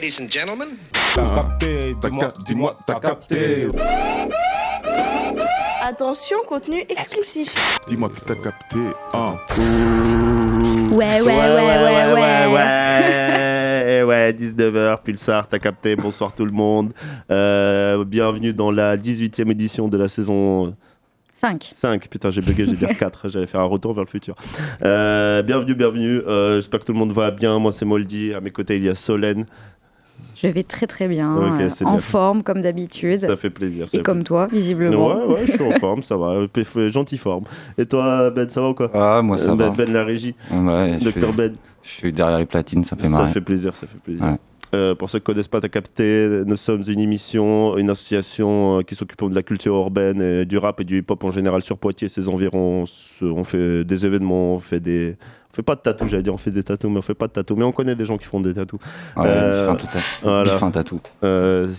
Ladies and gentlemen. T'as capté, dis-moi, dis-moi, t'as capté. Attention, contenu explicite. Dis-moi que t'as capté. Hein. Ouais, ouais, ouais, ouais, ouais. ouais, ouais, 19h, Pulsar, t'as capté, bonsoir tout le monde. Euh, bienvenue dans la 18e édition de la saison 5. 5. Putain, j'ai bugué, j'ai dit 4, j'allais faire un retour vers le futur. Euh, bienvenue, bienvenue, euh, j'espère que tout le monde va bien. Moi, c'est Moldy, à mes côtés, il y a Solène. Je vais très très bien, euh, en bien. forme comme d'habitude. Ça fait plaisir. Et c'est comme toi, visiblement. Ouais, ouais, je suis en forme, ça va. Gentille forme. Et toi, Ben, ça va ou quoi Ah, moi ça ben, va. ben, la régie, Ouais, Docteur Ben. je suis derrière les platines, ça fait Ça marrer. fait plaisir, ça fait plaisir. Ouais. Euh, pour ceux qui ne connaissent pas, t'as capté, nous sommes une émission, une association euh, qui s'occupe de la culture urbaine, et du rap et du hip-hop en général sur Poitiers, ses environs. On fait des événements, on fait des... On fait pas de tatou, j'allais dire on fait des tatous, mais on fait pas de tatou. Mais on connaît des gens qui font des tatous. Ouais, Voilà. bifin tatou. Euh, je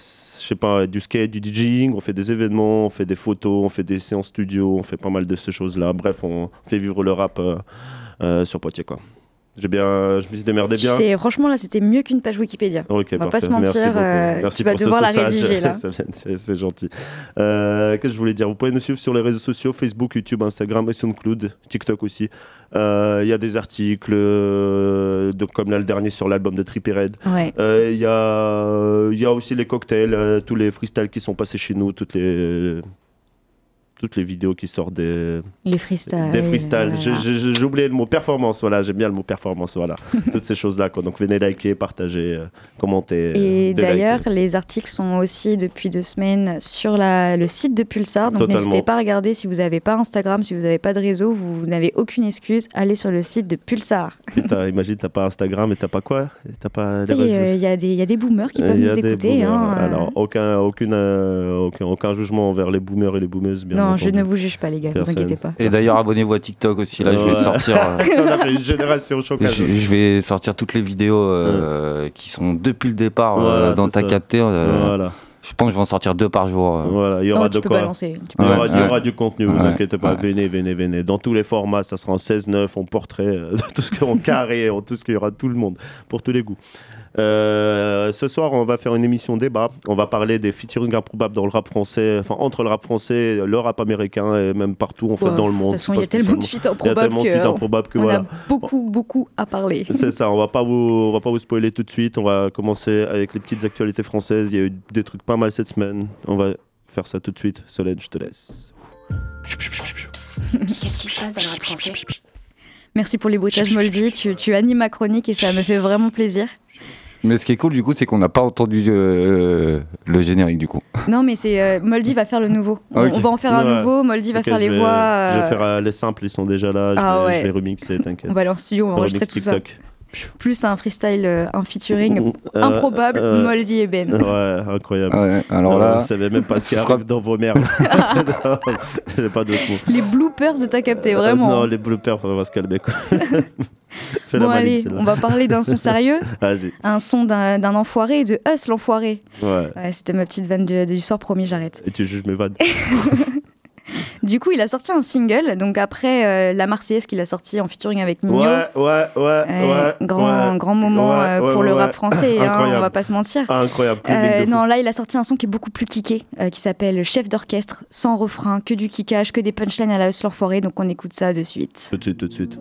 sais pas, du skate, du DJing, on fait des événements, on fait des photos, on fait des séances studio, on fait pas mal de ces choses-là. Bref, on fait vivre le rap euh, euh, sur Poitiers, quoi. J'ai bien, je me suis démerdé bien. C'est- Franchement, là, c'était mieux qu'une page Wikipédia. On va pas se mentir, Merci euh, Merci tu vas devoir la rédiger, là. C'est- gentil. Euh, Qu'est-ce que je voulais dire? Vous pouvez nous suivre sur les réseaux sociaux Facebook, YouTube, Instagram et SoundCloud, TikTok aussi. Euh, Il y a des articles, euh, de- comme là le dernier sur l'album de Trippie Red. Ouais. Il y, a, y a aussi les cocktails, tous les freestyles qui sont passés chez nous, toutes les, toutes les vidéos qui sortent des, Les freestyles. des freestyles. voilà. J'ai- oublié le mot performance, voilà, j'aime bien le mot performance, voilà. Toutes ces choses-là, quoi. Donc venez liker, partager, euh, commenter. Et euh, d'ailleurs, déliker. les articles sont aussi depuis deux semaines sur la, le site de Pulsar. Donc n'hésitez pas à regarder si vous n'avez pas Instagram, si vous n'avez pas de réseau, vous n'avez aucune excuse. Allez sur le site de Pulsar. Et t'as- imagine, t'as pas Instagram et t'as pas quoi? Et T'as pas réseaux euh, Il y, a des- il y a des boomers qui peuvent Il y a nous écouter. boomers. hein, euh. Alors, aucun, aucune, euh, aucun, aucun jugement envers les boomers et les boomeuses, bien non, je ne vous juge pas, les gars, ne vous inquiétez pas. Et d'ailleurs, abonnez-vous à TikTok aussi. Là, je vais Ouais. sortir. Ça, on a fait une génération chocage. Je, je vais sortir toutes les vidéos euh, qui sont depuis le départ euh, dans ta ça. capté. euh, Voilà, Je pense que je vais en sortir deux par jour. euh. voilà, il y aura de quoi. balancer. Il y, aura, Ouais, il y ouais. aura du contenu, vous Ouais, inquiétez pas. ouais. Venez, venez, venez. Dans tous les formats, ça sera en 16-9, en portrait, euh, tout ce que- en carré, en tout ce qu'il y aura tout le monde, pour tous les goûts. Euh, ce soir, on va faire une émission débat. On va parler des featuring improbables dans le rap français, enfin entre le rap français, le rap américain et même partout en fait Ouais, dans le De monde. toute façon, il y a que tellement de feats il y a improbables tellement de feats que improbables que on voilà. a beaucoup, beaucoup à parler. C'est ça, on va pas vous, on va pas vous spoiler tout de suite. On va commencer avec les petites actualités françaises. Il y a eu des trucs pas mal cette semaine. On va faire ça tout de suite. Solène, je te laisse. Qu'est-ce qui se passe dans le rap français? Merci pour les bruitages, Moldy. Tu, tu animes ma chronique et ça me fait vraiment plaisir. Mais ce qui est cool, du coup, c'est qu'on n'a pas entendu euh, le générique, du coup. Non, mais c'est euh, Moldy va faire le nouveau. On, Ok. on va en faire un Ouais. nouveau. Moldy va faire les vais- voix. Je vais euh, faire euh, les simples, ils sont déjà là. Je, Ah vais, ouais. je vais remixer, t'inquiète. On va aller en studio, on va Remix enregistrer tout ça. Plus un freestyle, euh, un featuring Euh, improbable, euh, Moldy et Ben. Ouais, incroyable. Ouais, alors là, vous savez même pas ce qui sera- arrive dans vos merdes. Non, J'ai pas d'autres mots. Les bloopers de ta capté, Euh, vraiment. non, les bloopers, on va se calmer. quoi. Fais la bon, maligne, allez, on va parler d'un son sérieux, Vas-y. un son d'un enfoiré et de Us l'enfoiré. Ouais. Ouais, C'était ma petite vanne du, du soir, promis, j'arrête. Et tu juges mes vannes. Du coup, il a sorti un single, donc après euh, La Marseillaise qu'il a sorti en featuring avec Nino. Ouais, ouais, ouais, Euh, ouais. grand, ouais. grand moment Ouais, euh, ouais, pour le rap ouais. français, hein, on va pas se mentir. Ah, incroyable. Euh, non, là, il a sorti un son qui est beaucoup plus kické, euh, qui s'appelle Chef d'orchestre, sans refrain, que du kickage, que des punchlines à la Us l'enfoiré, donc on écoute ça de suite. Tout de suite, tout de suite.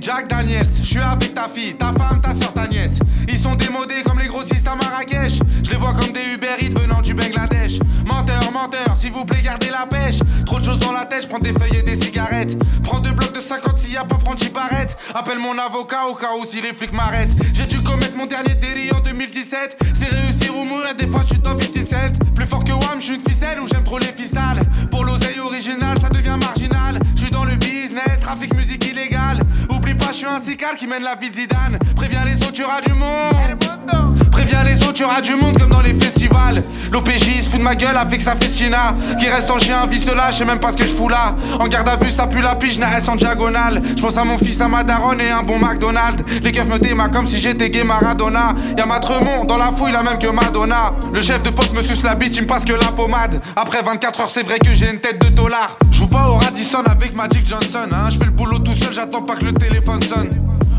Jack Daniels. Je suis avec ta fille, ta femme, ta soeur, ta nièce. Ils sont démodés comme les grossistes à Marrakech. Je les vois comme des Uber Eats venant du Bangladesh. Menteur, menteur, s'il vous plaît, gardez la pêche. Trop de choses dans la tête, je prends des feuilles et des cigarettes. Prends deux blocs de 50 s'il y a pas prendre 10 barrettes. Appelle mon avocat au cas où si les flics m'arrêtent. J'ai dû commettre mon dernier délit en 2017. C'est réussir ou mourir, des fois je suis dans 57. Plus fort que Wam, je suis une ficelle ou j'aime trop les ficelles. Pour l'oseille originale, ça devient marginal. Je suis dans le business, trafic musique illégale. Je suis un sical qui mène la vie de Zidane. Préviens les autres, tu auras du monde. Préviens les autres, tu auras du monde comme dans les festivals. L'OPJ se fout de ma gueule avec sa festina. Qui reste en chien, vie je sais même pas ce que je fous là. En garde à vue, ça pue la pige, reste en diagonale. Je pense à mon fils, à ma daronne et un bon McDonald's. Les keufs me démarrent comme si j'étais gay Maradona. Y'a ma Tremont dans la fouille, la même que Madonna. Le chef de poste me suce la bite, il me passe que la pommade. Après 24 heures, c'est vrai que j'ai une tête de dollar. Joue pas au Radisson avec Magic Johnson, hein. Je fais le boulot tout seul, j'attends pas que le téléphone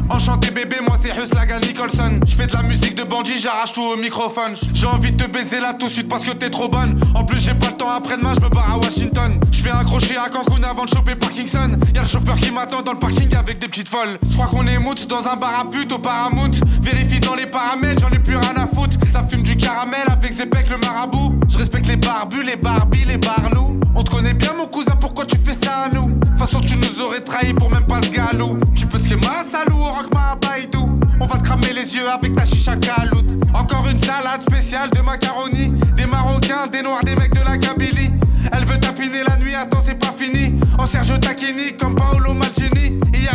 Enchanté bébé, moi c'est Huslagan Nicholson. Je fais de la musique de bandit, j'arrache tout au microphone. J'ai envie de te baiser là tout de suite parce que t'es trop bonne. En plus, j'ai pas le temps après-demain, je me barre à Washington. Je fais un crochet à Cancun avant de choper Parkinson. Y'a le chauffeur qui m'attend dans le parking avec des petites folles. Je crois qu'on est mout dans un bar à pute au Paramount. Vérifie dans les paramètres, j'en ai plus rien à foutre. Ça fume du caramel avec Zepek le marabout. Je respecte les barbus, les barbies, les barlous. On te connaît bien mon cousin, pourquoi tu fais ça à nous? Façon, tu nous aurais trahi pour même pas ce galou. Tu peux te ma salou, rock ma baïdou. On va te cramer les yeux avec ta chicha caloute. Encore une salade spéciale de macaroni. Des marocains, des noirs, des mecs de la Kabylie. Elle veut tapiner la nuit, attends, c'est pas fini. En Serge Tacchini comme Paolo Maldini.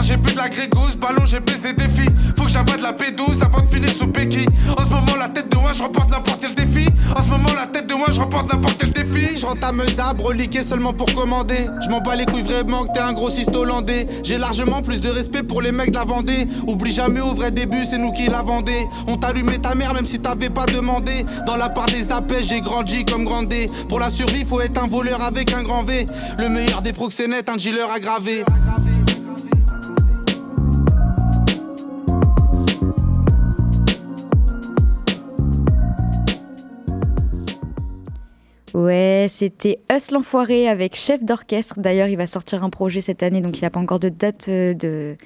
J'ai bu de la grégousse, ballon, j'ai baisé des filles. Faut que j'avale de la P12 avant de finir sous Becky. En ce moment, la tête de moi, je remporte n'importe quel défi. En ce moment, la tête de moi, je remporte n'importe quel défi. Je rentame d'ab, reliqué seulement pour commander. Je m'en bats les couilles vraiment que t'es un grossiste hollandais. J'ai largement plus de respect pour les mecs de la Vendée. Oublie jamais au vrai début, c'est nous qui la vendait. On t'allumait ta mère même si t'avais pas demandé. Dans la part des appels, j'ai grandi comme grandé. Pour la survie, faut être un voleur avec un grand V. Le meilleur des proxénètes, un dealer aggravé. Ouais, c'était Us l'enfoiré avec chef d'orchestre. D'ailleurs, il va sortir un projet cette année, donc il n'y a pas encore de date euh, de,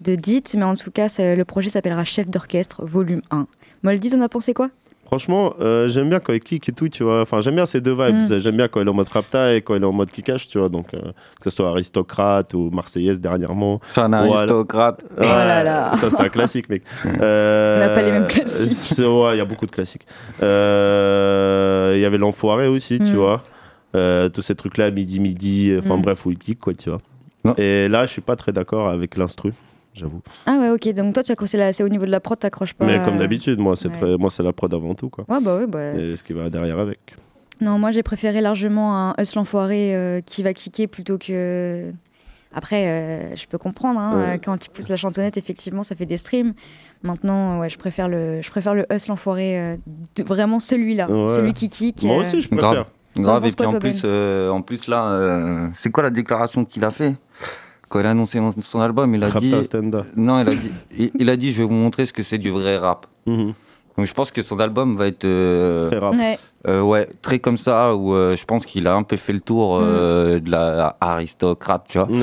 de dite, mais en tout cas, le projet s'appellera Chef d'orchestre, volume 1. Moldy, t'en as pensé quoi? Franchement, euh, j'aime bien quand il kick et tout, tu vois. Enfin, j'aime bien ces deux vibes. Mm. J'aime bien quand il est en mode rapta et quand il est en mode kickage, tu vois. Donc, euh, que ce soit aristocrate ou marseillaise dernièrement. Enfin, un Voilà. aristocrate. Oh là là. Ça, c'est un classique, mec. Euh, On n'a pas les mêmes classiques. Ouais, il y a beaucoup de classiques. Euh, Il y avait l'enfoiré aussi, tu Mm. vois. Euh, tous ces trucs-là, midi, midi, enfin Mm. bref, où il kick, quoi, tu vois. Non. Et là, je suis pas très d'accord avec l'instru, j'avoue. Ah ouais, ok, donc toi, tu accroches, c'est la- c'est au niveau de la prod, t'accroches pas Mais comme d'habitude, moi, c'est ouais. très- moi, c'est la prod avant tout, quoi. Ouais, bah ouais, bah. Et ce qui va derrière avec. Non, moi j'ai préféré largement un Us l'enfoiré euh, qui va kicker plutôt que. Après, euh, je peux comprendre, hein, Ouais. euh, quand il pousse la chantonnette, effectivement, ça fait des streams. Maintenant, ouais, je préfère le, je préfère le Us l'enfoiré, euh, de- vraiment celui-là, Ouais. celui qui kick. Moi euh, aussi, je Grave. préfère. Grave, penses et puis en plus, Ben euh, en plus là, euh, c'est quoi la déclaration qu'il a fait? Quand il a annoncé son- album, il a dit. Non, il a dit, il, il a dit Je vais vous montrer ce que c'est du vrai rap. Mhm. Donc je pense que son album va être euh, Très rap. Ouais, euh, ouais, très comme ça, où euh, je pense qu'il a un peu fait le tour euh, de la aristocrate, tu vois. Ouais.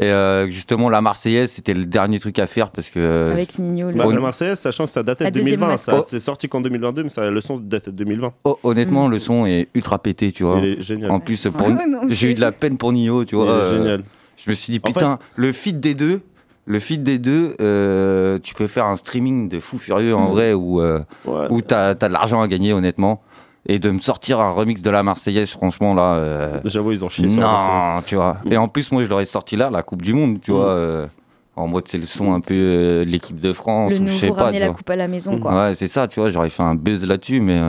Et euh, justement, la Marseillaise, c'était le dernier truc à faire parce que. avec Nino. le- Bah, la Marseillaise, sachant que ça datait La de deuxième 2020, masque. ça Oh. c'est sorti qu'en 2022, mais ça, le son date de 2020. oh, honnêtement, le son est ultra pété, tu vois. Il est génial. En plus, pour... Ouais, non, j'ai eu de la peine pour Nio, tu Il vois. est euh, génial. Je me suis dit, En putain, le feat des deux, le feat des deux, euh, tu peux faire un streaming de fou furieux en Mm. vrai où, euh, Ouais. où t'as as de l'argent à gagner, honnêtement. Et de me sortir un remix de la Marseillaise, franchement, là. euh, J'avoue, ils ont chié sur non, tu vois. Mm. Et en plus, moi, je l'aurais sorti là, la Coupe du Monde, tu Mm. vois. euh, en mode, c'est le son un peu euh, l'équipe de France, le ou je sais pas, la vois. coupe à la maison, Mm. quoi. Ouais, c'est ça, tu vois. J'aurais fait un buzz là-dessus, mais.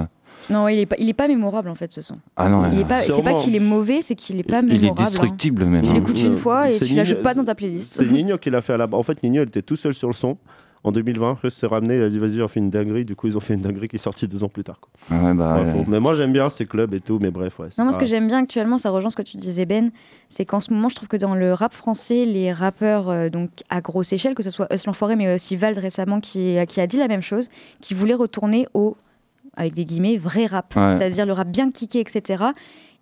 Non, il est pas, il est pas mémorable en fait, ce son. Ah non, Il est pas, c'est pas qu'il est mauvais, c'est qu'il est pas il mémorable. est hein. destructible, même. Tu hein. l'écoutes une Euh, fois et tu l'ajoutes Nino- pas dans ta playlist. C'est Nino qui l'a fait à la base. En fait, Nino, il était tout seul sur le son. En 2020, Russ s'est ramené, il a dit vas-y, on fait une dinguerie. Du coup, ils ont fait une dinguerie qui est sortie deux ans plus tard. quoi. Ouais, bah, Ouais, ouais. faut- Mais moi, j'aime bien ces clubs et tout, mais bref, ouais. Non, moi, ce que j'aime bien actuellement, ça rejoint ce que tu disais, Ben, c'est qu'en ce moment, je trouve que dans le rap français, les rappeurs euh, donc à grosse échelle, que ce soit Us l'Enfoiré, mais aussi Vald récemment, qui, qui a dit la même chose, qui voulait retourner au, avec des guillemets, vrai rap. Ouais. C'est-à-dire le rap bien kické, etc.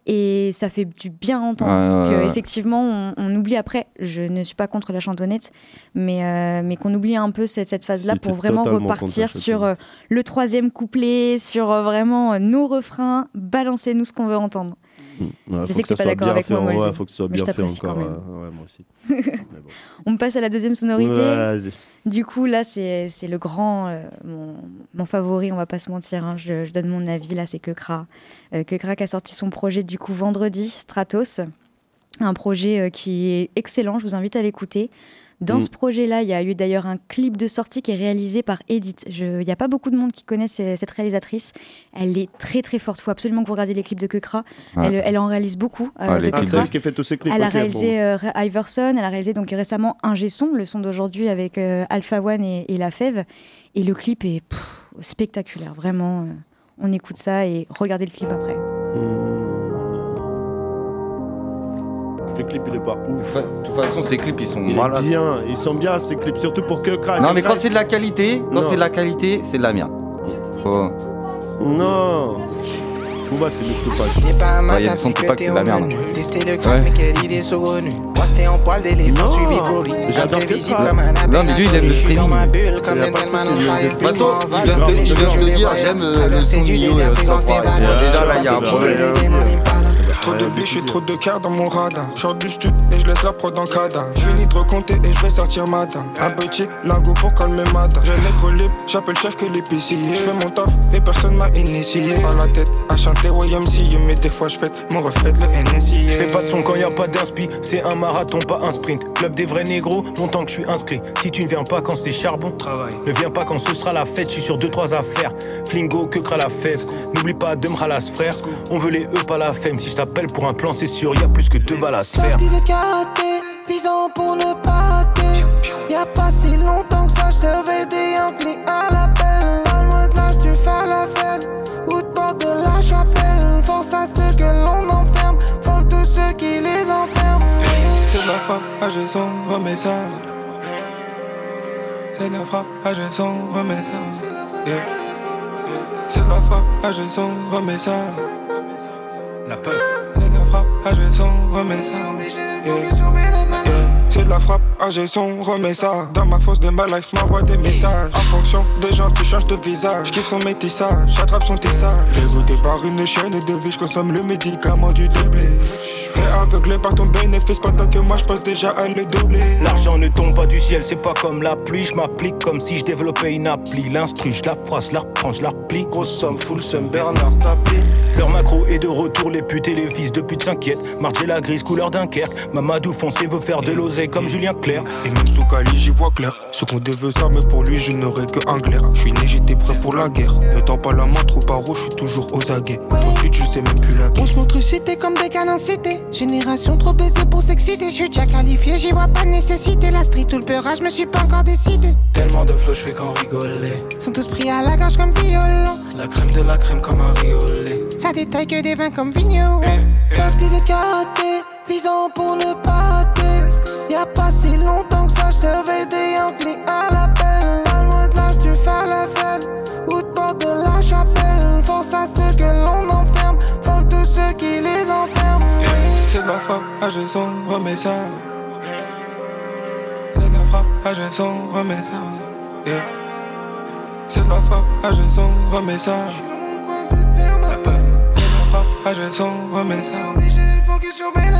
Et ça fait du bien entendre. Ouais, ouais. Effectivement, on, on oublie après, je ne suis pas contre la chantonnette, mais, euh, mais qu'on oublie un peu cette, cette phase-là pour vraiment repartir sur euh, le troisième couplet, sur euh, vraiment euh, nos refrains, balancez-nous ce qu'on veut entendre. Ouais, Je sais que ça t'es pas d'accord avec fait, moi, ouais, faut que ce soit bien fait encore. quand même. euh, ouais, moi aussi. Bon. On passe à la deuxième sonorité. Du coup, là, c'est le grand, euh, mon, mon favori, on va pas se mentir. hein, je, je donne mon avis, là, c'est Kekra. Euh, Kekra qui a sorti son projet, du coup, vendredi, Stratos. Un projet euh, qui est excellent, je vous invite à l'écouter. Dans Mm. ce projet-là, il y a eu d'ailleurs un clip de sortie qui est réalisé par Edith. Il n'y a pas beaucoup de monde qui connaît ce- cette réalisatrice. Elle est très très forte. Il faut absolument que vous regardiez les clips de Kekra. Ouais. Elle, elle en réalise beaucoup. euh, Ouais, de les Ah, elle qui a fait tous ces clips. Elle a ok, réalisé euh, Iverson, elle a réalisé donc récemment un G-son, le son d'aujourd'hui avec euh, Alpha One et, et La Fève. Et le clip est pff, spectaculaire, vraiment. euh, on écoute ça et regardez le clip après. Le clip, il est pas ouf. De toute façon, ces clips, ils sont Il malades. bien, ils sont bien ces clips, surtout pour que crack. Non, mais quand c'est de la qualité, quand Non. c'est de la qualité, c'est de la merde. Non Booba, c'est le Tupac. C'est y a des sons de Tupac, c'est la merde. Ouais. Moi, c'était en poil d'éléphant, suivi Imprévisible comme un Non, mais lui, il aime le dans streaming. ma bulle comme Il on fire. il on va je te dire, j'aime euh, le Traverser son du Nio, désert, plus grand sans que croire. Valhalla. Déjà, là, il y a un Je problème. Trop de biches et trop de cœur dans mon radar. J'sors du stud et je laisse la prod en cadavre. Fini de recompter et je vais sortir matin. Un petit lingot pour calmer matin. J'ai les gros libre, j'appelle chef que l'épicier. J'fais mon taf et personne m'a initié. À la tête, à chanter YMCA. Mais des fois j'fête mon ref pète le NSI. Fais pas de son quand y a pas d'inspi, c'est un marathon, pas un sprint. Club des vrais négros, longtemps que je suis inscrit. Si tu ne viens pas quand c'est charbon, travail. Ne viens pas quand ce sera la fête, je suis sur deux trois affaires. Flingo, que cra la fève. N'oublie pas de m'ralas frère. On veut les E, pas la femme. Si je t'appelle pour un plan, c'est sûr, y a plus que deux balles à se faire. 18 karaté, visant pour ne pas rater. Y'a pas si longtemps que ça, je servais des Yankees à l'appel. Pas loin de là, tu fais la fête. Ou de porte de la chapelle. Force à ceux que l'on enferme. Faut tous ceux qui les enferment. C'est de la frappe, ah j'ai son remets ça. C'est de la frappe, ah j'ai son remets ça. Yeah. C'est de la frappe, ah j'ai son remets ça. C'est de la frappe, ah j'ai son remets ça. C'est de la frappe, ah j'ai son remets ça. Dans ma fosse de ma life, m'envoie des messages. En fonction des gens, tu changes de visage. J'kiffe son métissage, j'attrape son tissage. Dégoûté par une chaîne de vie, j'consomme le médicament du doublé. Fait aveuglé par ton bénéfice pendant que moi j'passe déjà à le doubler. L'argent ne tombe pas du ciel, c'est pas comme la pluie. Je m'applique comme si je développais une appli. L'instru, je la phrase, je la reprends, je la replie. Grosse somme, full somme, Bernard tapis. Leur macro est de retour, les putes et les fils de pute s'inquiètent. Marger la grise, couleur Dunkerque. Mamadou foncé veut faire de l'oseille comme Julien Clerc. Et même sous Cali, j'y vois clair. Ce qu'on devait ça, mais pour lui, je n'aurais que un clair. Je suis né, j'étais prêt pour la guerre. Ne tends pas la main trop paro, je suis toujours aux aguets. Trop de suite, je sais même plus la On guerre. se montre cité comme des canons cités. Génération trop baisée pour s'exciter. Je suis déjà qualifié, j'y vois pas de nécessité. La street ou le peurage, je me suis pas encore décidé. Tellement de flow, je fais qu'en rigoler. Sont tous pris à la gorge comme violon. La crème de la crème comme un riolet. Ça détaille que des vins comme vigneron. Top 18 karaté, visant pour ne pas rater. Y'a pas si longtemps que ça, je servais des Yankees à l'appel. Pas loin de là, tu fais la fête. Ou de porte de la chapelle. Force à ceux que l'on la frappe, ah j'ai son remets ça. C'est de la frappe, ah j'ai son remets ça. Yeah. C'est de la frappe, ah j'ai son remets ça. C'est de la frappe, ah j'ai son remets ça. Walou.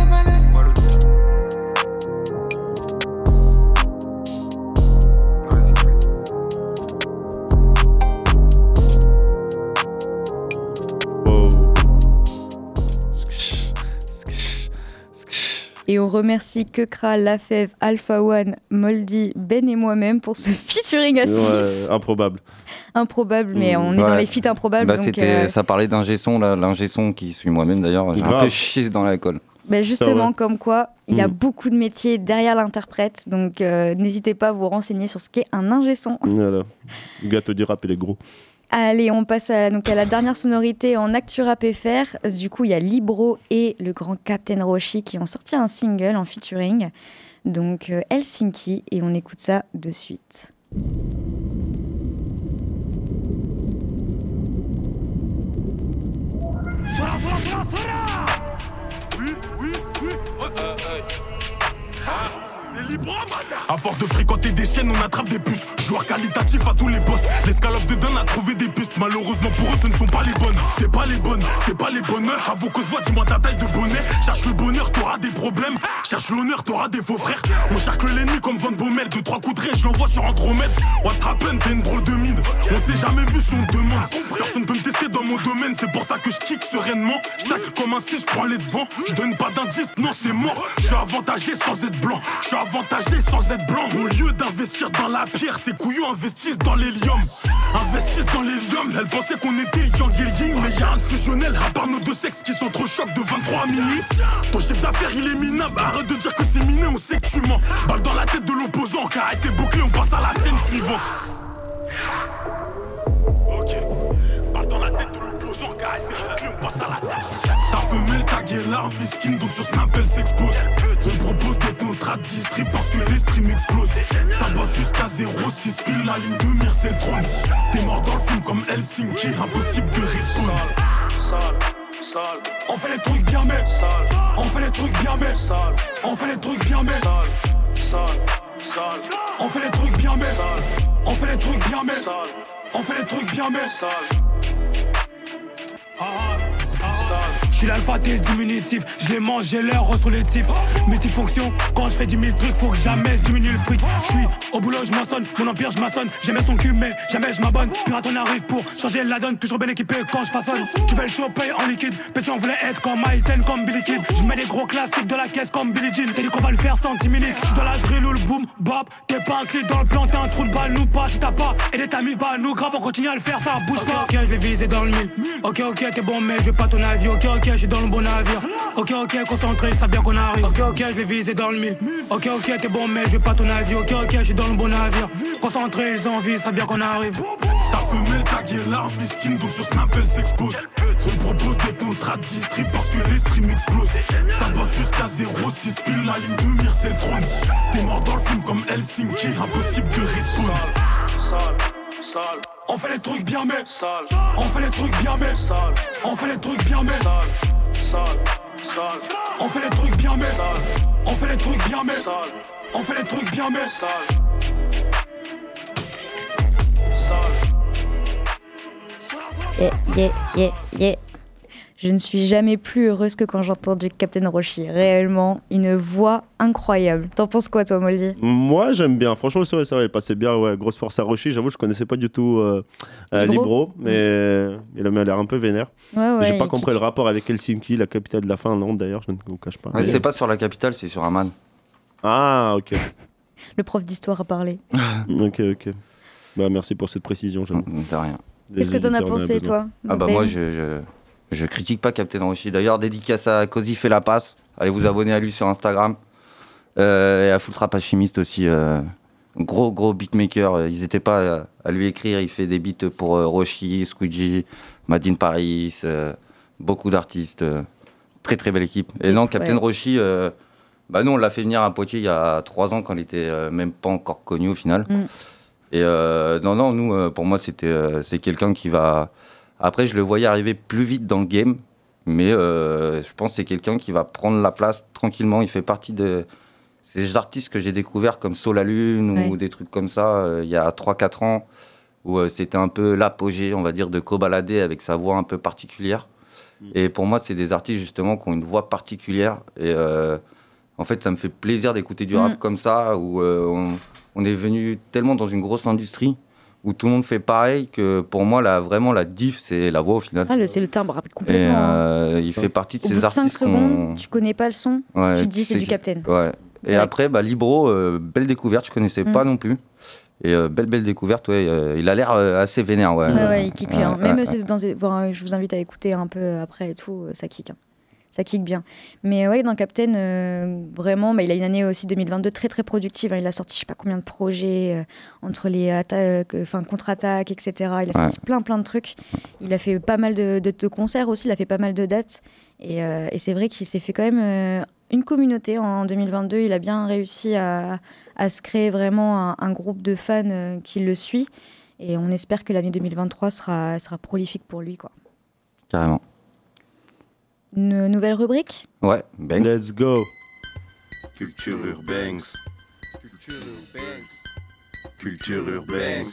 Et on remercie Kekra, Lafèvre, Alpha One, Moldy, Ben et moi-même pour ce featuring à 6. Ouais, improbable. Improbable, mais Mm, on est dans les feats improbables. Bah, donc, euh, ça parlait d'ingé son, l'ingé son qui suit moi-même d'ailleurs. J'ai un peu chié dans la colle. bah, justement, comme quoi, il y a Mm. beaucoup de métiers derrière l'interprète. Donc, euh, n'hésitez pas à vous renseigner sur ce qu'est un ingé son. Voilà. Le gâteau du rap, il est gros. Allez, on passe à, la dernière sonorité en Actu Rap FR. Du coup, il y a Libro et le grand Captain Roshi qui ont sorti un single en featuring. Donc euh, Helsinki, et on écoute ça de suite. À force de fréquenter des chaînes, on attrape des puces. Joueur qualitatif à tous les postes. L'escalope de Dan a trouvé des pistes. Malheureusement pour eux, ce ne sont pas les bonnes. C'est pas les bonnes, c'est pas les bonnes À vos causes, dis-moi ta taille de bonnet. Cherche le bonheur, t'auras des problèmes. Cherche l'honneur, t'auras des faux frères. On cherche l'ennemi comme Van Bommel. Deux, trois coups de ré, je l'envoie sur Andromède. What's happen, t'es une drôle de mine. On s'est jamais vu si on demande. Personne peut me tester dans mon domaine, c'est pour ça que je kick sereinement. Je comme un 6, je prends les devants. Je donne pas d'indice, non, c'est mort. Je suis avantagé sans être blanc. Je suis avantagé sans être blanc. Au lieu d'investir dans la pierre, ces couillons investissent dans l'hélium. Investissent dans l'hélium. Elle pensait qu'on était Yang et Ying, mais y'a de fusionnel. À part nos deux sexes qui chocs de 23 minuit. Ton chef d'affaires, il est minable. Arrête de dire que c'est miné, on sait que tu mens. Balle dans la tête de l'opposant, car c'est bouclé, on passe à la scène suivante. Ok. Balle dans la tête de l'opposant, car c'est bouclé, on passe à la scène suivante. Ta femelle taguée l'arme, miskin, donc sur Snap elle s'expose. On propose des distrib parce que l'esprit m'explose. Ça bosse jusqu'à 0,6 pile, la ligne de mire c'est le trône. T'es mort dans le film comme Helsinki, impossible de respawn. On fait les trucs bien mais On fait les trucs bien mais On fait les trucs bien mais On fait les trucs bien mais On fait les trucs bien mais On fait les trucs bien mais je suis l'alpha, t'es le diminutif. Je les mange, j'ai l'air tifs Multifonction, quand je fais 10 000 trucs, faut que jamais je diminue le fric. Je suis au boulot, je maçonne, mon empire, je maçonne. J'aimais son cul, mais jamais je m'abonne. Pirate, on arrive pour changer la donne, toujours bien équipé quand je façonne. Tu veux le choper en liquide, petit, on voulait être comme Aizen, comme Billy Kid. Je mets des gros classiques de la caisse comme Billy Jean. T'as dit qu'on va le faire sans 10 minutes. Je dans la drill ou le boom, bop. T'es pas un clic dans le plan, t'es un trou de balle, nous pas si t'as pas. Et des tamis, bah nous grave, on continue à le faire, ça bouge pas. Ok, je vais viser dans le mille. Ok, ok, t'es bon, mais je pas ton avis. Ok, ok, je dans le bon navire. Ok, ok, concentré, ils savent bien qu'on arrive. Ok, ok, je vais viser dans le mille. Ok, ok, t'es bon, mais je pas ton avis. Ok, ok, je suis dans le bon navire. Concentré, ils ont envie, ils savent bien qu'on arrive. Ta femelle taguée l'arme, miskin, donc sur Snap elle s'expose. On propose des contrats distrib parce que l'esprit m'explose. Ça passe jusqu'à 0,6 pile, la ligne de mire c'est le trône. T'es mort dans le film comme Helsinki, impossible de respawn. On fait les trucs bien mais On fait les trucs bien mais On fait les trucs bien mais On fait les trucs bien mais On fait les trucs bien mais On fait les trucs bien mais Yeah, yeah, yeah, yeah. Je ne suis jamais plus heureuse que quand j'entends du Captain Roshi. Réellement, une voix incroyable. T'en penses quoi, toi, Moldy Moi, j'aime bien. Franchement, c'est vrai, c'est vrai, il passait bien. Ouais, grosse force à Roshi. J'avoue, je connaissais pas du tout euh, euh, Libro. Libro, mais il a l'air un peu vénère. Ouais, ouais. J'ai pas compris kick. le rapport avec Helsinki, la capitale de la Finlande, d'ailleurs, je ne vous cache pas. Ouais, c'est pas sur la capitale, c'est sur Amman. Ah, ok. Le prof d'histoire a parlé. ok, ok. Bah, merci pour cette précision. j'avoue. De rien. Qu'est-ce que t'en as pensé, toi Ah bah Ben moi je, je, je critique pas Captain Roshi. D'ailleurs dédicace à Cozy fait la passe. Allez vous abonner à lui sur Instagram. Euh, et à Full Trap Alchimiste aussi. euh, gros gros beatmaker. Euh, Ils étaient pas à lui écrire. Il fait des beats pour euh, Roshi, Squeegee, Madine Paris. beaucoup d'artistes. très très belle équipe. Et non Captain Ouais. Roshi. bah nous on l'a fait venir à Poitiers il y a trois ans quand il était même pas encore connu au final. Mm. Et non, non, nous, pour moi, c'était, c'est quelqu'un qui va. Après, je le voyais arriver plus vite dans le game, mais euh, je pense que c'est quelqu'un qui va prendre la place tranquillement. Il fait partie de ces artistes que j'ai découverts comme Sol la Lune Ouais. ou des trucs comme ça euh, il y a 3-4 ans, où euh, c'était un peu l'apogée, on va dire, de Cobaladé avec sa voix un peu particulière. Et pour moi, c'est des artistes justement qui ont une voix particulière. Et euh, en fait, ça me fait plaisir d'écouter du rap Mm. comme ça, où euh, on, on est venu tellement dans une grosse industrie où tout le monde fait pareil que pour moi, là, vraiment, la diff, c'est la voix au final. Ah, c'est le timbre Et complètement. hein. euh, il fait partie de Au bout ces de 5 artistes qu'on- secondes, tu connais pas le son, Ouais, tu te dis c'est du Captain. Ouais. Et après, bah, Libro, euh, belle découverte, je connaissais Mm. pas non plus. Et euh, belle, belle découverte, ouais. euh, il a l'air euh, assez vénère, ouais. Ouais, ouais, il kick. Ouais, Même dans je vous invite à écouter un peu après et tout, ça kick. hein. Ça kick bien. Mais ouais, dans Captain, euh, vraiment, bah, il a une année aussi 2022 très très productive. hein. Il a sorti je sais pas combien de projets euh, entre les euh, enfin contre-attaques, etc. Il a sorti plein plein de trucs. Il a fait pas mal de, de- de concerts aussi, il a fait pas mal de dates. Et, et c'est vrai qu'il s'est fait quand même une communauté en 2022. Il a bien réussi à, à se créer vraiment un, un groupe de fans qui le suit. Et on espère que l'année 2023 sera, sera prolifique pour lui. Quoi. Carrément. Une nouvelle rubrique? Ouais, Banks. Let's go. Culture urbaine. Culture urbaine.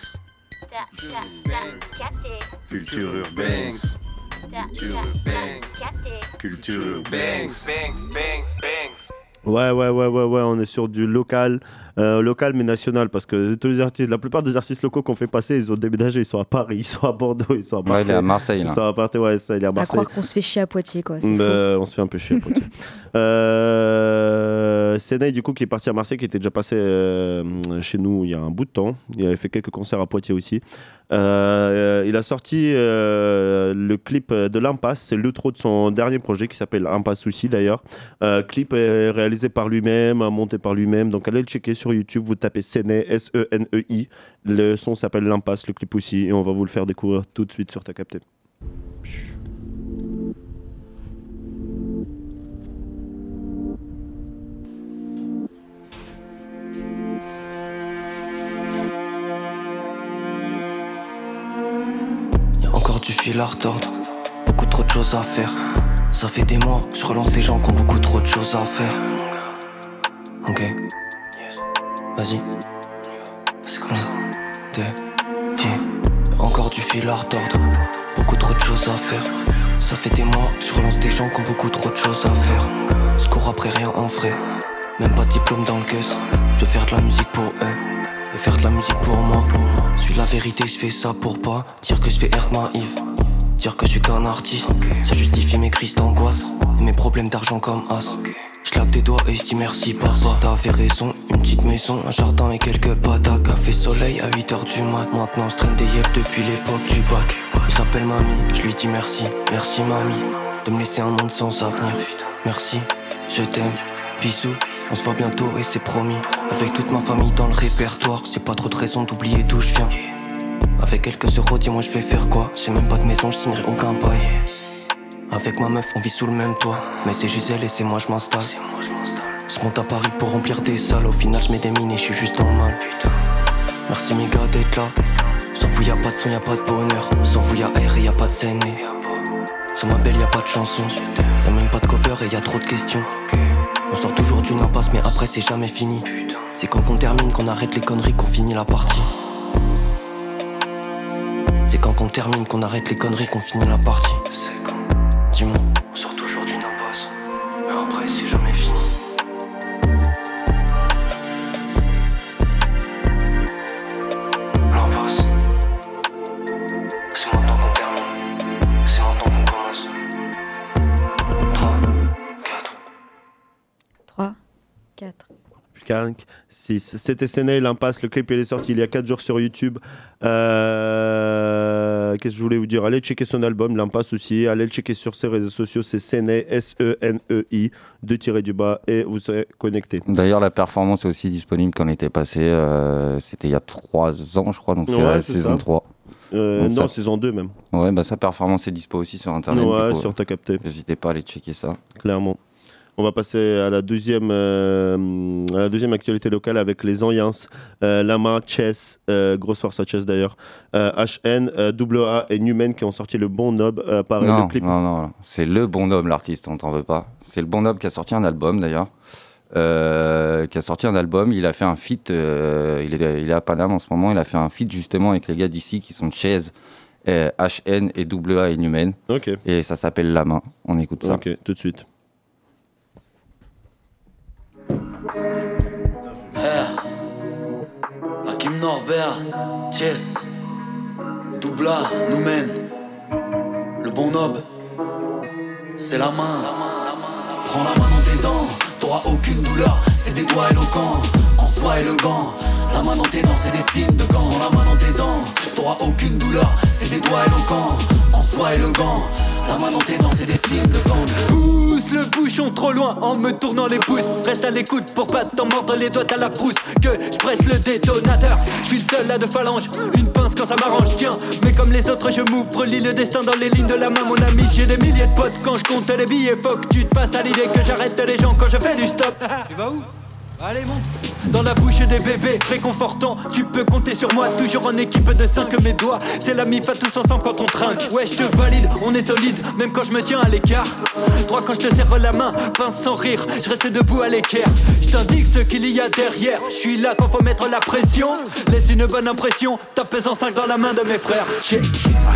Culture urbaine. Culture urbaine. Ouais, ouais, ouais, ouais, ouais, on est sur du local, euh, local mais national, parce que tous les artistes, la plupart des artistes locaux qu'on fait passer, ils ont déménagé, ils sont à Paris, ils sont à Bordeaux, ils sont à Ouais, il Marseille. est à Marseille, Ils là. sont à Marseille, ouais, ça, il est à À Marseille. croire qu'on se fait chier à Poitiers, quoi. c'est fou. on se fait un peu chier. pote. euh, Senay, du coup, qui est parti à Marseille, qui était déjà passé euh, chez nous il y a un bout de temps. Il avait fait quelques concerts à Poitiers aussi. Euh, il a sorti euh, le clip de l'Impasse. C'est l'outro de son dernier projet qui s'appelle Impasse aussi d'ailleurs. Clip réalisé par lui-même, monté par lui-même. Donc allez le checker sur YouTube. Vous tapez Senay, S-E-N-E-I. Le son s'appelle L'Impasse, le clip aussi. Et on va vous le faire découvrir tout de suite sur ta capté. Encore du fil à retordre, beaucoup trop de choses à faire. Ça fait des mois, je relance des gens qui ont beaucoup trop de choses à faire. Ok, vas-y. Un, deux, yeah. Encore du fil à retordre, beaucoup trop de choses à faire. Ça fait des mois, je relance des gens qui ont beaucoup trop de choses à faire. Je après rien en vrai, même pas de diplôme dans le caisse. Je veux faire de la musique pour eux et faire de la musique pour moi. Suis la vérité, je fais ça pour pas dire que je fais être naïf. Dire que je suis qu'un artiste, ça justifie mes crises d'angoisse et mes problèmes d'argent comme as. Je claque des doigts et je dis merci papa. T'avais raison, une petite maison, un jardin et quelques patates. Café soleil à 8h du mat. Maintenant je traîne des yep depuis l'époque du bac. Il s'appelle mamie, je lui dis merci, merci mamie. De me laisser un monde sans avenir. Merci, je t'aime, bisous. On se voit bientôt et c'est promis. Avec toute ma famille dans le répertoire, j'ai pas trop de raison d'oublier d'où je viens. Avec quelques euros, dis-moi je vais faire quoi? J'ai même pas de maison, je signerai aucun bail. Avec ma meuf, on vit sous le même toit. Mais c'est Gisèle et c'est moi, je m'installe. Je monte à Paris pour remplir des salles. Au final, je mets des mines et je suis juste en mal. Merci mes gars d'être là. Sans vous, y a pas de son, y a pas de bonheur. Sans vous, y a R et y a pas de scène. Sur ma belle, y a pas de chanson. Y a même pas de cover et y a trop de questions. Toujours d'une impasse, mais après, c'est jamais fini. C'est quand on termine qu'on arrête les conneries qu'on finit la partie. C'est quand on termine qu'on arrête les conneries qu'on finit la partie. Dis-moi. 6. C'était Séné, l'impasse. Le clip il est sorti il y a 4 jours sur YouTube. Euh, Qu'est-ce que je voulais vous dire? Allez checker son album, l'impasse aussi. Allez le checker sur ses réseaux sociaux. C'est Séné, S-E-N-E-I, deux tirés du bas, et vous serez connecté. D'ailleurs, la performance est aussi disponible quand on était passé. euh, C'était il y a 3 ans, je crois, donc c'est Ouais, la saison ça. 3. Euh, non, ça- saison 2 même. Ouais, bah sa performance est dispo aussi sur internet. Ouais, coup, sur ta capté. N'hésitez pas à aller checker ça. Clairement. On va passer à la deuxième, euh, à la deuxième actualité locale avec les Onyens. Euh, Lama, Chess, euh, grosse force à Chess d'ailleurs. HN, euh, AA et Newman qui ont sorti le bon. Euh, pareil, non, le clip. non, non, non. c'est le bon homme l'artiste, on t'en veut pas. C'est le bon homme qui a sorti un album d'ailleurs. Qui a sorti un album, il a fait un feat, il, est, il est à Paname en ce moment, il a fait un feat justement avec les gars d'ici qui sont Chase, euh, HN et AA et Newman. Ok. Et ça s'appelle La Main, on écoute ça. Ok, tout de suite. Hakim Norbert, Chess, Doubla, Noumen, le bon nob, c'est la main. Prends la main dans tes dents, t'auras aucune douleur, c'est des doigts éloquents, en soi élégant. La main dans tes dents, c'est des signes de gants. La main dans tes dents, t'auras aucune douleur, c'est des doigts éloquents, en soi élégant. La main dans tes dents, c'est des signes de. Pousse le bouchon trop loin en me tournant les pouces. Reste à l'écoute pour pas t'en mordre les doigts à la frousse. Que je presse le détonateur. Je suis le seul à deux phalanges. Une pince quand ça m'arrange, tiens. Mais comme les autres, je m'ouvre, lis le destin dans les lignes de la main, mon ami. J'ai des milliers de potes quand je compte les billets. Faut que tu te fasses à l'idée que j'arrête les gens quand je fais du stop. Tu vas où? Allez, monte Dans la bouche des bébés, réconfortant, tu peux compter sur moi, toujours en équipe de 5 mes doigts. C'est la mif à tous ensemble quand on trinque. Ouais, je te valide, on est solide, même quand je me tiens à l'écart. Droit quand je te serre la main, pince sans rire, je reste debout à l'équerre. Je t'indique ce qu'il y a derrière, je suis là quand faut mettre la pression. Laisse une bonne impression, tape en 5 dans la main de mes frères. Check.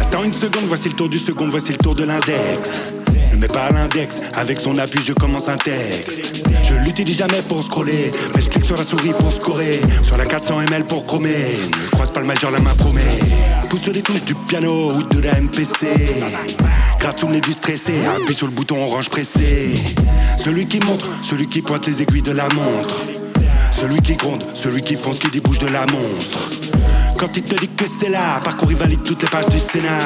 Attends une seconde, voici le tour du second, voici le tour de l'index. Mets pas l'index, avec son appui je commence un texte. Je l'utilise jamais pour scroller, mais je clique sur la souris pour scorer. Sur la 400 ml pour chromer, ne croise pas le majeur, la main promet. Pousse les touches du piano ou de la MPC. Gratte sous les vues stressées, appuie sur le bouton orange pressé. Celui qui montre, celui qui pointe les aiguilles de la montre. Celui qui gronde, celui qui fonce, qui débouche de la monstre. Quand il te dit que c'est là, parcours il valide toutes les pages du scénar.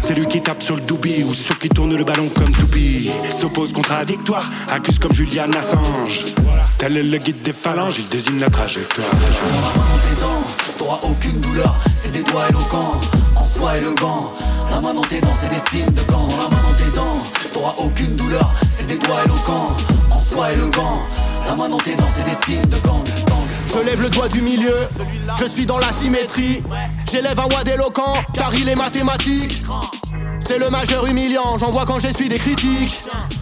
C'est lui qui tape sur le doobie ou sur qui tourne le ballon comme Toupie. S'oppose contradictoire, accuse comme Julian Assange. Tel est le guide des phalanges, il désigne la trajectoire. tes dents, t'auras aucune douleur, c'est des doigts éloquents, en soi élégant. La main dans tes dents, c'est des signes de gants. La main dans tes dents, t'auras aucune douleur, c'est des doigts éloquents, en soi élégant. La main dans tes dents, c'est des signes de gang. Je lève le doigt du milieu, je suis dans la symétrie. J'élève un wad éloquent, car il est mathématique. C'est le majeur humiliant, j'en vois quand j'essuie des critiques.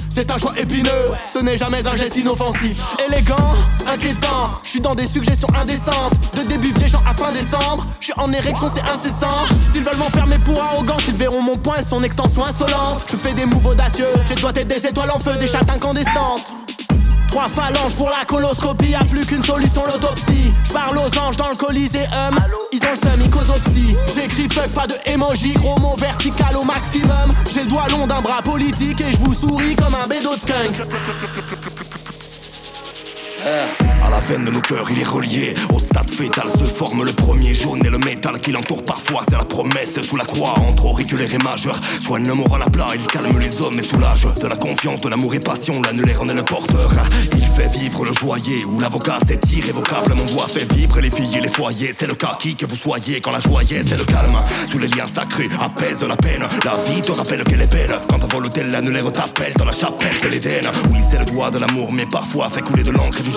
C'est un choix épineux, ce n'est jamais un geste inoffensif. Élégant, inquiétant, je suis dans des suggestions indécentes. De début viégeant à fin décembre, je suis en érection, c'est incessant. S'ils veulent m'enfermer pour arrogant, ils verront mon poing et son extension insolente. Je fais des moves audacieux, j'ai doigts des étoiles en feu, des chattes incandescentes. Trois phalanges pour la coloscopie, y'a plus qu'une solution, l'autopsie. J'parle aux anges dans le coliséum, ils ont le seum. J'écris fuck, pas de emoji, gros mot vertical au maximum. J'ai le doigt long d'un bras politique et je vous souris comme un bédo de skunk. À la veine de nos cœurs, il est relié. Au stade fétal se forme le premier jaune et le métal qui l'entoure parfois. C'est la promesse sous la croix entre auriculaire et majeur. Soigne le moral à plat, il calme les hommes et soulage. De la confiance, de l'amour et passion, l'annulaire en est le porteur. Il fait vivre le joyer où l'avocat c'est irrévocable. Mon doigt fait vibrer les filles et les foyers. C'est le cas qui que vous soyez quand la joyeuse c'est le calme. Sous les liens sacrés, apaise la peine. La vie te rappelle qu'elle est belle. Quand ta volonté l'annulaire t'appelle dans la chapelle, c'est l'Éden. Oui, c'est le doigt de l'amour, mais parfois fait couler de l'encre et du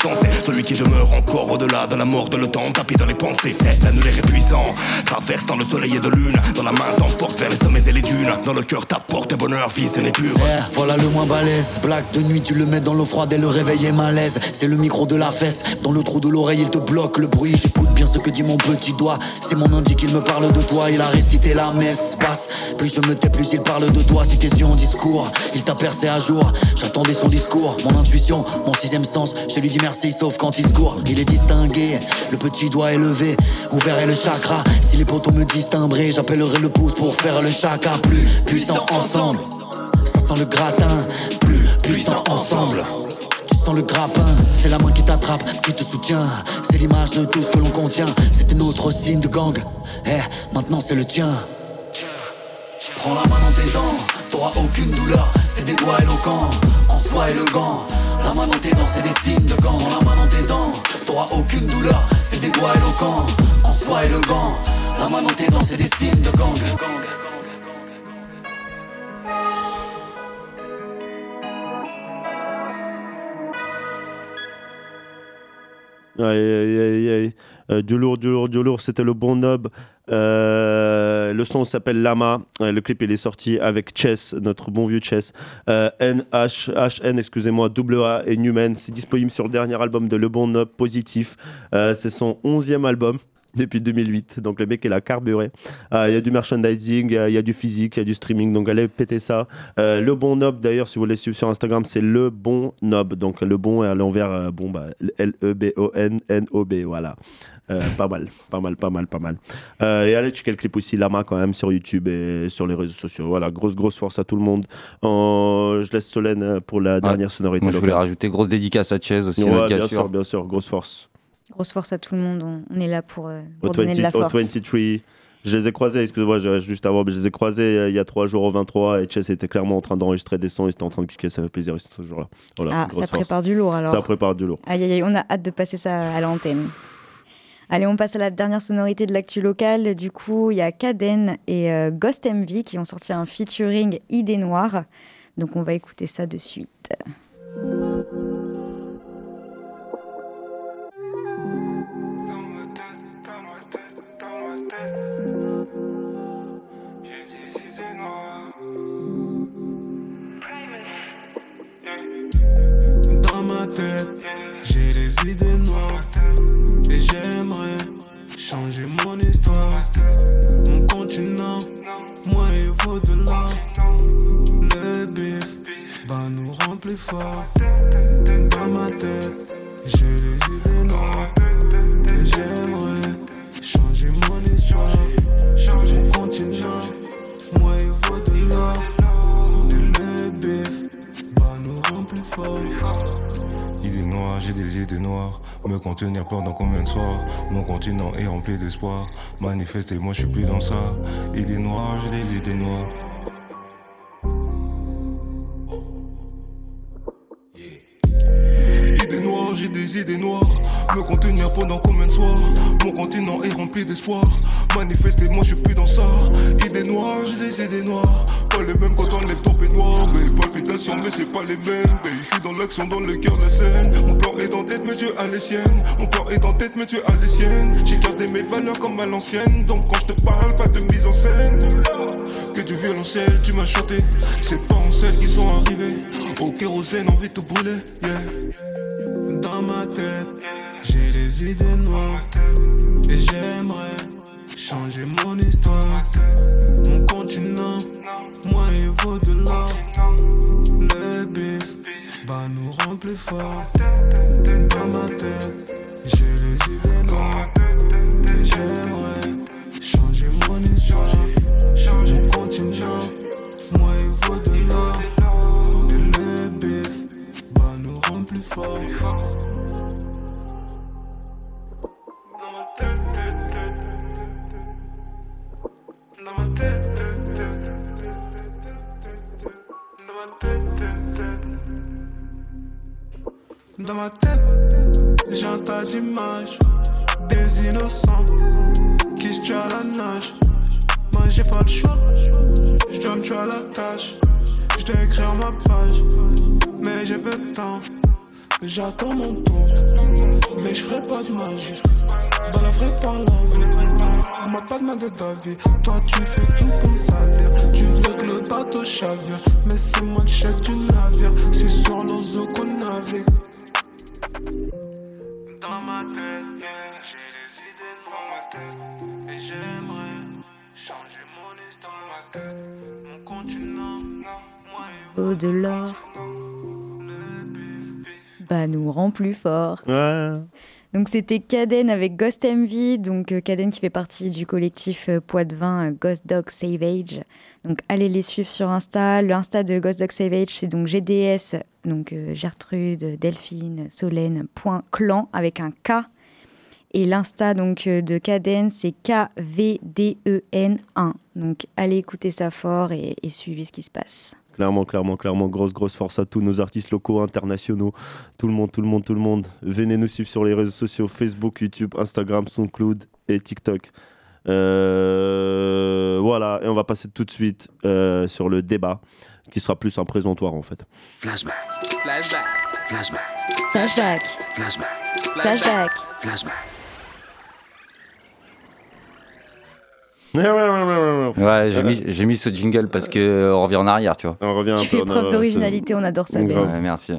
celui qui demeure encore au-delà de la mort de le temps, tapis dans les pensées. L'annulaire est puissant, traverse dans le soleil et de lune. Dans la main t'emporte vers les sommets et les dunes. Dans le cœur t'apporte bonheur, vie, c'est les purs. Eh, voilà le moins balèze. Black de nuit, tu le mets dans l'eau froide et le réveil est malaise. C'est le micro de la fesse. Dans le trou de l'oreille, il te bloque le bruit. J'écoute bien ce que dit mon petit doigt. C'est mon indique, il me parle de toi. Il a récité la messe passe. Plus je me tais, plus il parle de toi. Si t'es en discours, il t'a percé à jour. J'attendais son discours, mon intuition, mon sixième sens. Je lui dis merci, sauf quand il se court. Il est distingué, le petit doigt élevé. Ouvert est le chakra. Si les potos me disent timbré, j'appellerai le pouce pour faire le chaka. Plus puissant ensemble. Ça sent le gratin, plus puissant ensemble. Tu sens le grappin, c'est la main qui t'attrape, qui te soutient. C'est l'image de tout ce que l'on contient. C'était notre signe de gang. Eh, maintenant c'est le tien. Prends la main dans tes dents, t'auras aucune douleur. C'est des doigts éloquents, en soi élégant. La main dans tes dents, c'est des signes de gants. La main dans tes dents, t'auras aucune douleur. C'est des doigts éloquents, en soi élégant. La main dans tes dents, c'est des signes de gang. Aïe, aïe, aïe, aïe. Euh, du lourd, du lourd, du lourd, c'était le bon nob. Euh, le son s'appelle Lama. Euh, le clip, il est sorti avec Chess, notre bon vieux Chess. Euh, N-H, H-N, excusez-moi, A et Newman. C'est disponible sur le dernier album de Le Bon Nob, Positif. Euh, c'est son onzième album depuis 2008. Donc le mec, il a carburé. Euh, Il y a du merchandising, il y, a- du physique, il y a du streaming. Donc allez péter ça. Euh, le bon nob, d'ailleurs, si vous voulez suivre sur Instagram, c'est le bon nob. Donc le bon est à l'envers, euh, bon, bah, L-E-B-O-N-N-O-B. Voilà. Euh, pas mal, pas mal, pas mal, pas mal. Euh, et allez checker le clip aussi, Lama, quand même, sur YouTube et sur les réseaux sociaux. Voilà, grosse, grosse force à tout le monde. Euh, je laisse Solène pour la dernière sonorité. Moi, je voulais rajouter grosse dédicace à Chase aussi. Ouais, notre bien sûr, bien sûr, grosse force. Grosse force à tout le monde. On, on est là pour, euh, Au donner de la 20 au force. 23, je les ai croisés, excusez-moi, juste avant, mais je les ai croisés euh, il y a trois jours au 23 et Chess était clairement en train d'enregistrer des sons, ils étaient en train de cliquer, ça fait plaisir, ils sont toujours là. Voilà, Ah, ça force. prépare du lourd alors. Ça prépare du lourd. Aïe, aïe, aïe, on a hâte de passer ça à l'antenne. Allez, on passe à la dernière sonorité de l'actu locale. Du coup, il y a Kaden et euh, Ghost MV qui ont sorti un featuring Idée Noire. Donc on va écouter ça de suite. Dans ma tête. Mais j'aimerais changer mon histoire, mon continent, moi et vous de là. Le bif, bah nous rend plus fort. Dans ma tête, j'ai les idées noires. Mais j'aimerais changer mon histoire, mon continent, moi et vous de là. Le bif, bah nous rend fort forts. Idées noires, j'ai des idées noires. Me contenir pendant combien de soirs? Mon continent est rempli d'espoir. Manifester, moi je suis plus dans ça. Idées noires, j'ai des idées noires. J'ai des idées noires. Me contenir pendant combien de soirs? Mon continent est rempli d'espoir. Manifester, moi je suis plus dans ça. Idées noires, j'ai des idées noires. Pas les mêmes quand on lève ton peignoir. Mais palpitations, mais c'est pas les mêmes. Mais suis dans l'action, dans le cœur de scène. Mon plan est dans tête, mais Dieu a les siennes. Mon plan est dans tête, mais Dieu a les siennes. J'ai gardé mes valeurs comme à l'ancienne. Donc quand je te parle, pas de mise en scène. Que du violoncelle, tu m'as chanté. C'est pas en celles qui sont arrivées. Au kérosène, envie de tout brûler. Yeah. Dans ma tête, j'ai les idées noires. Et j'aimerais changer mon histoire. Mon continent, moi il vaut de l'or. Le bif, bah nous rend plus forts. Dans ma tête, j'ai les idées noires. Et j'aimerais changer mon histoire. Mon continent, Dans ma tête, tas d'images des innocents qui se tuent à la nage. Moi j'ai pas le choix, je dois me tuer à la tâche. Je dois écrire ma page, mais j'ai peu de temps. J'attends mon tour, mais je ferai pas de magie. Vraie par la vie, m'a pas demandé d'avis. Toi tu fais tout pour me salir. Tu veux que le bateau chavire, mais c'est moi le chef du navire. C'est sur l'ozo qu'on navigue. Dans ma tête, j'ai les idées dans ma tête. Et j'aimerais changer mon histoire ma tête. Mon continent, moi il Vaut de l'or. Bah nous rend plus forts. Ouais. Donc c'était Caden avec Ghost donc euh, Caden qui fait partie du collectif euh, Poitvin euh, Ghost Dog Savage. Donc allez les suivre sur Insta. Le Insta de Ghost Dog Savage c'est donc GDS, donc euh, Gertrude, Delphine, Solène, point clan avec un K. Et l'Insta donc euh, de Caden c'est KVDEN1. Donc allez écouter ça fort et, et suivez ce qui se passe. Clairement, clairement, clairement, grosse, grosse force à tous nos artistes locaux, internationaux, tout le monde, tout le monde, tout le monde. Venez nous suivre sur les réseaux sociaux, Facebook, YouTube, Instagram, SoundCloud et TikTok. Euh, voilà, et on va passer tout de suite euh, sur le débat, qui sera plus un présentoir en fait. Flashback. Flashback. Flashback. Flashback. Flashback. Flashback. Flashback. Ouais, ouais, ouais, ouais, ouais. Ouais, j'ai mis, j'ai mis ce jingle parce que euh, on revient en arrière, tu vois. On revient Tu un peu fais en preuve d'originalité, on adore ça. Ben. Ouais, merci.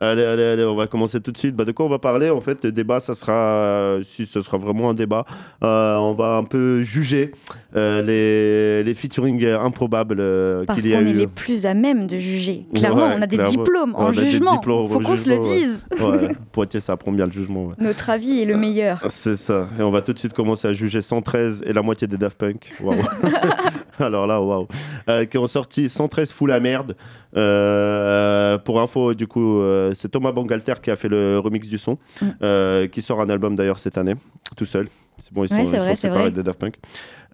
Allez, allez, allez, on va commencer tout de suite. Bah, de quoi on va parler En fait, le débat, ça sera, euh, si ce sera vraiment un débat, euh, on va un peu juger euh, les, les featuring improbables Parce qu'il y a qu'on est eu. les plus à même de juger. Clairement, Ouais, on a des clairement. diplômes On en jugement. diplômes Faut qu'on se le jugement, ouais. dise. Ouais, Poitiers, ça apprend bien le jugement. Notre avis est le meilleur. C'est ça. Et on va tout de suite commencer à juger 113 et la moitié des Daft Punk. Waouh. Alors là, waouh. Euh, qui ont sorti 113 fou la merde. Euh, pour info, du coup, euh, c'est Thomas Bangalter qui a fait le remix du son, Mm. euh, qui sort un album d'ailleurs cette année, tout seul. C'est bon, ils sont, Ouais, ils vrai, sont séparés vrai. des Daft Punk.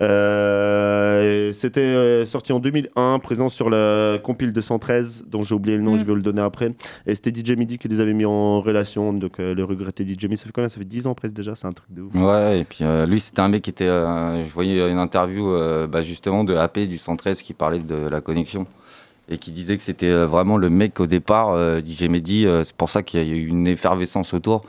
Euh, C'était euh, sorti en 2001, présent sur la compile de 113, dont j'ai oublié le nom, Mm. je vais le donner après. Et c'était DJ Midi qui les avait mis en relation, donc euh, le regretté DJ Midi. Ça fait combien? Ça fait 10 ans presque déjà, c'est un truc de ouf. Ouais, et puis euh, lui, c'était un mec qui était. euh, je voyais une interview euh, bah, justement de AP du 113 qui parlait de la connexion et qui disait que c'était euh, vraiment le mec au départ, euh, DJ Mehdi. euh, c'est pour ça qu'il y a eu une effervescence autour.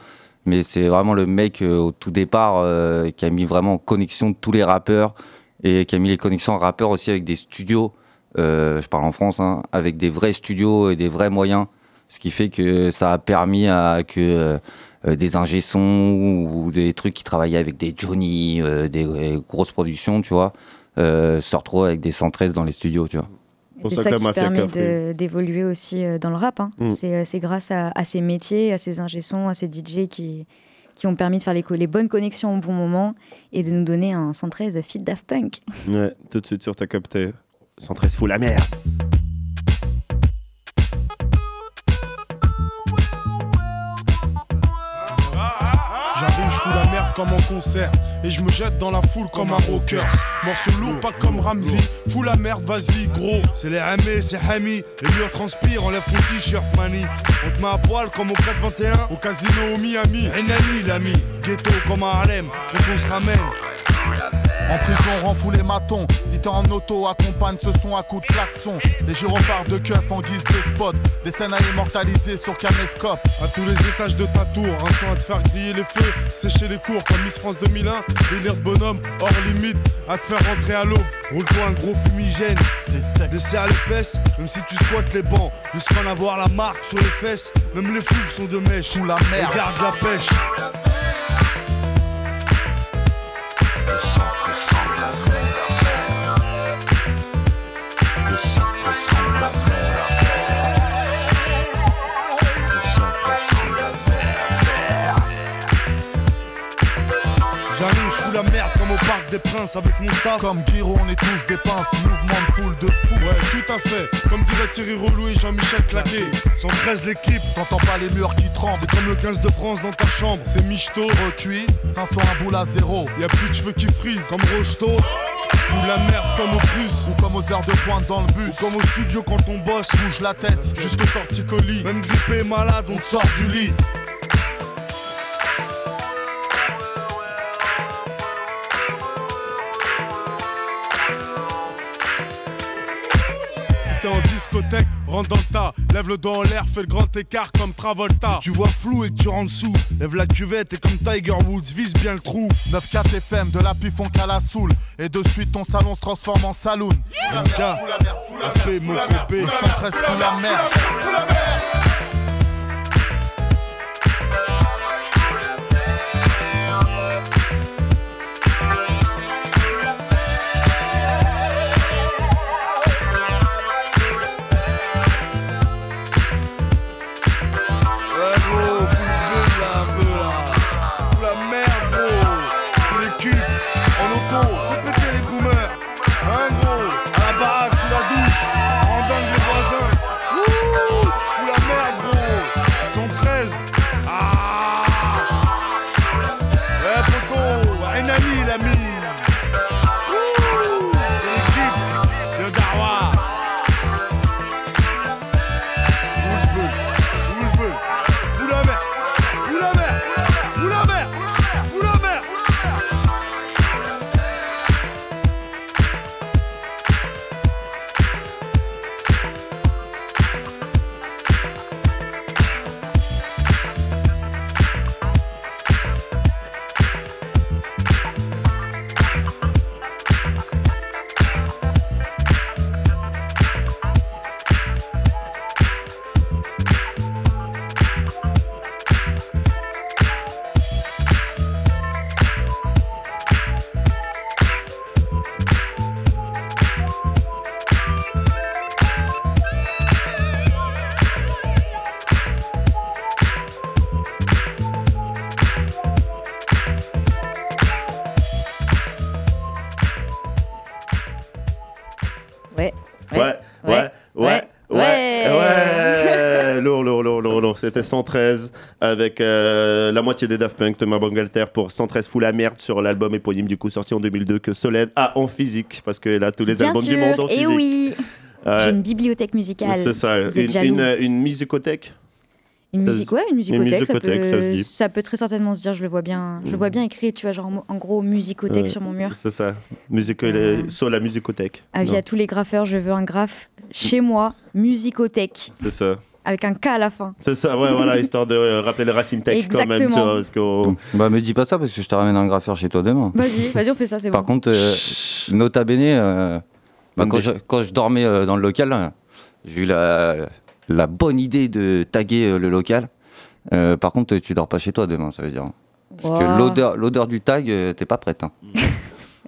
Mais c'est vraiment le mec euh, au tout départ euh, qui a mis vraiment en connexion tous les rappeurs et qui a mis les connexions rappeurs aussi avec des studios. euh, je parle en France, hein, avec des vrais studios et des vrais moyens. Ce qui fait que ça a permis à que des ingé ou des trucs qui travaillaient avec des Johnny, des, grosses productions, tu vois, se retrouvent avec des 113 dans les studios, tu vois. C'est ça que qui permet d'évoluer aussi euh, dans le rap. hein. Mm. C'est euh, c'est grâce à, à ces métiers, à ces ingé-sons, à ces DJ qui, qui ont permis de faire les, bonnes connexions au bon moment et de nous donner un 113 feed Daft Punk. Ouais, tout de suite sur ta capté. 113 fout la merde. Comme en concert. Et je me jette dans la foule comme un rocker. Morceau lourd, pas comme Ramsey. Fous la merde, vas-y gros. C'est les Hamé, c'est Hami Les murs transpirent, enlève ton t-shirt mani On te met à poil comme au 421 Au casino au Miami. Enani l'ami. Ghetto comme à Harlem. On se ramène En prison, rend fou les matons. Si t'es en auto, accompagne ce son à coups de klaxon. Les gyrophares de keuf en guise de spot. Des scènes à immortaliser sur caméscope. À tous les étages de ta tour, un son à te faire griller les feux, sécher les cours comme Miss France 2001, délire de bonhomme, hors limite, à te faire rentrer à l'eau. Roule-toi un gros fumigène, c'est sec. Desserre les fesses, même si tu squattes les bancs, jusqu'à en avoir la marque sur les fesses. Même les fous sont de mèche, Sous la merde. et garde la pêche. Des princes avec mon staff. Comme Giro, on est tous des pinces. Mouvement de foule de fou. Ouais, tout à fait. Comme dirait Thierry Relou et Jean-Michel Claquet. 113 l'équipe. T'entends pas les murs qui tremblent. C'est comme le 15 de France dans ta chambre. C'est michto. Recuit, 500 un boule à zéro. Y a plus de cheveux qui frisent comme Rocheteau. Fous la merde comme au plus. Ou comme aux heures de pointe dans le bus. Ou comme au studio quand on bosse. Bouge la tête. Jusqu'au torticolis. Même grippé malade, on te sort du lit. Discothèque, rentre dans le tas. Lève le doigt en l'air, fais le grand écart comme Travolta. Tu vois flou et que tu rentres sous. Lève la cuvette et comme Tiger Woods, vise bien le trou. 9-4 FM, de la pif on cale la soule. Et de suite ton salon se transforme en saloon. MK, AP, mon copé. 113 fout la merde. C'était 113 avec euh, la moitié des Daft Punk, Thomas Bangalter pour 113 fout la merde sur l'album éponyme du coup sorti en 2002 que Solène a en physique parce qu'elle a tous les Bien albums sûr, du monde en et physique. oui. J'ai une bibliothèque musicale. C'est ça, une, une, une musicothèque. Une musique, ouais, une musicothèque, ça, musicothèque, peut, ça se dit. ça peut très certainement se dire, je le vois bien, je le vois bien écrit, tu vois, genre en, gros musicothèque Ouais, sur mon mur. C'est ça, musique, euh, sur la musicothèque. Avis Non, à tous les graffeurs, je veux un graphe chez moi, musicothèque, C'est ça. Avec un K à la fin. C'est ça, ouais, voilà, histoire de euh, rappeler les racines tech quand même, tu Exactement. vois, parce qu'on- Bah me dis pas ça parce que je te ramène un graffeur chez toi demain. Vas-y, vas-y, on fait ça, c'est bon. Par contre, euh, nota bene, euh, bah, quand, je, quand je dormais euh, dans le local, là, j'ai eu la, la bonne idée de taguer euh, le local. Euh, par contre, tu dors pas chez toi demain, ça veut dire. Parce Wow. que l'odeur, l'odeur du tag, euh, t'es pas prête. hein.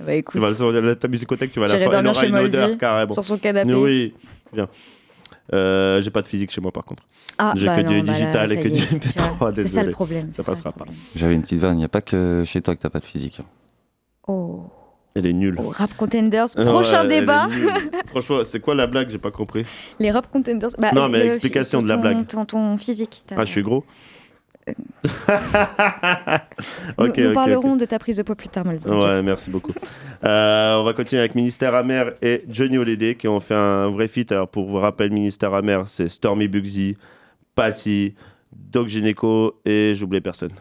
Bah écoute, Tu vas ta musicothèque, tu vas la faire. Elle aura une odeur carrément. sur son canapé. Oui, bien. Euh, J'ai pas de physique chez moi par contre. Ah, J'ai bah que non, du bah digital ça et que y du est, tu MP3. vois, c'est ça le problème, Ça passera pas. J'avais une petite vanne, il n'y a pas que chez toi que t'as pas de physique. oh, Elle est nulle. oh, Rap Contenders, prochain débat. Franchement, c'est quoi la blague? J'ai pas compris. Les Rap Contenders. Bah, Non, mais explication de la blague. Ton, ton physique. Ah, je suis gros Nous, nous parlerons de ta prise de poids plus tard, Moldy, Ouais, merci beaucoup. Euh, on va continuer avec Ministère Amer et Johnny Hallyday qui ont fait un vrai feat. Alors, pour vous rappeler, Ministère Amer, c'est Stormy Bugsy, Passy, Doc Gynéco et j'oublie personne.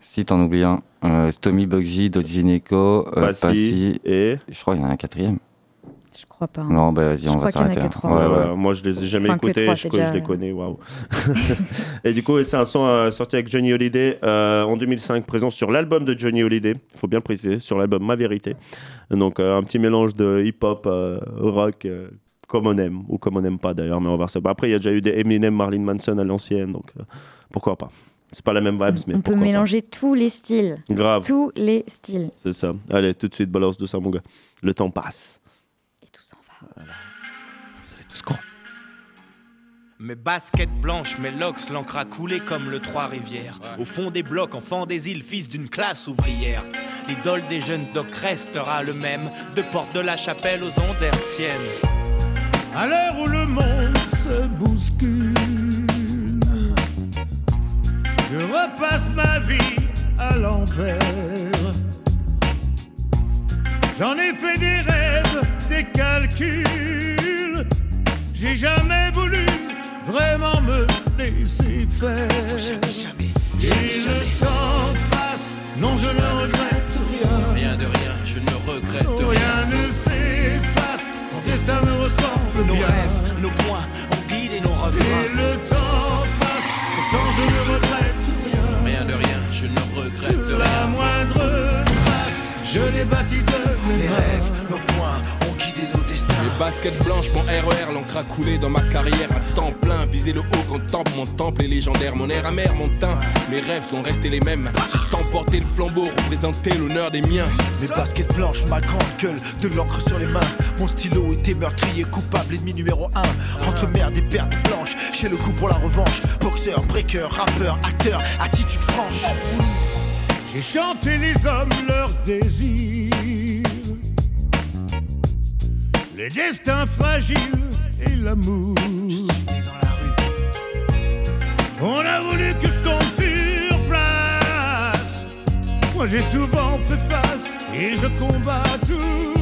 Si t'en oublies un, euh, Stomy Bugsy, Dogineko, euh, Passy Passy, et. Je crois qu'il y en a un quatrième. Je crois pas. hein. Non, bah vas-y, on va s'arrêter. Ouais, Ouais, ouais. moi, je les ai jamais Enfin, écoutés, je, les connais, waouh. et du coup, c'est un son euh, sorti avec Johnny Hallyday euh, en 2005, présent sur l'album de Johnny Hallyday, il faut bien le préciser, sur l'album Ma Vérité. Donc, euh, un petit mélange de hip-hop, euh, rock, euh, comme on aime, ou comme on n'aime pas d'ailleurs, mais on va voir ça. Bah, après, il y a déjà eu des Eminem, Marlon Manson à l'ancienne, donc euh, pourquoi pas. C'est pas la même vibes, mais On peut mélanger tous les styles. Grave, Tous les styles. c'est ça. Allez, tout de suite, balance de ça, mon gars. Le temps passe. Va. Vous allez tous croire. Mes baskets blanches, mes locks, l'encre a coulé comme le Trois-Rivières. Au fond des blocs, enfant des îles, fils d'une classe ouvrière. L'idole des jeunes docs restera le même, de porte de la chapelle aux ondes hertziennes. À l'heure où le monde se bouscule, je repasse ma vie à l'envers. J'en ai fait des rêves, des calculs. J'ai jamais voulu vraiment me laisser faire. Et le temps passe, non, je ne regrette rien. Rien de rien, je ne regrette rien. Rien ne s'efface, mon destin me ressemble Nos bien. rêves, nos points ont guidé nos Et refrains. le temps passe, pourtant je ne regrette rien. Rien de rien, je ne regrette La rien. moindre trace, je l'ai bâti baskets blanches, mon RER, l'encre a coulé dans ma carrière à temps plein. Viser le haut quand temple, mon temple est légendaire. Mon air amer, mon teint, mes rêves sont restés les mêmes. J'ai tant porté le flambeau, représenté l'honneur des miens. Mes baskets blanches, ma grande gueule, de l'encre sur les mains. Mon stylo était meurtrier, coupable, ennemi numéro un. Entre merde et pertes blanches, chez le coup pour la revanche. Boxeur, breaker, rappeur, acteur, attitude franche. J'ai chanté les hommes leurs désirs, les destins fragiles et l'amour. On a voulu que je tombe sur place. Moi j'ai souvent fait face et je combats toujours.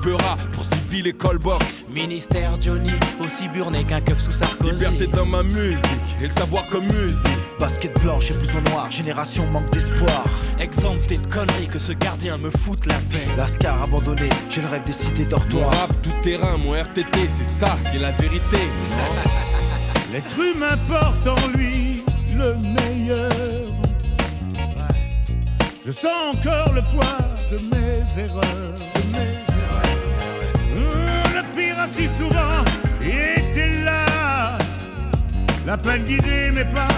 Peura pour civil et callbox. Ministère Johnny, aussi burné qu'un keuf sous Sarkozy. Liberté dans ma musique et le savoir comme musique. Basket blanche et blouson noir, génération manque d'espoir. Exempté de conneries que ce gardien me foute la paix. Lascar abandonné, j'ai le rêve des cités Mon rap tout terrain, mon RTT, c'est ça qui est la vérité. L'être humain porte en lui le meilleur. Je sens encore le poids de mes erreurs. Si souvent été là. La peine guidée mes pas,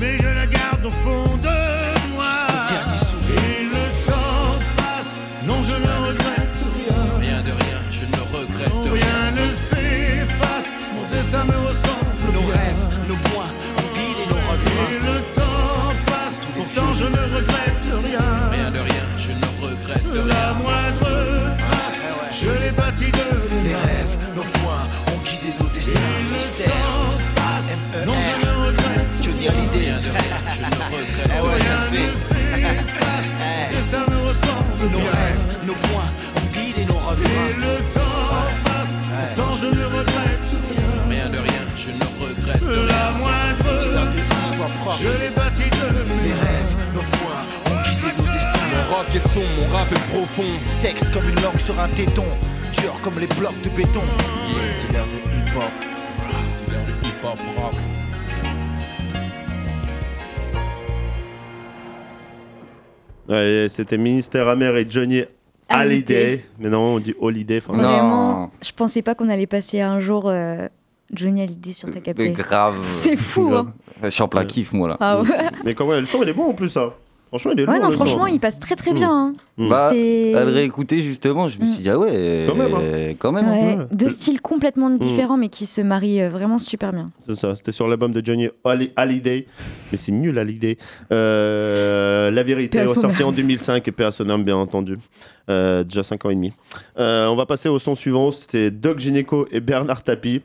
mais je la garde au fond de moi. Et le temps passe, non je ne regrette rien. Rien de rien, je ne regrette rien. Rien ne s'efface, mon destin me ressemble Nos bien. rêves, nos points nos Et refrains. le temps passe, pourtant je ne regrette Johnny Hallyday. Rien de rien, je ne regrette rien. rien. ne destin me ressemble Nos rêves, nos points ont guidé nos Et refrains. le temps passe, pourtant je ne regrette rien. Rien de rien, je ne regrette La rien. moindre trace, je l'ai bâti de mes rêves, nos points ont guidé nos destins. Mon rock est son, mon rap est profond. Sexe comme une langue sur un téton, dur comme les blocs de béton. Dealer de hip-hop. Dealer de hip-hop rock. Ouais, C'était Ministère Amer et Johnny Hallyday. Mais non, on dit Holiday. enfin, Vraiment, je pensais pas qu'on allait passer un jour euh, Johnny Hallyday sur ta capté. Mais grave. C'est fou, hein. Je suis en plein kiff, moi là. Ah ouais. Mais quand même, le son, il est bon en plus, ça. Franchement, il est Ouais, non, franchement, il passe très très bien. hein. Bah, C'est- à le réécouter justement, je me suis dit, ah ouais, Quand même, hein. quand même. hein. Ouais, Deux styles complètement différents, mais qui se marient euh, vraiment super bien. C'est ça, c'était sur l'album de Johnny Hallyday. Mais c'est nul, Hallyday. Euh, la vérité, âme. en 2005 et âme, bien entendu. Euh, déjà 5 ans et demi. Euh, on va passer au son suivant. C'était Doc Gineco et Bernard Tapie.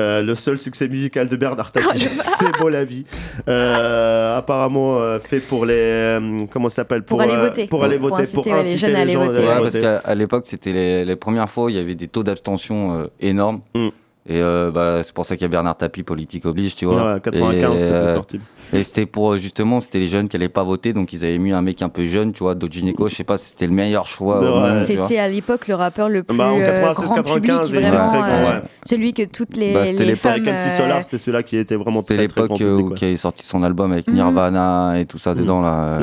Euh, le seul succès musical de Bernard Tapie, c'est beau la vie. Euh, apparemment euh, fait pour les euh, comment ça s'appelle Pour aller euh, voter. pour aller Pour voter inciter, pour ouais, les inciter jeunes à aller voter. Ouais, parce qu'à à l'époque, c'était les, les premières fois où il y avait des taux d'abstention euh, énormes. Mm. Et euh, bah, c'est pour ça qu'il y a Bernard Tapie, politique oblige, tu vois. Ouais, 95, Et, c'était euh, sorti. Et c'était pour justement, c'était les jeunes qui allaient pas voter, donc ils avaient mis un mec un peu jeune, tu vois, Dojineco, je sais pas si c'était le meilleur choix. C'était à l'époque le rappeur le plus Bah, en euh, 96, grand 95, public, il vraiment très grand, euh, ouais. celui que toutes les, Bah, c'était les l'époque femmes. Avec MC Solar, c'était celui-là qui était vraiment C'était très, très l'époque grand où ouais. qui avait sorti son album avec Mhm. Nirvana et tout ça dedans là.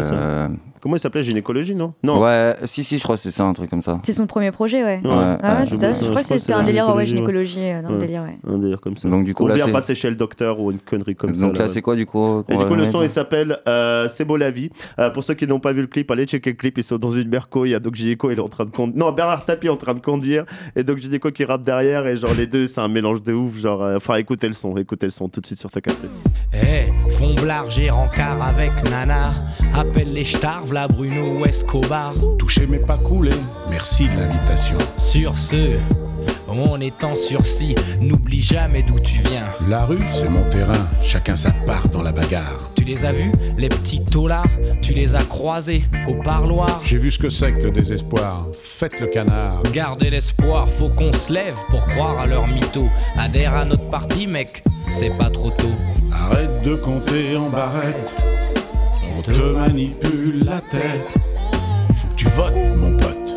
C'est ça. Comment il s'appelait Gynécologie, non? Non. Ouais, si si, je crois que c'est ça, un truc comme ça. C'est son premier projet, ouais. Ouais, Ah ouais. ouais, c'était- je crois que c'était un délire ouais, gynécologie, euh, dans le Ouais. délire, ouais. Un délire comme ça. Donc, du coup, on là, vient c'est- passer chez le docteur ou une connerie comme ça. Donc là, c'est quoi du coup Et du coup, le son, il s'appelle euh, C'est beau la vie. Euh, pour ceux qui n'ont pas vu le clip, allez checker le clip. Ils sont dans une Merco. Il y a Doc Gineco, il est en train de conduire. Non, Bernard Tapie est en train de conduire. Et Doc Gineco qui rappe derrière. Et genre, les deux, c'est un mélange de ouf. Genre, enfin, écoutez le son. Écoutez le son tout de suite sur ta capté. Eh, Fomblard, j'ai rencard avec Nanar. Appelle les stars, v'là Bruno Escobar. Touché mais pas coulé, merci de l'invitation. Sur ce, on est en sursis, n'oublie jamais d'où tu viens. La rue, c'est mon terrain, chacun sa part dans la bagarre. Tu les as vus, les petits taulards Tu les as croisés au parloir? J'ai vu ce que c'est que le désespoir, faites le canard. Gardez l'espoir, faut qu'on se lève pour croire à leur mytho. Adhère à notre parti, mec, c'est pas trop tôt. Arrête de compter en barrette, on te manipule la tête. Faut que tu votes, mon pote.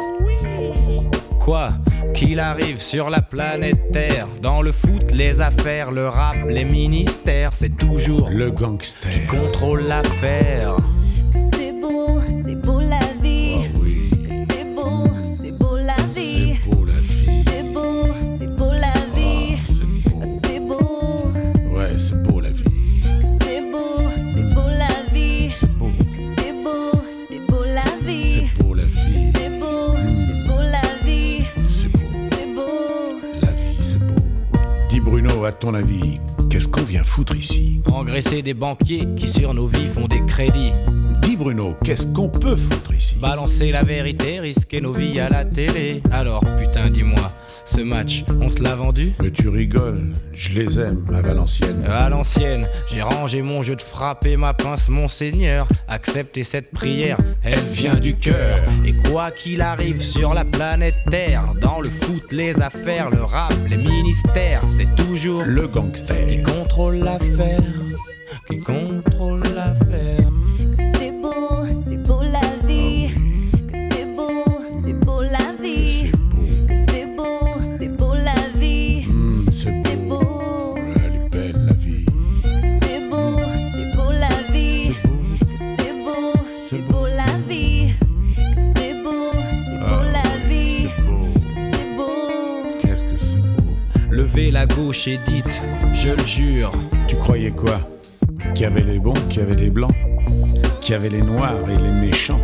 Quoi qu'il arrive sur la planète Terre, dans le foot, les affaires, le rap, les ministères, c'est toujours le gangster qui contrôle l'affaire. Bruno, à ton avis, qu'est-ce qu'on vient foutre ici Engraisser des banquiers qui sur nos vies font des crédits. Dis Bruno, qu'est-ce qu'on peut foutre ici Balancer la vérité, risquer nos vies à la télé. Alors, putain, dis-moi, ce match, on te l'a vendu Mais tu rigoles, je les aime à Valenciennes. À l'ancienne, j'ai rangé mon jeu de frappe et ma pince, mon seigneur. Acceptez cette prière, elle vient du cœur. Et quoi qu'il arrive sur la planète Terre, dans le foot, les affaires, le rap, les ministères, c'est toujours le gangster qui contrôle l'affaire. Qui contrôle l'affaire. La gauche et dites, je le jure. Tu croyais quoi? Qu'il y avait les bons, qu'il y avait les blancs, qu'il y avait les noirs et les méchants,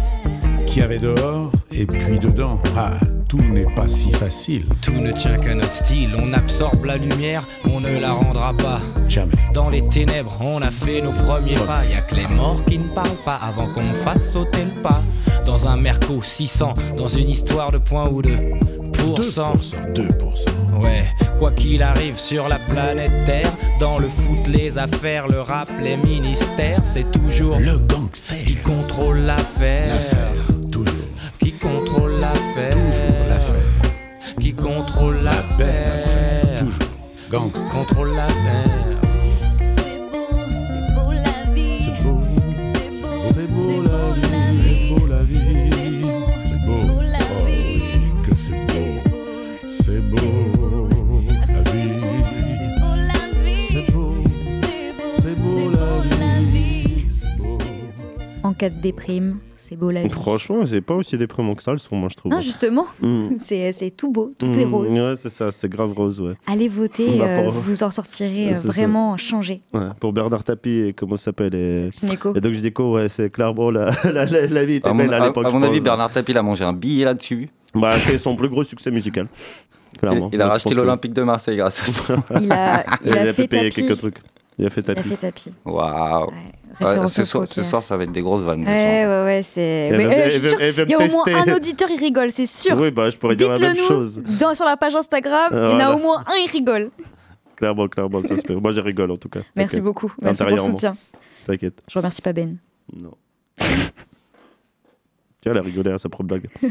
qu'il y avait dehors et puis dedans. Ah, tout n'est pas si facile. Tout ne tient qu'à notre style, on absorbe la lumière, on ne la rendra pas. Jamais. Dans les ténèbres, on a fait nos premiers pas. Y a que les morts qui ne parlent pas avant qu'on fasse sauter le pas. Dans un Merco 600, dans une histoire de point ou de pourcent. 2%, 2%. Ouais, quoi qu'il arrive sur la planète Terre, dans le foot, les affaires, le rap, les ministères, c'est toujours le gangster qui contrôle l'affaire. L'affaire, toujours. Qui contrôle l'affaire. Toujours l'affaire. Qui contrôle La belle affaire, l'affaire. toujours. Gangster. Contrôle l'affaire. Cas de déprime, c'est beau la vie. Franchement, c'est pas aussi déprimant que ça le son, moi je trouve. Non, justement, Mm. c'est c'est tout beau, tout est Mm, rose. Ouais, c'est ça, c'est grave rose, ouais. Allez voter, Bah, euh, vous en sortirez euh, ça. vraiment changé. Ouais, pour Bernard Tapie et comment ça s'appelle et... Gynéco. Et donc Gynéco, ouais, c'est clairement la, la, la, la vie était À mon, belle à à- l'époque. à mon avis, pense. Bernard Tapie, il a mangé un billet là-dessus. Bah, c'est son plus gros succès musical. Clairement. Il a racheté que- l'Olympique de Marseille grâce à ça. Il a, il a fait payer tapis. quelques trucs. Il a fait Il a tapis. fait tapis. Waouh. Ouais, référence ce, soir, poker. ce soir, ça va être des grosses vannes. Ouais, ouais, ouais, c'est. Euh, il y a au moins un auditeur, il rigole, c'est sûr. Oui, bah, je pourrais dire la même chose. dans, sur la page Instagram, il y en a au moins un, il rigole. Clairement, clairement, ça se fait. Moi, je rigole en tout cas. Merci beaucoup. Merci pour le soutien. T'inquiète. Je remercie pas Ben. Non. Tiens, elle a rigolé à sa propre blague.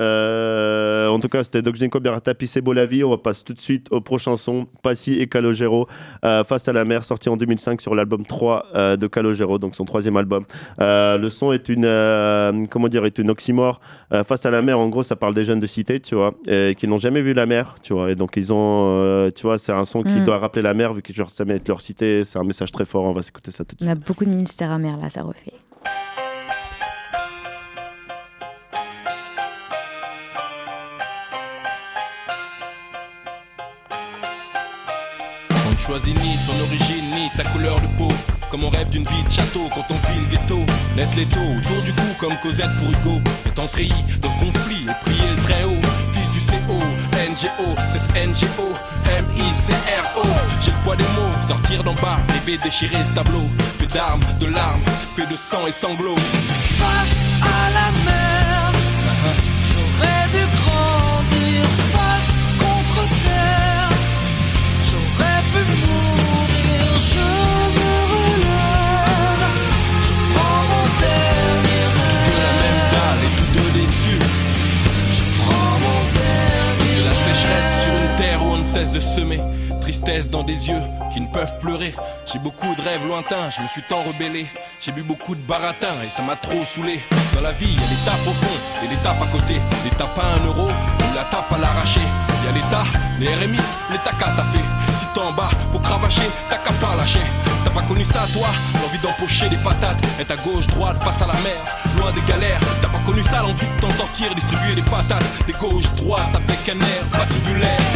Euh, en tout cas, c'était beau la vie. On va passer tout de suite au prochain son, Passy et Calogero, euh, Face à la mer, sorti en 2005 sur l'album 3 euh, de Calogero, donc son troisième album. Le son est une, comment dire, est une oxymore. Face à la mer, en gros, ça parle des jeunes de cité, tu vois, et qui n'ont jamais vu la mer, tu vois. Et donc, ils ont, tu vois, c'est un son qui Mm. doit rappeler la mer, vu qu'ils genre, ça met leur cité. C'est un message très fort. On va s'écouter ça tout de On suite. a beaucoup de ministères amers là, ça refait. Choisit ni son origine ni sa couleur de peau. Comme on rêve d'une vie de château quand on vit le ghetto. Net l'étau autour du cou comme Cosette pour Hugo. Étant treillis de conflit et prier le très haut. Fils du CO, NGO, cette NGO, M-I-C-R-O. J'ai le poids des mots, sortir d'en bas, rêver déchirer ce tableau. Fait d'armes, de larmes, fait de sang et sanglots. Face à la mer, semer. Tristesse dans des yeux qui ne peuvent pleurer. J'ai beaucoup de rêves lointains, je me suis tant rebellé. J'ai bu beaucoup de baratin et ça m'a trop saoulé. Dans la vie, il y a des tapes au fond et des tapes à côté. Les tapes à un euro ou la tape à l'arraché. Il y a l'État, les RMI, les tacas t'as fait. Si t'es en bas, faut cravacher, t'as qu'à pas lâcher. T'as pas connu ça toi, l'envie d'empocher des patates. Être à gauche, droite, face à la mer, loin des galères. T'as pas connu ça, l'envie de t'en sortir, distribuer des patates. Des gauches, droites avec un air patibulaire.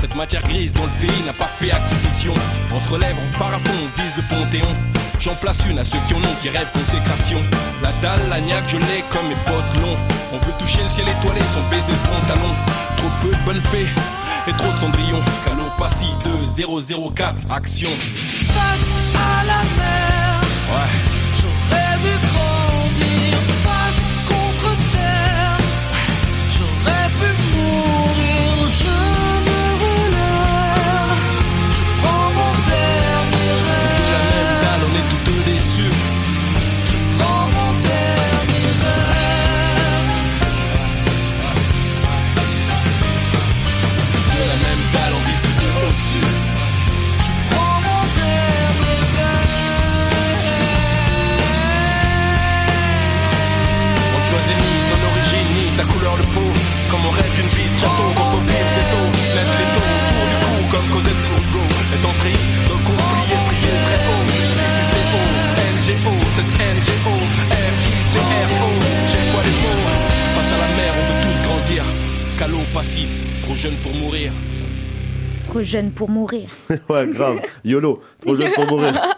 Cette matière grise dont le pays n'a pas fait acquisition. On se relève, on part à fond, on vise le panthéon. J'en place une à ceux qui en ont, qui rêvent consécration. La dalle, la niaque, je l'ai comme mes potes longs. On veut toucher le ciel étoilé sans baiser le pantalon. Trop peu de bonnes fées et trop de cendrillon. Calopassie 2004, action. face à la mer, Calo, passif, trop jeune pour mourir. Trop jeune pour mourir. ouais, grave. YOLO, trop jeune pour mourir.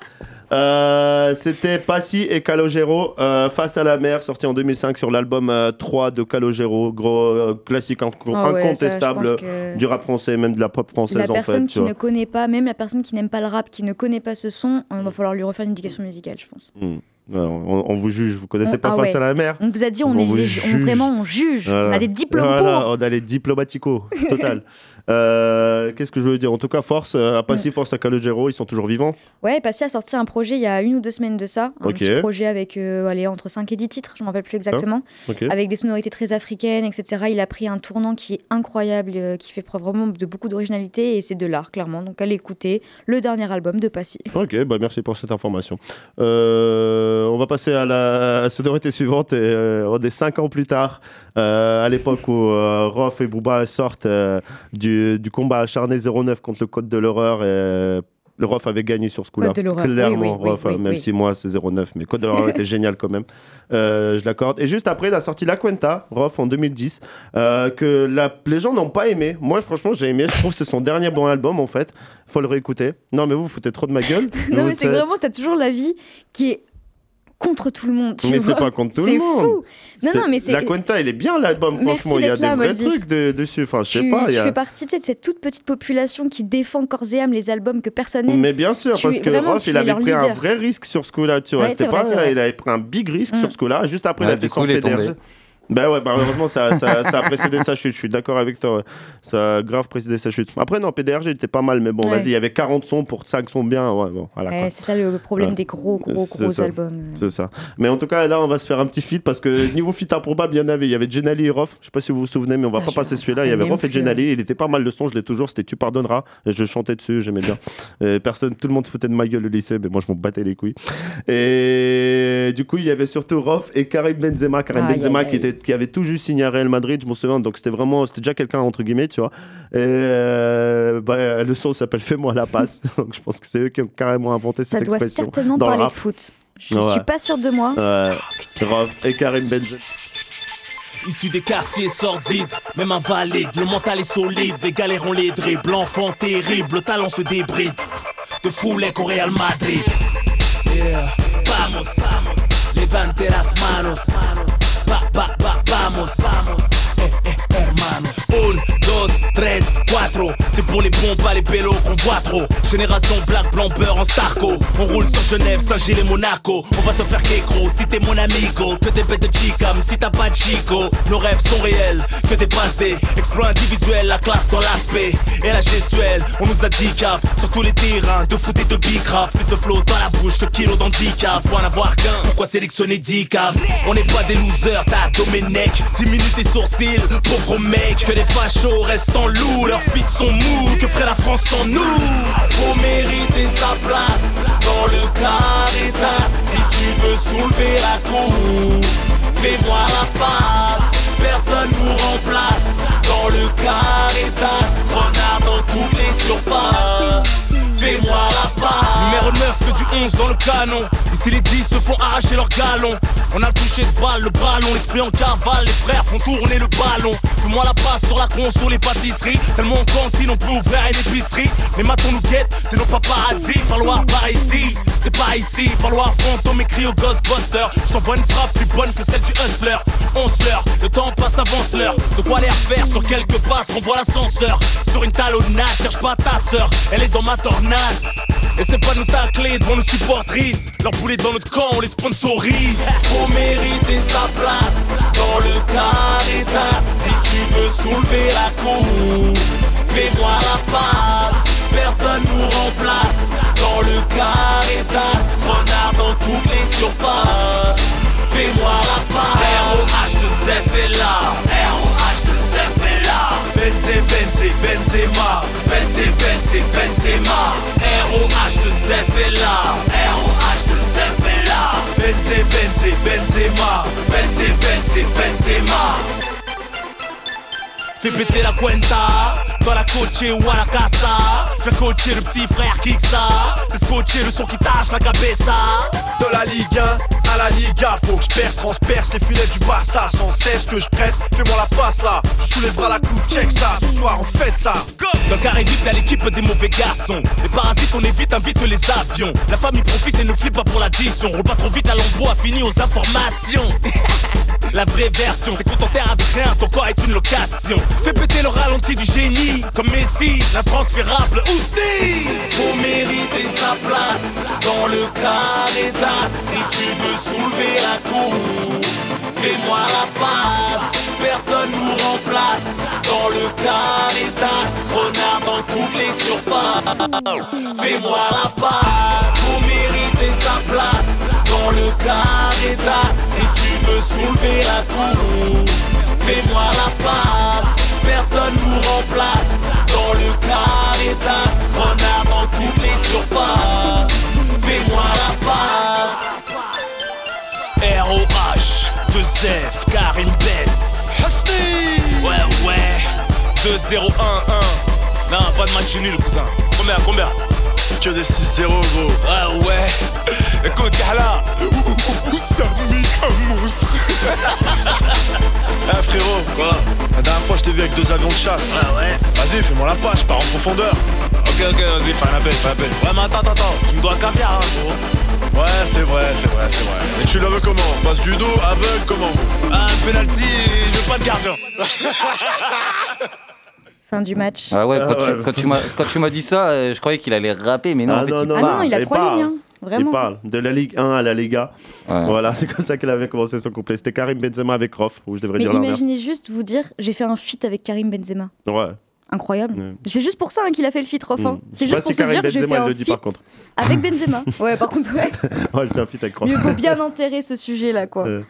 Euh, C'était Passy et Calogero euh, face à la mer, sorti en 2005 sur l'album euh, 3 de Calogero, gros euh, classique Ah ouais, ça, je incontestable du rap français, même de la pop française La en personne fait. qui tu vois. ne connaît pas, même la personne qui n'aime pas le rap, qui ne connaît pas ce son, il va falloir lui refaire une éducation musicale, je pense. Hmm. On, on vous juge, vous connaissez On- pas ah face ouais. à la mer On vous a dit, on, est, les- vraiment, on juge. On a des diplômes Voilà, pour. On a les diplomatico, total. Euh, Qu'est-ce que je veux dire? En tout cas, force euh, à Mm. Passy, force à Calogero, ils sont toujours vivants? Ouais, Passy a sorti un projet il y a une ou deux semaines de ça. Un petit projet avec euh, allez, entre 5 et 10 titres, je ne me rappelle plus exactement. Ok. Avec des sonorités très africaines, etc. Il a pris un tournant qui est incroyable, euh, qui fait preuve vraiment de beaucoup d'originalité et c'est de l'art, clairement. Donc allez écouter le dernier album de Passy. Ok, bah merci pour cette information. Euh, on va passer à la sonorité suivante. Et, euh, on est cinq ans plus tard, euh, à l'époque où euh, Rof et Booba sortent euh, du, du combat acharné 09 contre le Code de l'horreur. Et, le Rof avait gagné sur ce coup-là. Oui, Clairement, oui, oui, Rof, oui, même si moi c'est 09, mais Code de l'horreur était génial quand même. Euh, je l'accorde. Et juste après, il a sorti La Cuenta, Rof, en 2010, euh, que la, les gens n'ont pas aimé. Moi, franchement, j'ai aimé. Je trouve que c'est son dernier bon album en fait. Faut le réécouter. Non, mais vous, vous foutez trop de ma gueule. Non, mais c'est vraiment, t'as toujours l'avis qui est contre tout le monde. tu Mais c'est pas contre tout le monde. fou. Non, C'est- non, mais c'est. La Cuenta, il est bien l'album, franchement. Il y a des vrais trucs de- dessus. Enfin, je sais tu, pas. tu y a- fais partie de cette toute petite population qui défend corps et âme les albums que personne n'aime. Mais bien sûr, Tu parce es- que tu il avait pris un vrai risque sur ce coup-là, tu vois. Ouais, pas, vrai. il avait pris un big risque sur ce coup-là. Juste après, Ouais, il a fait son Ben ouais, malheureusement, ça, ça, ça a précédé sa chute. Je suis d'accord avec toi. ouais. Ça a grave précédé sa chute. Après, non, PDRG, il était pas mal, mais bon, Ouais. vas-y, il y avait 40 sons pour 5 sons bien. Ouais, bon, voilà. Ouais, c'est ça le problème des gros, gros, gros ça. albums. euh. C'est ça. Mais en tout cas, là, on va se faire un petit feat parce que niveau feat improbable, il y en avait. Il y avait Jenali et Rof. Je sais pas si vous vous souvenez, mais on va pas passer celui-là. Il y avait Rof et Jenali. Il était pas mal de son. Je l'ai toujours. C'était Tu pardonneras. Je chantais dessus. J'aimais bien. Et personne, tout le monde se foutait de ma gueule au lycée, mais moi, je m'en battais les couilles. Et du coup, il y avait surtout Rof et Karim Benzema. Karim Benzema qui, était, qui avait tout juste signé à Real Madrid. Je m'en souviens. Donc, c'était vraiment, c'était déjà quelqu'un entre guillemets, tu vois. Et euh, bah, le son s'appelle Fais-moi la passe. donc, je pense que c'est eux qui ont carrément inventé Ça cette doit expression. certainement dans le parler de foot. Je Ouais. suis pas sûre de moi. Ouais, et Karim Benzema. Issu des quartiers sordides, même invalide, le mental est solide, des galères on les dribble, enfant terrible, le talent se débride, de foulée au Real Madrid. Yeah, vamos, levante las manos, va, va, va, vamos, eh, eh, hermanos. Un, dos, tres, cuatro, c'est pour les bons, pas les pélos qu'on voit trop. Génération black, blanc, beurre en Starco. On roule sur Genève, Saint-Gilles et Monaco. On va te faire kékro si t'es mon amigo. Que des bêtes de chicam si t'as pas de chico. Nos rêves sont réels, que des passes des exploits individuels, la classe dans l'aspect et la gestuelle. On nous a dit caf sur tous les terrains de foot et de bicraft. Plus de flow dans la bouche, de kilos d'handicap. Faut en avoir qu'un, pourquoi sélectionner 10 caves? On n'est pas des losers, t'as Domenech. 10 minutes et sourcils, pauvres Que les fachos restent en loup, leurs fils sont mous. Que ferait la France sans nous? Faut mériter sa place dans le caritas. Si tu veux soulever la coupe, fais-moi la passe. Personne nous remplace dans le caritas. Renard dans toutes les surfaces. Fais-moi la passe. Numéro 9 fait du 11 dans le canon. Ici les 10 se font arracher leur galon. On a le touché de balle, le bras long, l'esprit en cavale. Les frères font tourner le ballon. Fais-moi la passe sur la console, les pâtisseries. Tellement en cantine, on peut ouvrir une épicerie. Les matons nous guettent, c'est nos paparazzi. Falloir par ici, c'est pas ici. Falloir fantôme écrit au Ghostbuster. Je t'envoie une frappe plus bonne que celle du hustler. 11 l'heure, le temps passe, avance l'heure. De quoi les refaire sur quelques passes, renvoie l'ascenseur. Sur une talonnade, cherche pas ta sœur, elle est dans ma tornade. Et c'est pas nous tacler devant nos supportrices. Leur boulet dans notre camp, on les sponsorise. Faut mériter sa place dans le caritas. Si tu veux soulever la coupe, fais-moi la passe. Personne nous remplace dans le caritas. Renard dans toutes les surfaces. Fais-moi la passe. ROH de Zef est là. Benzé, Benzé, Benzema. Benzé, Benzé, Benzema. ROH de Zef est là. ROH de Zef est là. Benzé, Benzé, Benzema. Benzé, Benzé, Benzema. Fais péter la cuenta dans la coachée ou à la casa. Je vais coacher le petit frère Kiksa. T'es scotché le son qui tâche la cabeza. De la Ligue 1 à la Liga, faut que je perce, transperce les filets du Barça sans cesse que je presse. Fais-moi la passe là, tu soulèveras la coupe, check ça. Ce soir on fête ça. Dans le carré vite, y'a l'équipe des mauvais garçons. Les parasites, on évite, invite les avions. La famille profite et ne flippe pas pour l'addition. Roule pas trop vite, lambeau a fini aux informations. La vraie version, c'est contenter avec rien, ton corps est une location. Fais péter le ralenti du génie, comme Messi, l'intransférable Ousni. Faut mériter sa place dans le carré. Si tu veux soulever la cour, fais-moi la passe. Personne nous remplace dans le carré. Toutes les surfaces. Fais-moi la passe. Faut mériter sa place dans le carré d'as. Si tu veux soulever la cour, fais-moi la passe. Personne nous remplace dans le carré d'as. Renard dans toutes les surfaces. Fais-moi la passe. ROH, 2F, Karim Benz. Ouais, ouais. 2-0-1-1. Non, pas de match nul, cousin. Combien, combien? Que des 6-0, gros. Ouais, ouais. Écoute, Kahla. Samy, un monstre. Eh frérot, quoi? La dernière fois je t'ai vu avec deux avions de chasse. Ouais, ouais? Vas-y, fais-moi la page, pars en profondeur. Ok, ok, vas-y, fais un appel, fais un appel. Ouais, mais attends, attends, attends. Tu me dois un caviar, hein, gros. Ouais, c'est vrai, c'est vrai, c'est vrai. Et tu la veux comment? Passe du dos, aveugle, comment? Ah, un penalty, je veux pas de gardien. Fin du match. Ah ouais, quand, Ah tu, ouais. quand tu m'as- quand tu m'as dit ça, euh, je croyais qu'il allait rapper, mais non, Ah en fait, non, il non, Ah non, il a trois parle. lignes, hein. Vraiment. Il parle de la Ligue 1 à la Liga. Ouais. Voilà, c'est comme ça qu'il avait commencé son couplet. C'était Karim Benzema avec Rof, ou je devrais Mais dire l'inverse. imaginez juste vous dire j'ai fait un feat avec Karim Benzema. Ouais. Incroyable. Ouais. C'est juste pour ça hein, qu'il a fait le feat, Rof. hein. Mm. C'est juste pour si se Karim dire j'ai Benzema, fait il un le dit, par feat contre. avec Benzema. Ouais, par contre, ouais. Ouais, je fais un feat avec Rof. Mieux vaut bien enterrer ce sujet là, quoi. Euh,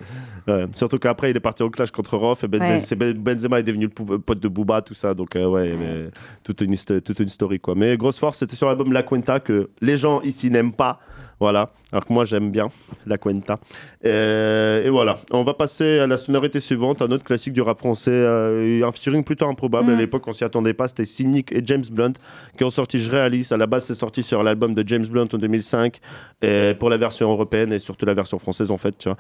ouais. Surtout qu'après, il est parti au clash contre Rof. Et Ouais. Ben- Benzema est devenu le pote de Booba, tout ça. Donc, euh, ouais, mais toute, une, toute une story, quoi. Mais grosse force, c'était sur l'album La Cuenta que les gens ici n'aiment pas. Voilà. Alors que moi, j'aime bien La Cuenta. Euh, et voilà. On va passer à la sonorité suivante, un autre classique du rap français. euh, un featuring plutôt improbable. Mm. À l'époque, on s'y attendait pas. C'était Cynic et James Blunt qui ont sorti Je réalise. À la base, c'est sorti sur l'album de James Blunt en 2005 et pour la version européenne et surtout la version française, en fait. Tu vois.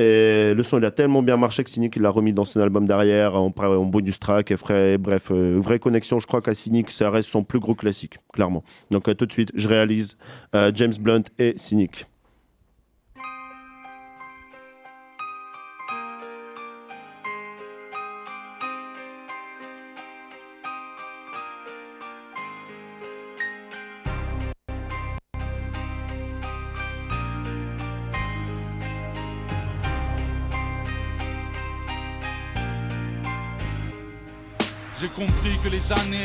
Et le son, il a tellement bien marché que Cynic, l'a remis dans son album derrière, en, en bonus track. Et frais- bref, euh, vraie connexion. Je crois qu'à Cynic, ça reste son plus gros classique, clairement. Donc, euh, tout de suite, je réalise euh, James Blunt et Cynic.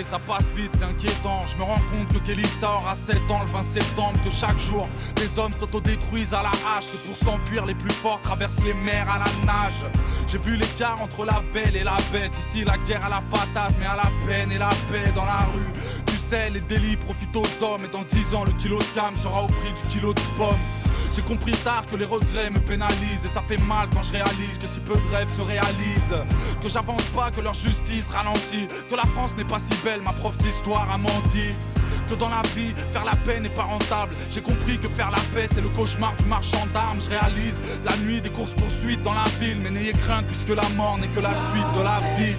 Ça passe vite, c'est inquiétant. Je me rends compte que Kelly sort à 7 ans le 20 septembre, que chaque jour les hommes s'autodétruisent à la hache. Que pour s'enfuir, les plus forts traversent les mers à la nage. J'ai vu l'écart entre la belle et la bête. Ici, la guerre à la patate, mais à la peine et la paix dans la rue. Tu sais, les délits profitent aux hommes, et dans 10 ans, le kilo de cam sera au prix du kilo de pommes. J'ai compris tard que les regrets me pénalisent et ça fait mal quand je réalise que si peu de rêves se réalisent. Que j'avance pas, que leur justice ralentit. Que la France n'est pas si belle, ma prof d'histoire a menti. Que dans la vie, faire la paix n'est pas rentable. J'ai compris que faire la paix, c'est le cauchemar du marchand d'armes. Je réalise la nuit des courses poursuites dans la ville. Mais n'ayez crainte, puisque la mort n'est que la suite de la vie.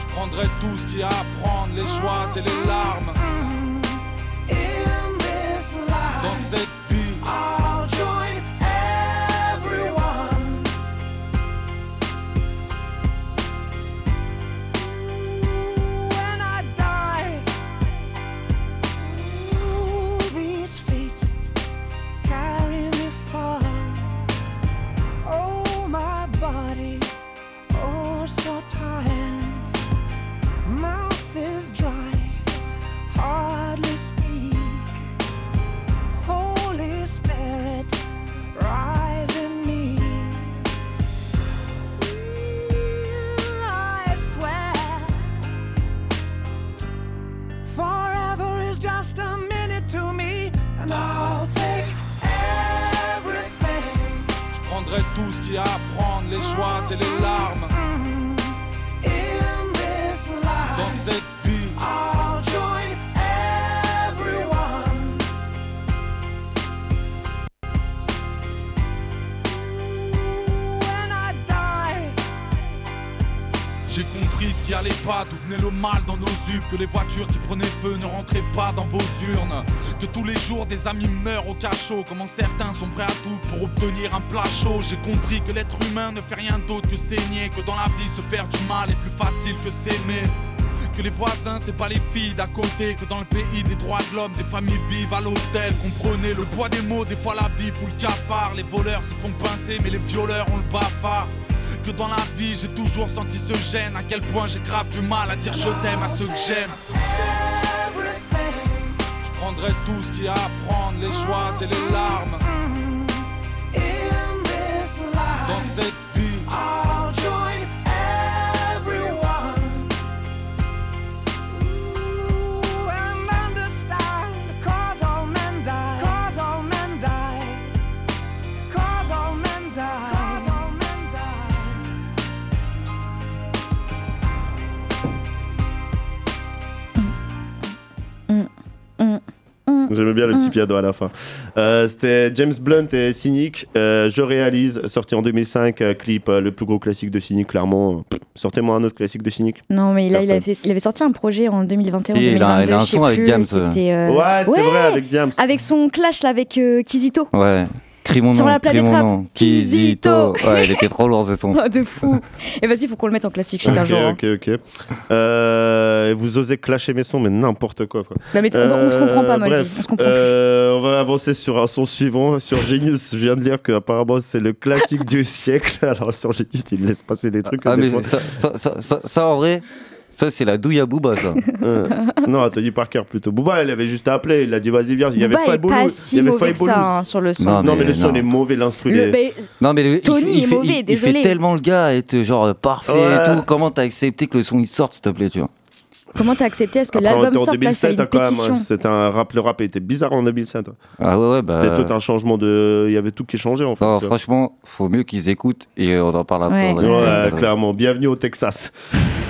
Je prendrai tout ce qu'il y a à prendre, les joies et les larmes. Dans cette tout ce qu'il que les voitures qui prenaient feu ne rentraient pas dans vos urnes, que tous les jours des amis meurent au cachot, comment certains sont prêts à tout pour obtenir un plat chaud? J'ai compris que l'être humain ne fait rien d'autre que saigner, que dans la vie se faire du mal est plus facile que s'aimer. Que les voisins, c'est pas les filles d'à côté. Que dans le pays des droits de l'homme, des familles vivent à l'hôtel. Comprenez le poids des mots, des fois la vie fout le cafard. Les voleurs se font pincer, mais les violeurs ont le bafard. Que dans la vie, j'ai toujours senti ce gêne. À quel point j'ai grave du mal à dire je t'aime à ceux que j'aime. Je prendrai tout ce qu'il y a à prendre, les joies et les larmes. Dans cette J'aimais bien le petit piano à la fin. Euh, C'était James Blunt et Cynic. Euh, je réalise, sorti en 2005, euh, clip, euh, le plus gros classique de Cynic, clairement. Sortez-moi un autre classique de Cynic. Non, mais là, il, avait fait- il avait sorti un projet en 2021 Si, il a- 2022. il a un son avec Diams, euh, Ouais, c'est vrai, avec Diams. Avec son clash là, avec euh, Kizito. Ouais. Crie mon Sur nom, la crie planète mon nom. Kizito. Ouais, il était trop lourd ce son. Oh, de fou. Et vas-y, faut qu'on le mette en classique shit un Ok, jour. hein. ok, ok. Euh, vous osez clasher mes sons, mais n'importe quoi. quoi. Non, mais on- se comprend pas, On se comprend euh, on va avancer sur un son suivant. Sur Genius, je viens de lire qu'apparemment c'est le classique du siècle. Alors sur Genius, il laisse passer des trucs. Ah, mais fois. ça, ça, ça, ça, ça, en vrai, ça, c'est la douille à Booba, ça. Euh, non, Tony Parker plutôt. Booba, il avait juste appelé. Il a dit vas-y, viens. Il y avait Booba est pas il si y avait mauvais que ça hein, sur le son. Non, mais, le son non. est mauvais, l'instru. il Le- est- mais- Non, mais le- il Tony fait- il, est fait, mauvais, il- il désolé. fait tellement le gars être genre parfait Ouais. et tout. Comment t'as accepté que le son il sorte, s'il te plaît, tu vois? Comment t'as accepté à ce que l'album sorte là, il fallait 2007 une hein, quand même. pétition? C'était un rap, le rap était bizarre en 2007. ouais. Ah ouais, ouais, bah. C'était tout un changement de. Il y avait tout qui changeait en fait. Non, franchement, faut mieux qu'ils écoutent et on en parle après. Ouais. Ouais, clairement. Bienvenue au Texas.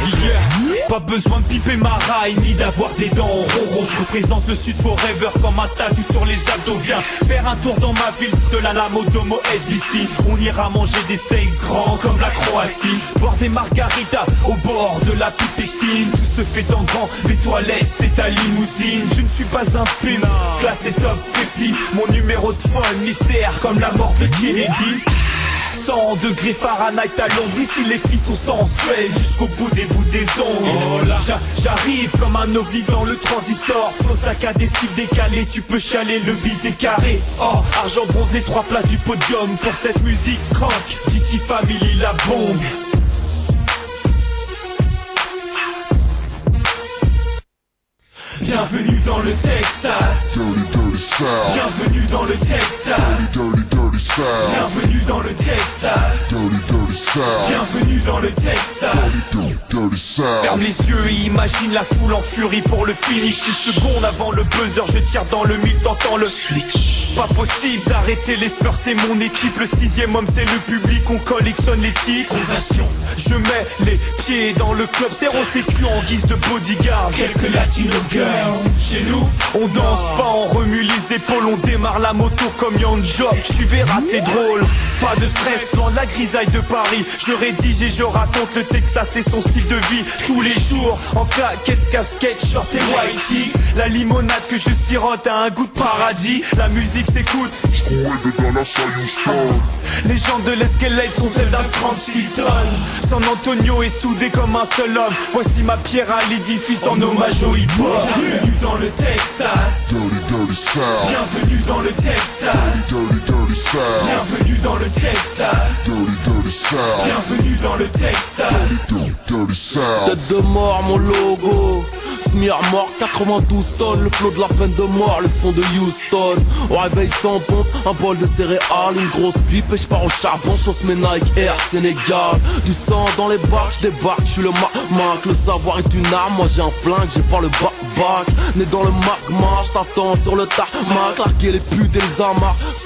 Pas besoin de piper ma raille ni d'avoir des dents en ronron. Je représente le sud forever comme un tatou sur les abdos. Viens faire un tour dans ma ville de la Lamo Domo SBC. On ira manger des steaks grands comme la Croatie. Boire des margaritas au bord de la petite. Tout se fait en grand, les toilettes c'est ta limousine. Je ne suis pas un pin, classé top 50. Mon numéro de fun, mystère comme la mort de Kennedy. 100 degrés Fahrenheit à Londres. Ici les filles sont sensuelles jusqu'au bout des bouts des ongles. J'a- J'arrive comme un ovni dans le transistor. Flow saccadé, style décalé Tu peux chialer, le bis est carré. Oh, argent bronze, les trois places du podium Pour cette musique crank Titi Family la bombe Bienvenue dans le Texas. Bienvenue dans le Texas. Bienvenue dans le Texas. Bienvenue dans le Texas. Ferme les yeux et imagine la foule en furie pour le finish. Une seconde avant le buzzer, je tire dans le mille, t'entends le switch. Pas possible d'arrêter les Spurs, c'est mon équipe. Le sixième homme, c'est le public, on collectionne les titres. Ovation, je mets les pieds dans le club Zéro sécu en guise de bodyguard. Quelques latino Chez nous, on danse pas, on remue les épaules On démarre la moto comme Young Job. Tu verras, c'est drôle. Pas de stress, de la grisaille de Paris. Je rédige et je raconte le Texas et son style de vie. Tous les jours, en claquette, casquette, short et whitey La limonade que je sirote a un goût de paradis. La musique s'écoute. Les gens de l'escalade sont celles d'un 36 tonnes San Antonio est soudé comme un seul homme. Voici ma pierre à l'édifice en hommage au hip-hop Bienvenue dans le Texas. Bienvenue dans le Texas. Bienvenue dans le Texas. Bienvenue dans le Texas. Tête de mort, mon logo. Smear mort 92 tonnes. Le flow de la peine de mort Le son de Houston. Au réveil sans pompe Un bol de céréales Une grosse pipe Et je pars au charbon. Chausse mes Nike Air Sénégal. Du sang dans les bacs Je débarque Je suis le mac mac Le savoir est une arme. Moi j'ai un flingue J'ai pas le bac Né dans le magma t'attends sur le tarmac. Larguer les putes et les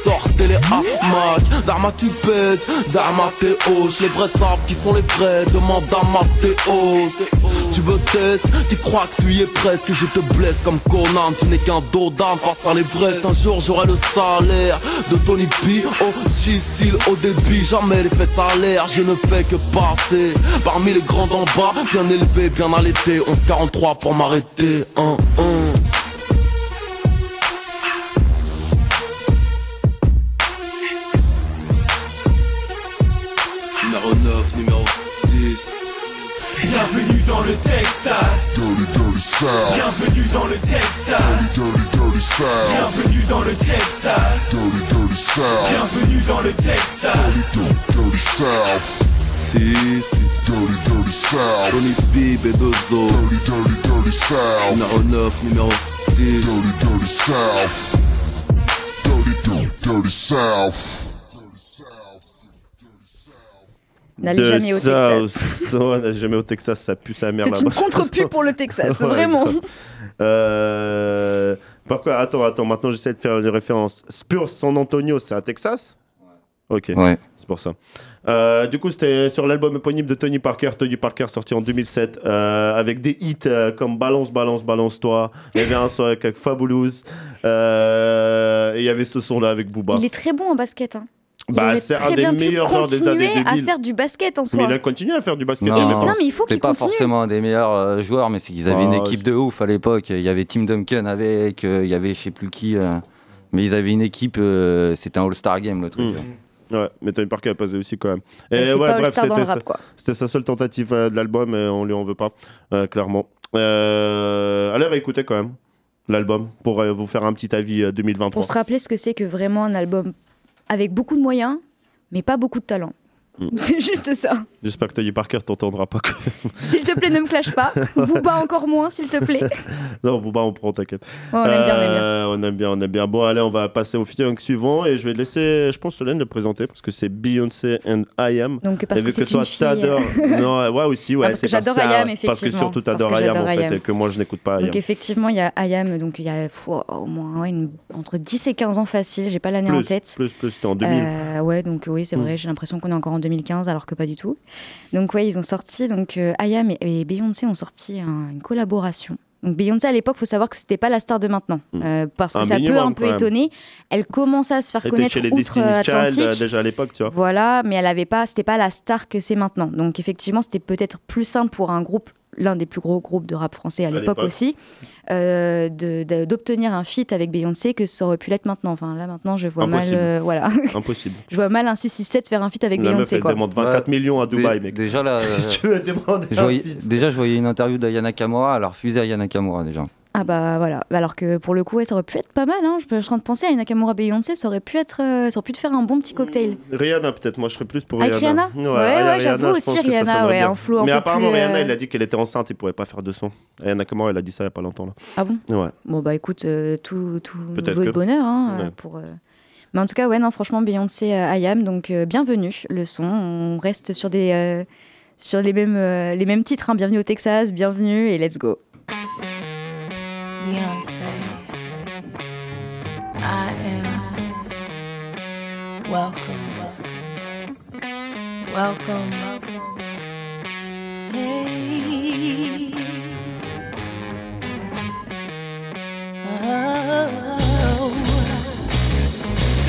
Sortez les hamacs. Zarma tu pèses Zarma t'es hoche. Les vrais savent qui sont les vrais Demande à Mathéos. Tu veux test Tu crois que tu y es presque. Je te blesse comme Conan Tu n'es qu'un d'âme face à l'Everest. Un jour j'aurai le salaire De Tony P Au G-Style au débit. Jamais les faits salaires Je ne fais que passer. Parmi les grands d'en bas Bien élevé, bien allaité 11-43 pour m'arrêter Numéro 9, numéro 10 Bienvenue dans le Texas. Bienvenue dans le Texas. Bienvenue dans le Texas. Bienvenue dans le Texas. Si, si Dirty, dirty South. Tony B, Bedozo. Dirty, dirty, dirty South. Numéro 9, numéro 10 Dirty, dirty South. Dirty, dirty, dirty South. N'allez jamais au Texas. N'allez jamais au Texas, ça pue sa mère C'est une contre-pub pour le Texas, Ouais, vraiment. Euh, Pourquoi Attends, attends, maintenant j'essaie de faire une référence. Spurs San Antonio, c'est à Texas? Ok, Ouais. c'est pour ça. Euh, du coup, c'était sur l'album éponyme de Tony Parker. Tony Parker sorti en 2007 euh, avec des hits euh, comme Balance, Balance, Balance-toi. Il y avait un son avec Fabulous. Euh, et il y avait ce son-là avec Booba. Il est très bon en basket. Hein. Il Bah, c'est un très des meilleurs joueurs des années continuer à 2000. faire du basket en Mais soi. il a continué à faire du basket. Non, mais il faut pas forcément un des meilleurs euh, joueurs, mais c'est qu'ils avaient une Ah, équipe de ouf à l'époque. Il y avait Tim Duncan avec, euh, il y avait je sais plus qui. euh, mais ils avaient une équipe, euh, c'était un All-Star Game le truc. Mm. Ouais, mais Tony Parker a passé aussi quand même. Et ouais, bref, c'était sa- seule tentative euh, de l'album et on lui en veut pas, euh, clairement. Euh, allez réécouter quand même l'album pour euh, vous faire un petit avis euh, 2023. Pour se rappeler ce que c'est que vraiment un album avec beaucoup de moyens, mais pas beaucoup de talent. Mm. C'est juste ça. J'espère que Tony Parker t'entendra pas. quand même. S'il te plaît, ne me clash pas. Booba encore moins, s'il te plaît. non, bon, bah, on prend, t'inquiète. Ouais, on aime bien, on aime bien. On aime bien, on aime bien. Bon, allez, on va passer au featuring suivant et je vais laisser, je pense, Solène le présenter parce que c'est Beyoncé and I Am. Donc, parce Et vu que c'est toi, t'adores- non, ouais, aussi, ouais. Ah, parce que j'adore I Am, Parce que effectivement. surtout, t'adores que I Am, en I fait, Am. et que moi, je n'écoute pas I Am. Donc effectivement, il y a IAM, donc il y a pff, au moins ouais, une- entre 10 et 15 ans facile, j'ai pas l'année en tête. plus, plus, c'était en 2000. Euh, ouais, donc oui, c'est Mm. vrai, j'ai l'impression qu'on est encore en 2015 alors que pas du tout. Donc ouais, ils ont sorti, donc euh, IAM et, et Beyoncé ont sorti un- une collaboration. Donc Beyoncé à l'époque, faut savoir que c'était pas la star de maintenant, euh, parce que ça peut un peu étonner. Elle commençait à se faire Elle était connaître chez Child outre-Atlantique. euh, déjà à l'époque, tu vois. Voilà, mais elle avait pas, c'était pas la star que c'est maintenant. Donc effectivement, c'était peut-être plus simple pour un groupe, l'un des plus gros groupes de rap français à l'époque l'époque. aussi, euh, d'obtenir un feat avec Beyoncé que ça aurait pu l'être maintenant. Enfin là maintenant, je vois Impossible. mal, euh, voilà, Impossible. je vois mal un 667 faire un feat avec La meuf, Beyoncé elle quoi. demande 24 millions à Dubaï, mec. Déjà là, euh, Tu veux demander je voyais- déjà je voyais une interview d'Ayana Kamura, elle a refusé Ayana Kamura déjà. Ah bah voilà, alors que pour le coup, ouais, ça aurait pu être pas mal. Hein. Je, suis en train de penser à une Nakamura Beyoncé, ça aurait pu être, euh, ça aurait pu te faire un bon petit cocktail. Rihanna, peut-être. Moi, je serais plus pour Avec Rihanna. Rihanna Ouais, ouais, j'avoue aussi Rihanna, ouais, un flow un Mais peu apparemment, plus, Rihanna, euh, il a dit qu'elle était enceinte, il pourrait pas faire de son. Rihanna Kamura, elle a dit ça il y a pas longtemps là. Ah bon? Ouais. Bon bah écoute, euh, tout, tout nouveau que. bonheur hein, euh, pour. euh, Mais en tout cas, ouais, non, franchement, Beyoncé, euh, I Am, donc euh, bienvenue, le son. On reste sur des, euh, sur les mêmes, euh, les mêmes titres. hein. Bienvenue au Texas, bienvenue et let's go. Beyonce. I am. Welcome. Welcome. Hey.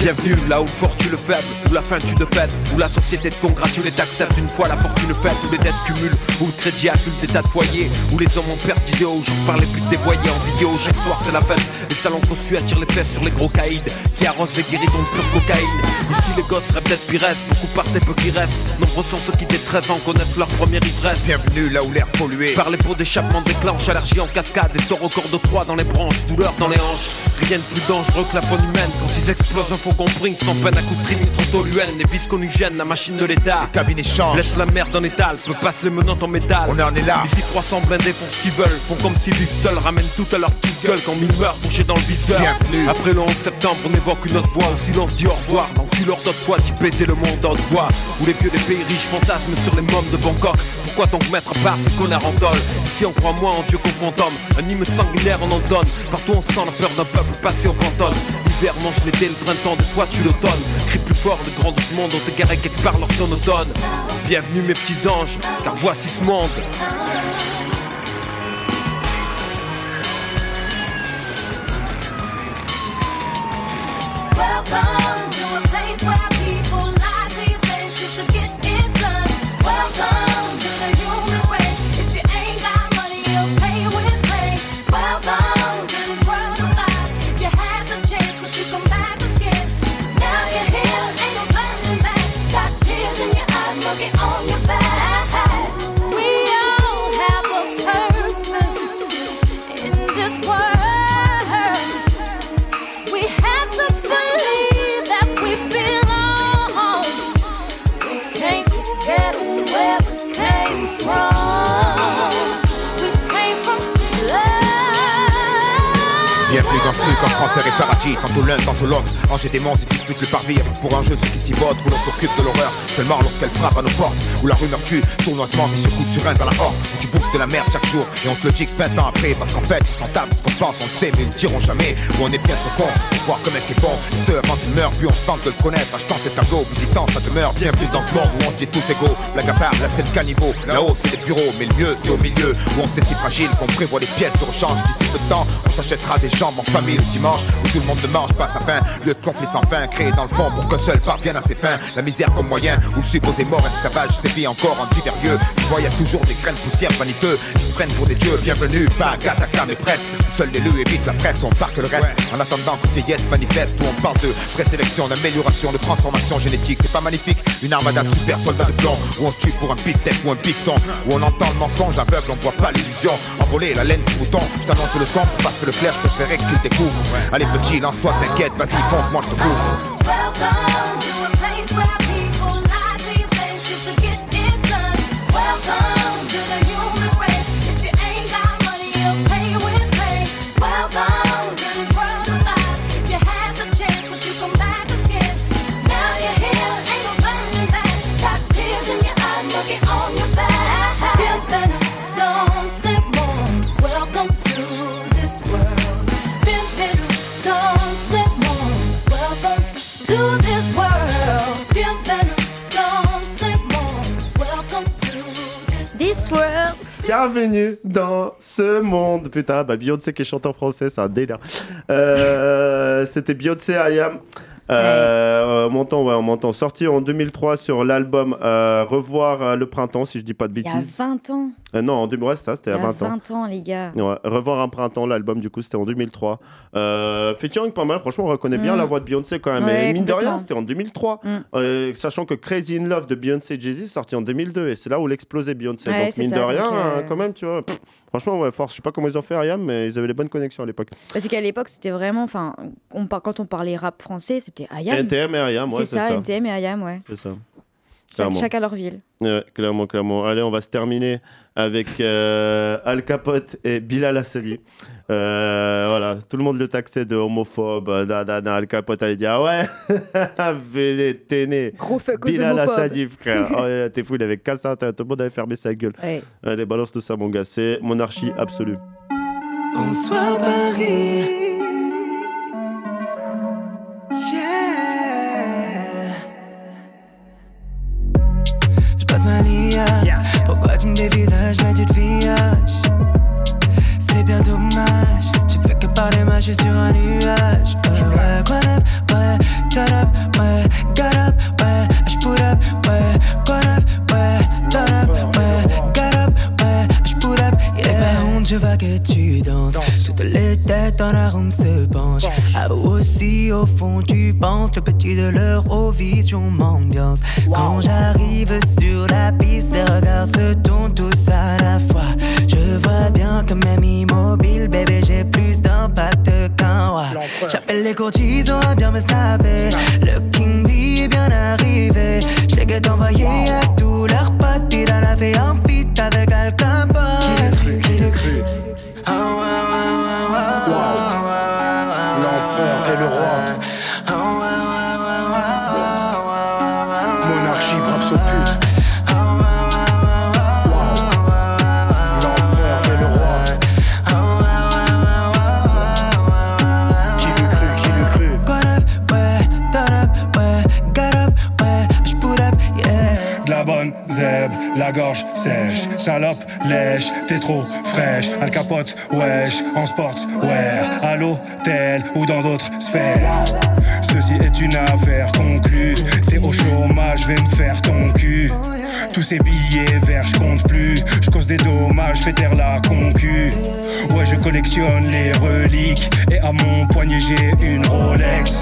Bienvenue là où fortune le faible, où la fin tu de fête, où la société te congratule et t'accepte une fois la fortune faite, où les dettes cumulent, où le crédit accule des tas de foyers, où les hommes ont perte d'idéaux, j'en parle les plus dévoyés en vidéo, chaque soir c'est la fête, les salons conçus attirent les fesses sur les gros caïds, qui arrosent les guéridons de pure cocaïne. Ici les gosses rêvent d'être pires, beaucoup partent et peu qui restent, nombreux sont ceux qui dès 13 ans connaissent leur première ivresse. Bienvenue là où l'air pollué. Par les pots d'échappement déclenche allergie en cascade Et taureaux corps de croix dans les branches, douleur dans les hanches Rien de plus dangereux que la faune humaine Quand ils explosent un faux compris sans peine à coup de triming trop toluène Les vis qu'on y gêne, la machine de l'état cabinet change Laisse la merde en étal, peut passer les menottes en métal. On en est là. Ici 300 blindés font ce qu'ils veulent, font comme s'ils vivent seuls, ramènent tout à leur petite gueule quand mille meurent touchés dans le viseur. Bienvenue. Après le 11 septembre, on évoque une autre voix, au silence dit au revoir. Dans le leur d'autres fois, d'y baiser le monde d'autres voix. Où les vieux des pays riches fantasment sur les mômes de Bangkok. Pourquoi donc mettre à part ces connards en dol? Ici on croit moins en Dieu qu'on fantôme, un hymne sanguinaire on en donne. Partout on sent la peur d'un peuple passé au pantone. L'hiver mange l'été, le printemps, des fois tu l'automne. Crie plus fort, le grand monde, on t'égarait quelque part leur sonotone. Bienvenue mes petits anges, car voici ce monde. Et tantôt l'un, tantôt l'autre. Ranger des monstres et dispute le parvis pour un jeu ceux qui s'y votent, où l'on s'occupe de l'horreur seulement lorsqu'elle frappe à nos portes. Où la rumeur tue, sournoisement, qui se coule sur un dans la horde. Où tu bouffes de la merde chaque jour et on te le dit que 20 ans après. Parce qu'en fait, ils sont tables, ce qu'on pense, on le sait, mais ils ne diront jamais. Où on est bien trop con pour voir que mec est bon. Et ce avant qu'il meure, puis on se tente de le connaître. Achetant cet tableau, visitant sa demeure. Bienvenue dans ce monde où on se dit tous égaux. Blague à part, là c'est le caniveau. Là-haut, c'est les bureaux, mais le mieux, c'est au milieu. Où on sait si fragile qu'on prévoit les pièces de rechange. D'ici peu de temps, on s'achètera des jambes en famille le dimanche. Où tout le monde ne mange pas sa faim. Lieu de conflit sans fin, créé dans le fond pour qu'un seul parvienne à ses fins. La misère comme moyen, où le supposé mort esclavage sévit encore en divers lieux. Tu vois, y a toujours des graines poussières vaniteux qui se prennent pour des dieux. Bienvenue, pas Gataka, mais presque. Où Seul l'élu évite la presse, on parque le reste. En attendant que vieillesse manifeste, où on parle de présélection, d'amélioration, de transformation génétique. C'est pas magnifique, une armada de super soldats de plomb. Où on se tue pour un beefsteak ou un bifton. Où on entend le mensonge aveugle, on voit pas l'illusion. Envoler la laine du bouton, je t'annonce le son parce que le clair, je préférais que tu le découvres. Allez petit, lance-toi, t'inquiète, vas-y, fonce, moi je te couvre. Bienvenue dans ce monde. Putain, bah Beyoncé qui chante en français, c'est un délire. Euh, C'était Beyoncé I. Euh, on m'entend, ouais, on m'entend. Sorti en 2003 sur l'album euh, Revoir euh, le printemps, si je dis pas de Il y a bêtises. 20 ans. Euh, non, en 2000, ouais, ça, c'était à y a 20 ans. 20 ans, les gars. Ouais, Revoir un printemps, l'album du coup c'était en 2003. Euh, featuring pas mal, franchement on reconnaît bien Mm. la voix de Beyoncé quand même. Ouais, et mine de rien c'était en 2003. Mm. Sachant que Crazy in Love de Beyoncé et Jay-Z est sorti en 2002 et c'est là où l'explosait Beyoncé. Ouais, donc mine de rien quand même tu vois. pff, franchement ouais, force, je sais pas comment ils ont fait Ariam mais ils avaient les bonnes connexions à l'époque. Parce qu'à l'époque, c'était vraiment. Enfin, on par- quand on parlait rap français, c'était Ayam. NTM et Ayam, ouais, c'est c'est ça, ça. NTM et Ayam, ouais. C'est ça. Clairement. chacun leur ville. Ouais, clairement, clairement. Allez, on va se terminer avec euh, Al Capote et Bilal Hassani. Euh, voilà, tout le monde le taxait de homophobe. euh, da, da, da. Al Capote allait dire Ah ouais, vénéténé. Gros fuck Bilal. Hassani, frère. Oh, T'es fou, il avait cassé un tout le monde avait fermé sa gueule. Ouais. Allez, balance tout ça, mon gars. C'est monarchie absolue. Bonsoir Paris. Pourquoi tu me dévisages, mais tu te? C'est bien dommage. Tu fais que parler, moi je sur un nuage. Ouais, quoi neuf? Ouais, turn up, ouais, got up, up, up, ouais, je vois que tu danses. Toutes les têtes dans la room se penchent. Avoue aussi, au fond, tu penses. Le petit de l'Eurovision m'ambiance. Quand j'arrive sur la piste, les regards se tournent tous à la fois. Je vois bien que même immobile, bébé, j'ai plus d'impact qu'un roi. J'appelle les courtisans à bien me snapper. Le King B est bien arrivé. Je les guette envoyé à tous leurs potes, puis la fait un en feat avec Al Capone. Le cru. Ah ouais, ouais, ouais, ouais, ouais, L'empereur et le roi. Ah ouais, ouais, ouais, ouais. Monarchie, Brabso pute. Ah ouais, ouais, ouais, ouais, ouais, ouais, ouais, L'empereur et le roi. Ah ouais, ouais, ouais, ouais, ouais, ouais, Qui le cru, qui le cru. Got up, ouais, turn up, ouais, got up, ouais, je put up, yeah. De la bonne zèbre, la gorge sèche, salope, lèche, t'es trop fraîche, Al capote, wesh, en sportswear, à l'hôtel ou dans d'autres sphères. Ceci est une affaire conclue, t'es au chômage, vais me faire ton cul. Tous ces billets verts, je compte plus, je cause des dommages, fais taire la concu. Ouais, je collectionne les reliques, et à mon poignet j'ai une Rolex.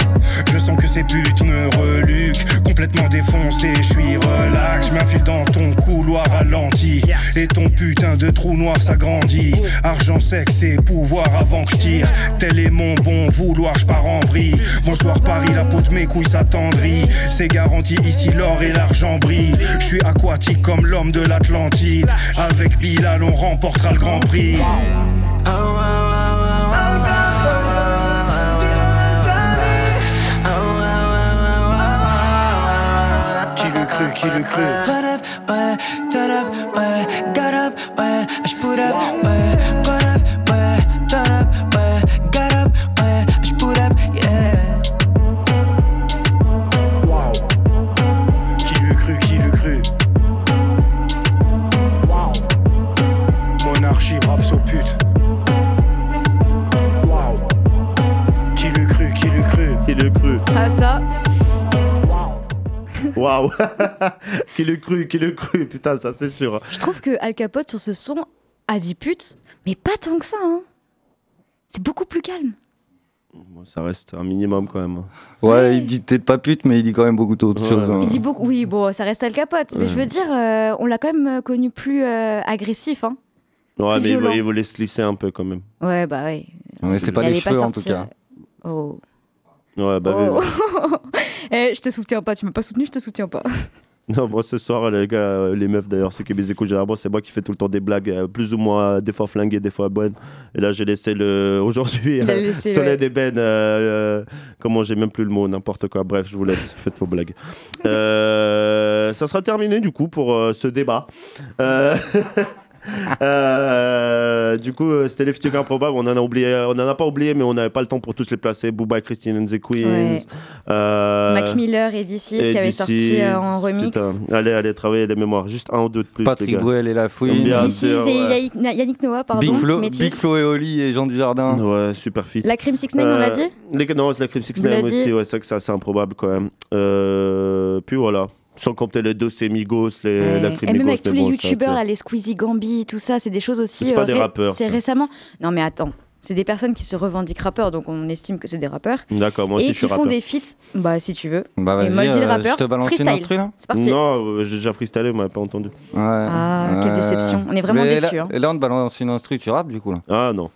Je sens que ces putes me reluquent, complètement défoncé, je suis relax. Je m'infile dans ton couloir ralenti, et ton putain de trou noir s'agrandit. Argent, sexe et pouvoir avant que je tire. Tel est mon bon vouloir, je pars en vrille. Bonsoir Paris, la peau de mes couilles s'attendrit. C'est garanti ici, l'or et l'argent brillent. Je suis aquatique comme l'homme de l'Atlantide. Avec Bilal, on remportera le grand prix. Qui le cru, qui le cru? Up, ouais, turn up, ouais, got up, ouais, je put up, ouais, got up, ouais, Waouh Qui le cru, qui le cru Putain, ça c'est sûr. je trouve que Al Capote sur ce son a dit pute, mais pas tant que ça. Hein. C'est beaucoup plus calme. Bon, ça reste un minimum quand même. Ouais, il dit peut-être pas pute, mais il dit quand même beaucoup d'autres Ouais. choses. hein. Il dit beaucoup, oui, bon, ça reste Al Capote, mais Ouais. je veux dire, euh, on l'a quand même connu plus euh, agressif. Hein. Ouais, mais il violent. voulait, il voulait se lisser un peu quand même. Ouais, bah ouais. Mais c'est pas les cheveux en tout cas. Oh. Ouais, bah Oh. oui. Eh, je te soutiens pas, tu m'as pas soutenu, je te soutiens pas. Non, moi ce soir, les gars, euh, les meufs d'ailleurs, ceux qui me écoutent généralement, c'est moi qui fais tout le temps des blagues, euh, plus ou moins, euh, des fois flinguées, des fois bonnes. Et là, j'ai laissé le. Aujourd'hui, euh, Soleil ouais. d'ébène, euh, euh, comment j'ai même plus le mot, n'importe quoi. Bref, je vous laisse, faites vos blagues. Ça sera terminé du coup pour ce débat. Euh, du coup, euh, c'était les futurs improbables. On en a oublié, on en a pas oublié, mais on n'avait pas le temps pour tous les placer. Booba, Christine and the Queens. Ouais. euh, Mac Miller et D6 qui avait sorti euh, en remix. Putain, allez, allez, travailler les mémoires. Juste un ou deux de plus. Patrick. Bruel et La Fouine. Bien D6 sûr, et ouais. Yannick- Noah, pardon. Big Flo, Métis. Big Flo et Oli et Jean Dujardin. Ouais, super fit. La Crime 6 9 on l'a dit les, Non, la Crime 6 On l'a aussi, dit. ouais, c'est vrai que c'est assez improbable quand même. Euh, puis voilà. Sans compter les deux Migos, les, Ouais. Et même avec tous les bon, youtubeurs, là, les Squeezie Gambi, tout ça, c'est des choses aussi. C'est pas euh, des rappeurs, C'est récemment. Non, mais attends. C'est des personnes qui se revendiquent rappeurs, donc on estime que c'est des rappeurs. D'accord, moi aussi et je suis qui font rappeur. des feats, bah si tu veux. Bah et vas-y, Moldy le euh, rappeur, je te balance une freestyle. instru, là C'est parti. Non, euh, j'ai déjà freestylé, on m'a pas entendu. Ah, quelle déception. On est vraiment déçus, Là, hein. et là, on te balance une instru, tu rappes du coup là. Ah non.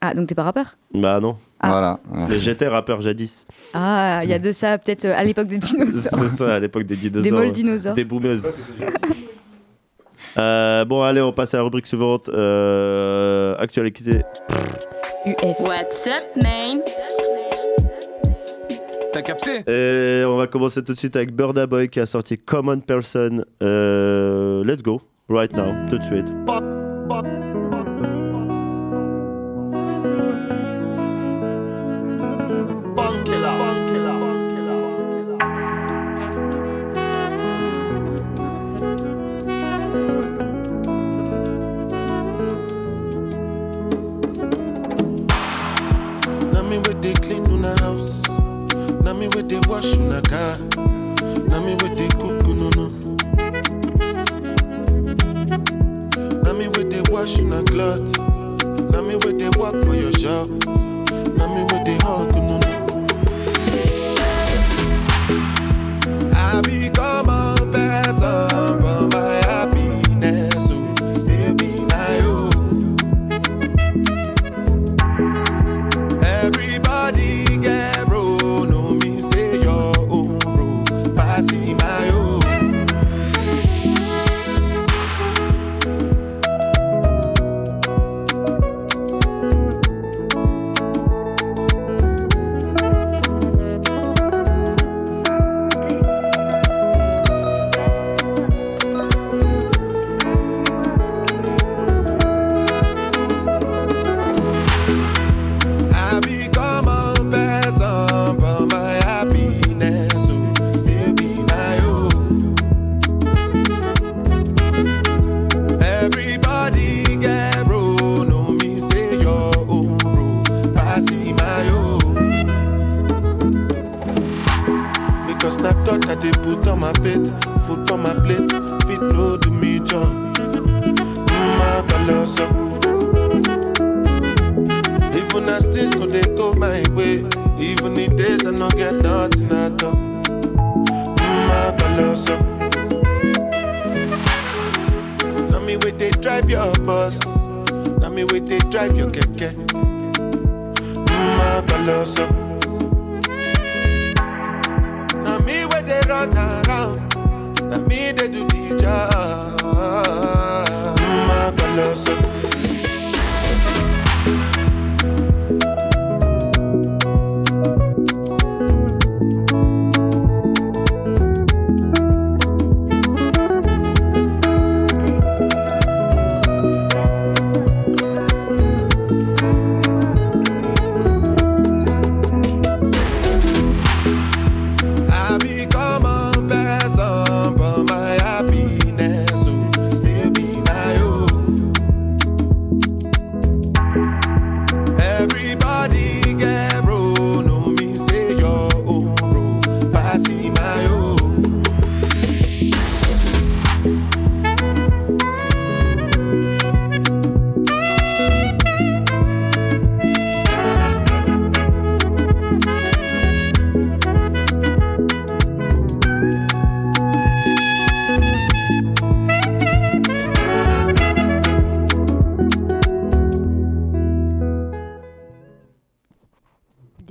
Ah, donc t'es pas rappeur? Bah non. Voilà. Mais j'étais rappeur jadis. Ah, il y a de ça, peut-être euh, à l'époque des dinosaures. C'est ça, à l'époque des dinosaures. Des molles ouais. dinosaures. Des boomeuses. Euh, bon, allez, on passe à la rubrique suivante. Euh, actualité. US. What's up, man? T'as capté? Et on va commencer tout de suite avec Burda Boy qui a sorti Common Person. Euh, let's go, right now, tout de suite.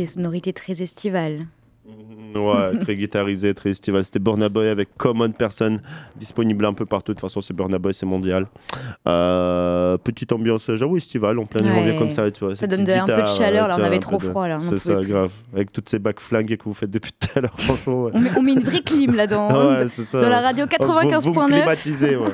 Sonorités très estivales. Ouais, très guitarisé, très estival. C'était Burna Boy avec Common Person, disponible un peu partout. De toute façon, c'est Burna Boy, c'est mondial. Euh, petite ambiance, j'avoue, estivale, en plein Ouais. janvier comme ça. Tu vois, Ça donne de- un peu de chaleur, là, on avait un trop de- froid, là, C'est ça, plus. grave. Avec toutes ces bacs flinguées que vous faites depuis tout à l'heure, franchement. ouais. On met, on met une vraie clim là dans, Ouais, dans la radio Vous- Vous, me 95.9. climatisez, ouais.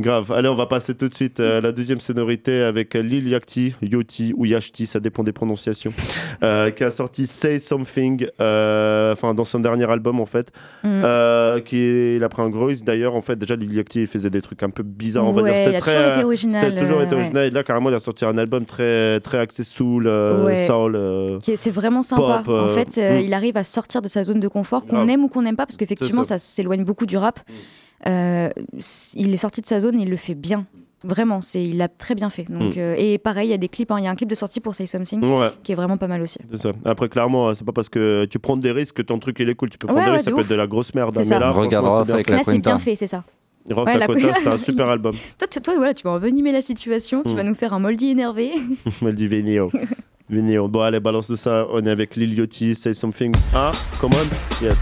Grave. Allez, on va passer tout de suite à la deuxième sonorité avec Lil Yachty, Yoti ou Yachty, ça dépend des prononciations, euh, qui a sorti Say Something, euh, enfin dans son dernier album en fait, Mm. euh, qui est, il a pris un gros risque d'ailleurs. En fait, déjà Lil Yachty il faisait des trucs un peu bizarres, on va Ouais, dire. C'était très, toujours été euh, original, toujours euh, été ouais. original. Et là, carrément, il a sorti un album très, très axé soul, euh, Ouais. euh, C'est vraiment sympa. pop, euh, en fait, euh, mm. il arrive à sortir de sa zone de confort, qu'on aime ou qu'on n'aime pas, parce qu'effectivement, ça, ça. Mm. s'éloigne beaucoup du rap. Euh, s- il est sorti de sa zone et il le fait bien. Vraiment, c'est, il l'a très bien fait. Donc, Mm. euh, et pareil, il y a des clips. hein. Il y a un clip de sortie pour Say Something Ouais. qui est vraiment pas mal aussi. C'est ça. Après, clairement, c'est pas parce que tu prends des risques que ton truc il est cool. Tu peux prendre Ouais, des ouais, risques, ça peut être de la grosse merde. C'est Mais ça. là, Regarde Rof c'est avec la Là, c'est bien fait, c'est ça. Rof Ouais, la c'était un super album. Toi, tu- toi, voilà, tu vas envenimer la situation. Tu Mm. vas nous faire un moldy énervé. Dit Vénio. Vénio. Bon, allez, balance de ça. On est avec Lil Yachty, Say Something. Ah, come on? Yes.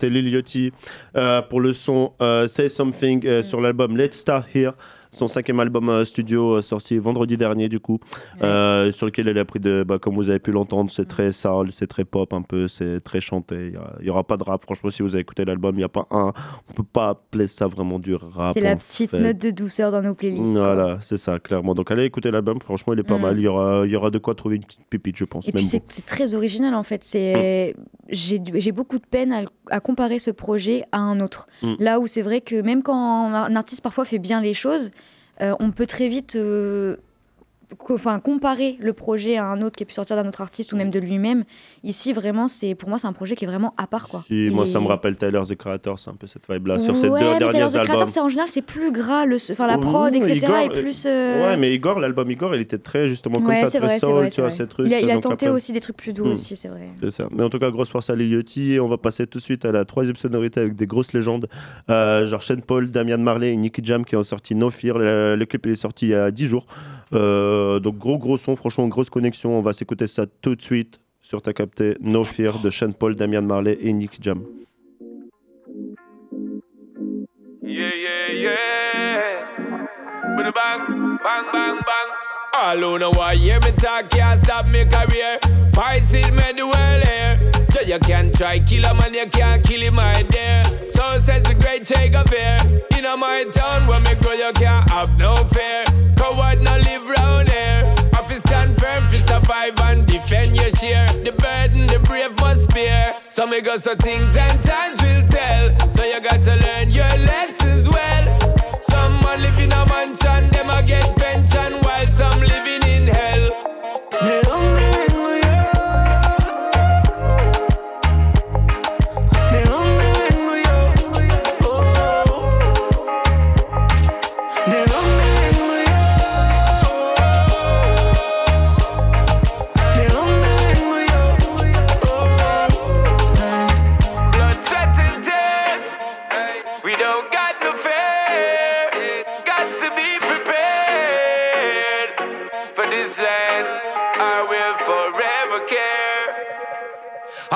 C'était Lil Yachty euh, pour le son euh, Say Something euh, sur l'album Let's Start Here. Son cinquième album euh, studio euh, sorti vendredi dernier du coup, euh, sur lequel elle a pris de, bah, comme vous avez pu l'entendre, c'est très soul, c'est très pop un peu, c'est très chanté. Il y a- Il y aura pas de rap. Franchement, si vous avez écouté l'album, il n'y a pas un. On peut pas appeler ça vraiment du rap. C'est la petite fait. note de douceur dans nos playlists. Voilà, c'est ça, clairement. Donc allez écouter l'album, franchement, il est pas Mm. mal. Il y aura, il y aura de quoi trouver une petite pépite, je pense. Et puis même c'est très original en fait. C'est Mm. j'ai beaucoup de peine à, à comparer ce projet à un autre. Mm. Là où c'est vrai que même quand un artiste parfois fait bien les choses, on peut très vite euh, enfin comparer le projet à un autre qui a pu sortir d'un autre artiste ou même de lui-même. Ici vraiment c'est pour moi c'est un projet qui est vraiment à part quoi. Si, moi, est- ça me rappelle Tyler the Creator, c'est un peu cette vibe-là. Sur ces deux mais derniers Tyler, the albums. Creator, c'est en général c'est plus gras le enfin la prod Oui, etc Igor, est plus euh, Ouais, mais Igor, l'album Igor, il était très justement comme ouais, ça, très vrai, c'est soul, vrai, tu vois, ces trucs. Il a, il a donc tenté après- aussi des trucs plus doux Hmm. aussi, c'est vrai. Ça. Mais en tout cas, grosse force à Lil Yachty. Et on va passer tout de suite à la troisième sonorité avec des grosses légendes. Euh, genre Shane Paul, Damian Marley et Nicky Jam qui ont sorti No Fear. Le, le clip il est sorti il y a 10 jours. Euh, donc gros gros son, franchement grosse connexion. On va s'écouter ça tout de suite sur ta capté No Fear de Shane Paul, Damian Marley et Nicky Jam. Yeah, yeah, yeah. Bang, bang, bang, bang. All who know why hear me talk can't stop me career. Fight it, me the world here. Yeah, you can try kill a man, you can't kill him, my dear. So says the great Che Guevara. In my town where me grow, you can't have no fear. Survive and defend your share. The burden, the brave must bear. Some go so things and times will tell. So you got to learn your lessons well. Some live in a mansion, them a get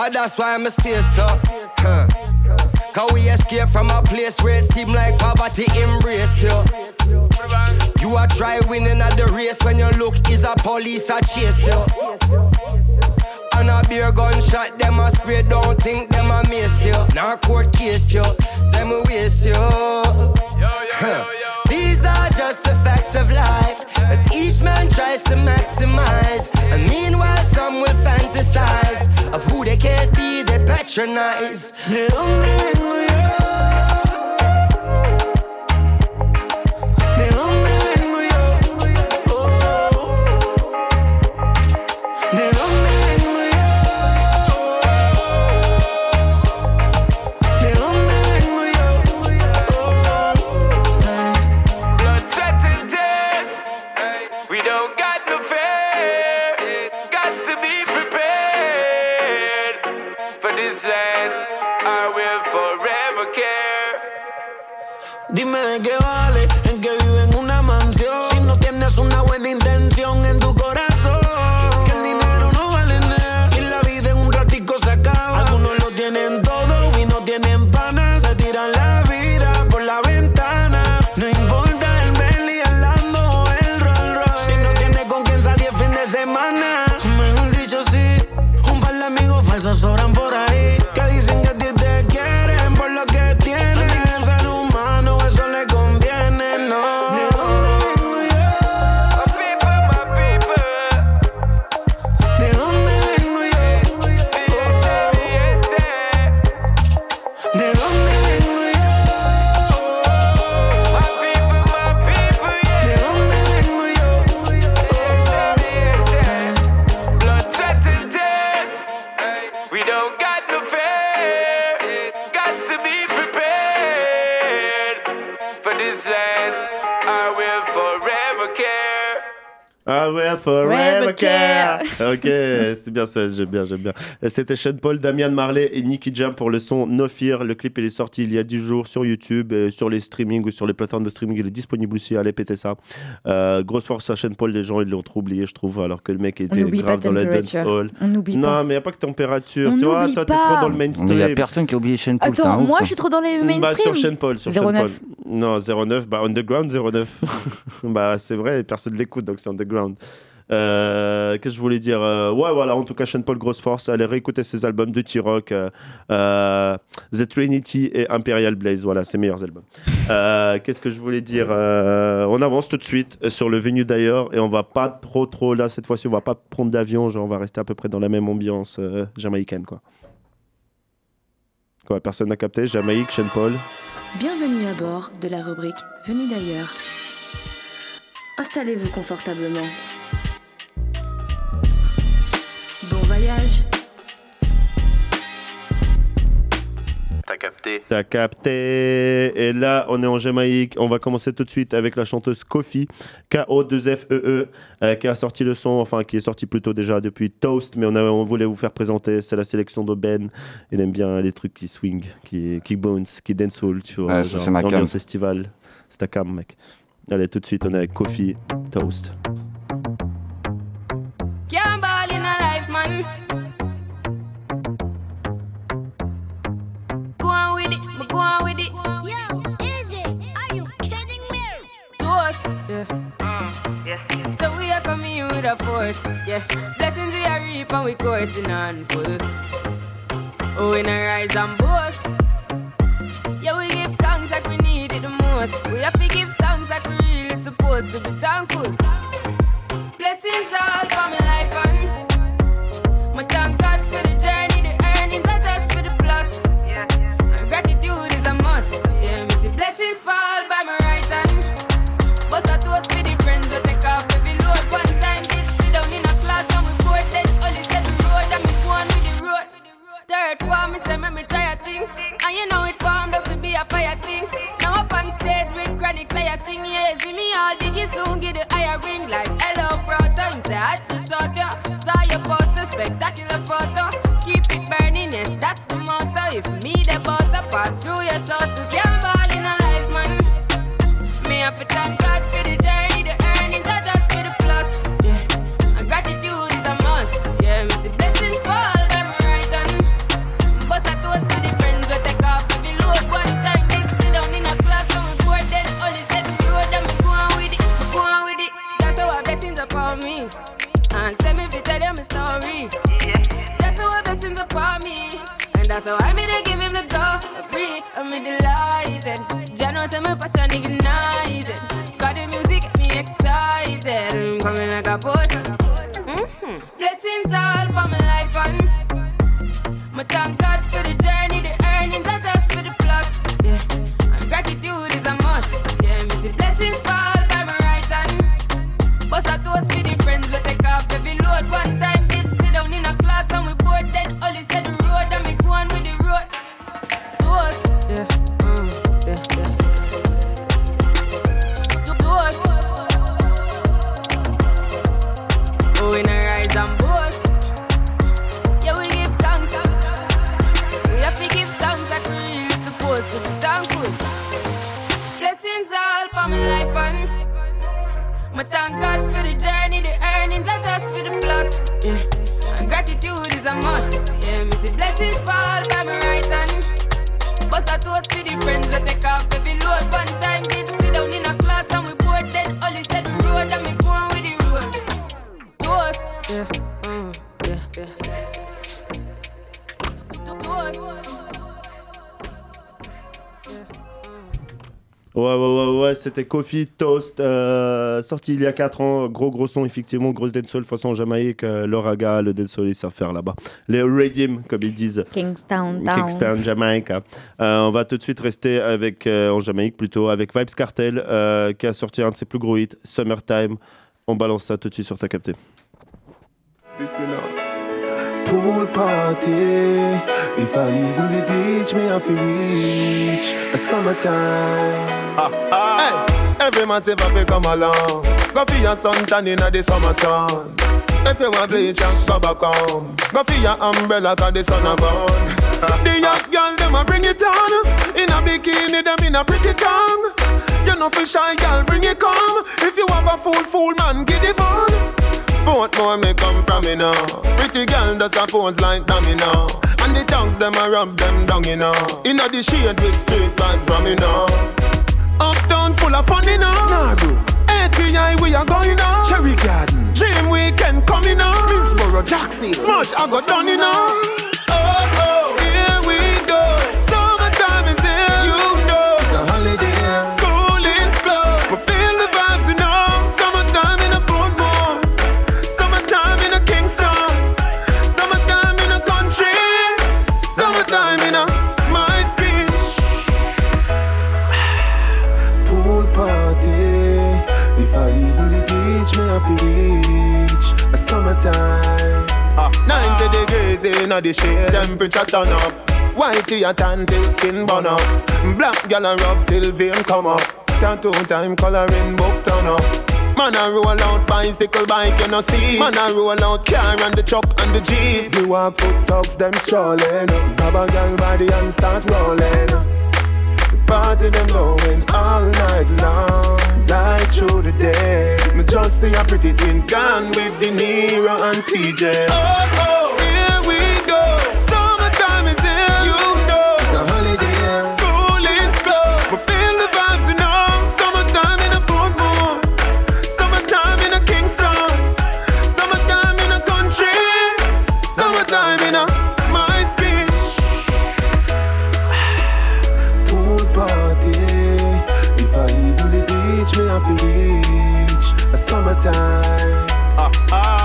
Ah, that's why I'm stay so. Huh. Cause we escape from a place where it seem like poverty embrace you. You are try winning at the race when your look is a police a chase you. And a beer gunshot, them a spray, don't think them a miss you. Now court case you, them a waste you. These are just the facts of life that each man tries to maximize. And meanwhile, some will fantasize of who they can't be, they patronize. ¿De dónde vengo yo? Dime de qué vale en que vive en una mansión. Si no tienes una buena intención ok, c'est bien ça, j'aime bien, j'aime bien. C'était Sean Paul, Damian Marley et Nicky Jam pour le son No Fear. Le clip il est sorti il y a 10 jours sur YouTube, euh, sur les streamings ou sur les plateformes de streaming. Il est disponible aussi, allez péter ça. Euh, grosse force à Sean Paul, les gens ils l'ont trop oublié, je trouve, alors que le mec était grave dans la dance hall. On n'oublie Non, pas. mais il n'y a pas que température. On tu vois, toi t'es pas. trop dans le mainstream. il y a personne qui a oublié Shane Paul. Attends, moi je suis trop dans les Bah, mainstream. sur Sean Paul, sur Sean 09. Paul. Non, 09, bah Underground 09. bah c'est vrai, personne ne l'écoute, donc c'est Underground. Euh, Qu'est-ce que je voulais dire Euh, Ouais, voilà, en tout cas, Sean Paul, grosse force. Allez réécouter ses albums de T-Rock, euh, The Trinity et Imperial Blaze. Voilà, ses meilleurs albums. Qu'est-ce que je voulais dire On avance tout de suite sur le venue d'ailleurs et on va pas trop, trop là cette fois-ci, on va pas prendre d'avion, genre on va rester à peu près dans la même ambiance jamaïcaine, quoi. Quoi, personne n'a capté Jamaïque, Sean Paul. Bienvenue à bord de la rubrique Venu d'ailleurs. Installez-vous confortablement. Voyage. T'as capté. T'as capté. Et là, on est en Jamaïque. On va commencer tout de suite avec la chanteuse Kofi, K-O-2-F-E-E, euh, qui a sorti le son, enfin, qui est sorti plutôt déjà depuis Toast, mais on, a- on voulait vous faire présenter. C'est la sélection de Ben. Il aime bien les trucs qui swing, qui, qui bounce, qui dancehall, tu vois. Ouais, c'est ma cam. estivale. C'est ta cam, mec. Allez, tout de suite, on est avec Kofi, Toast. Go on with it, but go on with it. Yo, easy. Are you kidding me? To us, yeah. yeah. So we are coming in with a force, yeah. Blessings we are reap and we coursing on full. Oh, we not rise and boast. Yeah, we give thanks like we need it the most. We have to give thanks like we really supposed to be thankful. Blessings all for my to a fire thing. Now up on stage with chronic, say I sing, yeah. See me all diggy soon, get the higher ring like hello, brother. Him say, I had to shot ya. Saw your poster, spectacular photo. Keep it burning, yes, that's the motto. If me the butter pass through your shot to can't my passion ignited. Got the music get me excited. I'm coming like a potion. Mhm. Blessings all for my life and my thank God c'était Kofi Toast, euh, sorti il y a 4 ans. Gros, gros son, effectivement, grosse dancehall façon Jamaïque. euh, L'Oraga, le dancehall, ils savent faire là-bas. Les Redeem, comme ils disent. Kingstown, down. Kickstown, Jamaïque. Euh, on va tout de suite rester avec, euh, en Jamaïque plutôt, avec Vibes Cartel, euh, qui a sorti un de ses plus gros hits, Summertime. On balance ça tout de suite sur ta capté. Listen up. Pool party. If I even the beach, me have to reach a summertime. Ah, ah. Hey, every man say fi come along. Go for your suntan inna the summer sun. If you want bleach, and go back home. Go for your umbrella 'cause the sun a burn. The young girl them a bring it on. In a bikini, them in a pretty tongue. You know for shy girl, bring it come. If you have a fool, fool man, get it on. More may come from me now. Pretty girl does a pose like dummy now. And the tongues them a rub them down, you know. Inna the shade with straight vibes from me now. Uptown full of fun, you know. Nah, bro. ATI we are going now. Cherry Garden. Dream weekend coming now. Middlesboro, Jackson. Smash I got done, you know. Me reach a summertime. Ah, 90 degrees in the shade, temperature turn up. Whitey a tan till skin burn up. Black gal a rub till vein come up. Tattoo time coloring book turn up. Man a roll out bicycle bike you no see. Man a roll out car and the truck and the jeep. You walk foot dogs them strolling. Grab a gal body and start rolling. The party them going all night long, right through the day. Me just see a pretty twin gone with De Niro and TJ. Oh, oh, a summertime. Ah,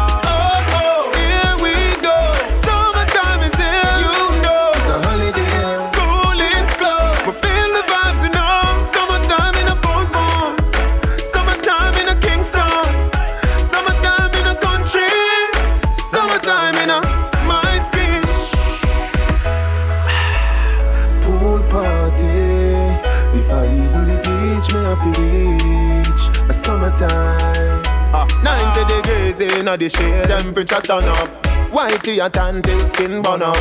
in the shade, temperature turn up. Whitey a tan till skin burn up.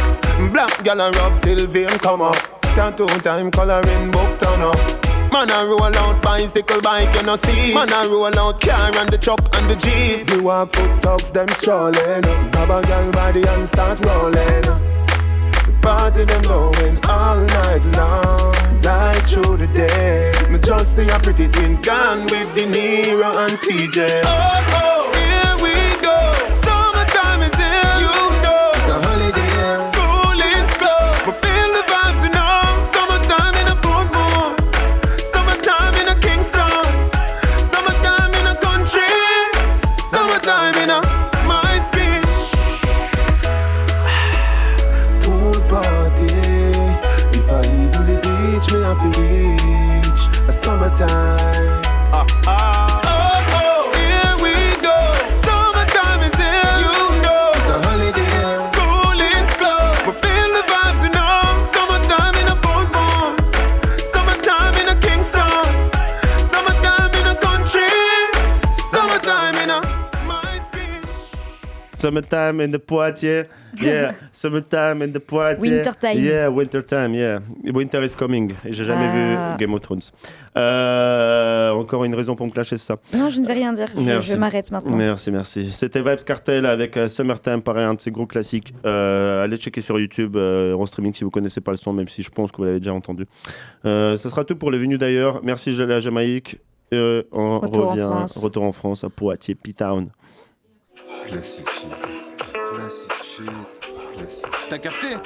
Black gal a rub till vein come up. Tattoo time coloring book turn up. Man a roll out bicycle bike you no see. Man a roll out car and the truck and the jeep. You walk foot dogs them strolling. Grab a gal body and start rolling. The party them going all night long, right through the day. Me just see a pretty twin gone with De Niro and TJ. Oh, oh, a my skin. Summertime in the Poitiers. Yeah, summertime in the Poitiers. Winter time. Yeah, winter time, yeah. Winter is coming. Et j'ai jamais Ah. vu Game of Thrones. Euh, encore une raison pour me clasher ça. Non, je ne vais rien dire. Je, Merci. je m'arrête maintenant. Merci, merci. C'était Vibes Cartel avec euh, Summertime, pareil, un de ses gros classiques. Euh, allez checker sur YouTube, euh, en streaming si vous connaissez pas le son, même si je pense que vous l'avez déjà entendu. Euh, ce sera tout pour les venus d'ailleurs. Merci à la Jamaïque. Euh, on Retour en revient, France. retour en France à Poitiers, P-Town. Classique. Classique shit. T'as capté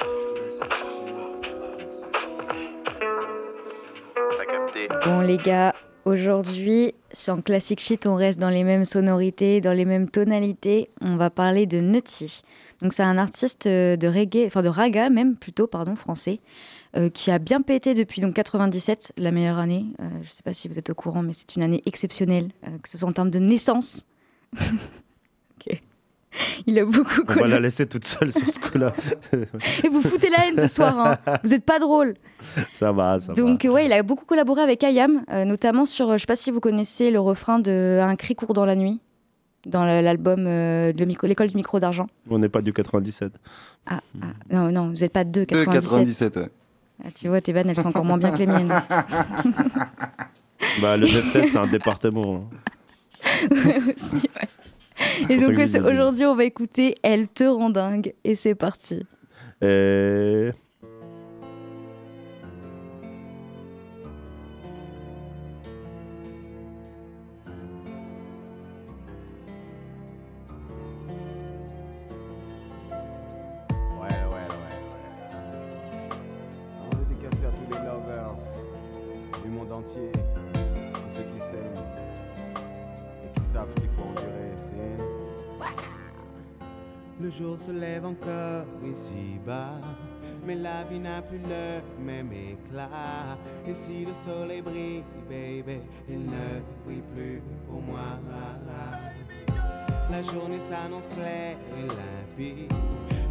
T'as capté. Bon les gars, aujourd'hui, sur Classic Shit, on reste dans les mêmes sonorités, dans les mêmes tonalités. On va parler de Nutty. Donc c'est un artiste euh, de reggae, enfin de raga même plutôt, pardon, français, euh, qui a bien pété depuis donc 97, la meilleure année. Euh, je ne sais pas si vous êtes au courant, mais c'est une année exceptionnelle, euh, que ce soit en termes de naissance. Il a beaucoup On va la laisser toute seule sur ce coup-là. Et vous foutez la haine ce soir. hein. Vous n'êtes pas drôle. ça va, ça Donc euh, ouais, il a beaucoup collaboré avec Ayam, euh, notamment sur, euh, je sais pas si vous connaissez le refrain de Un cri court dans la nuit, dans l'album euh, de micro- l'école du micro d'argent. va. On n'est pas du 97. Ah, ah, non, non, vous n'êtes pas deux 2,97, 97. ouais. Ah, tu vois, tes vannes, elles sont encore moins bien que les miennes. Bah, le Jet 7, c'est un département. hein. Ouais, aussi, ouais. Et donc euh, aujourd'hui, on va écouter Elle te rend dingue, et c'est parti. Et... Ouais, Le jour se lève encore ici-bas, mais la vie n'a plus le même éclat. Et si le soleil brille, baby, il ne brille plus pour moi. La journée s'annonce claire et limpide.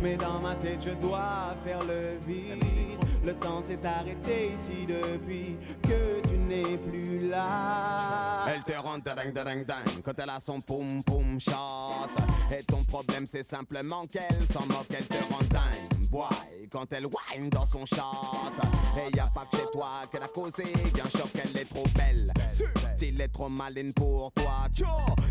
Mais dans ma tête, je dois faire le vide. Le temps s'est arrêté ici depuis que tu n'es plus là. Elle te rend dingue, dingue, dingue quand elle a son poum poum shot. Et ton problème c'est simplement qu'elle s'en moque, elle te rend dingue. Boy, quand elle whine dans son shot. Et y a pas que chez toi qu'elle a causé un choc, elle est trop belle. Il est trop maline pour toi.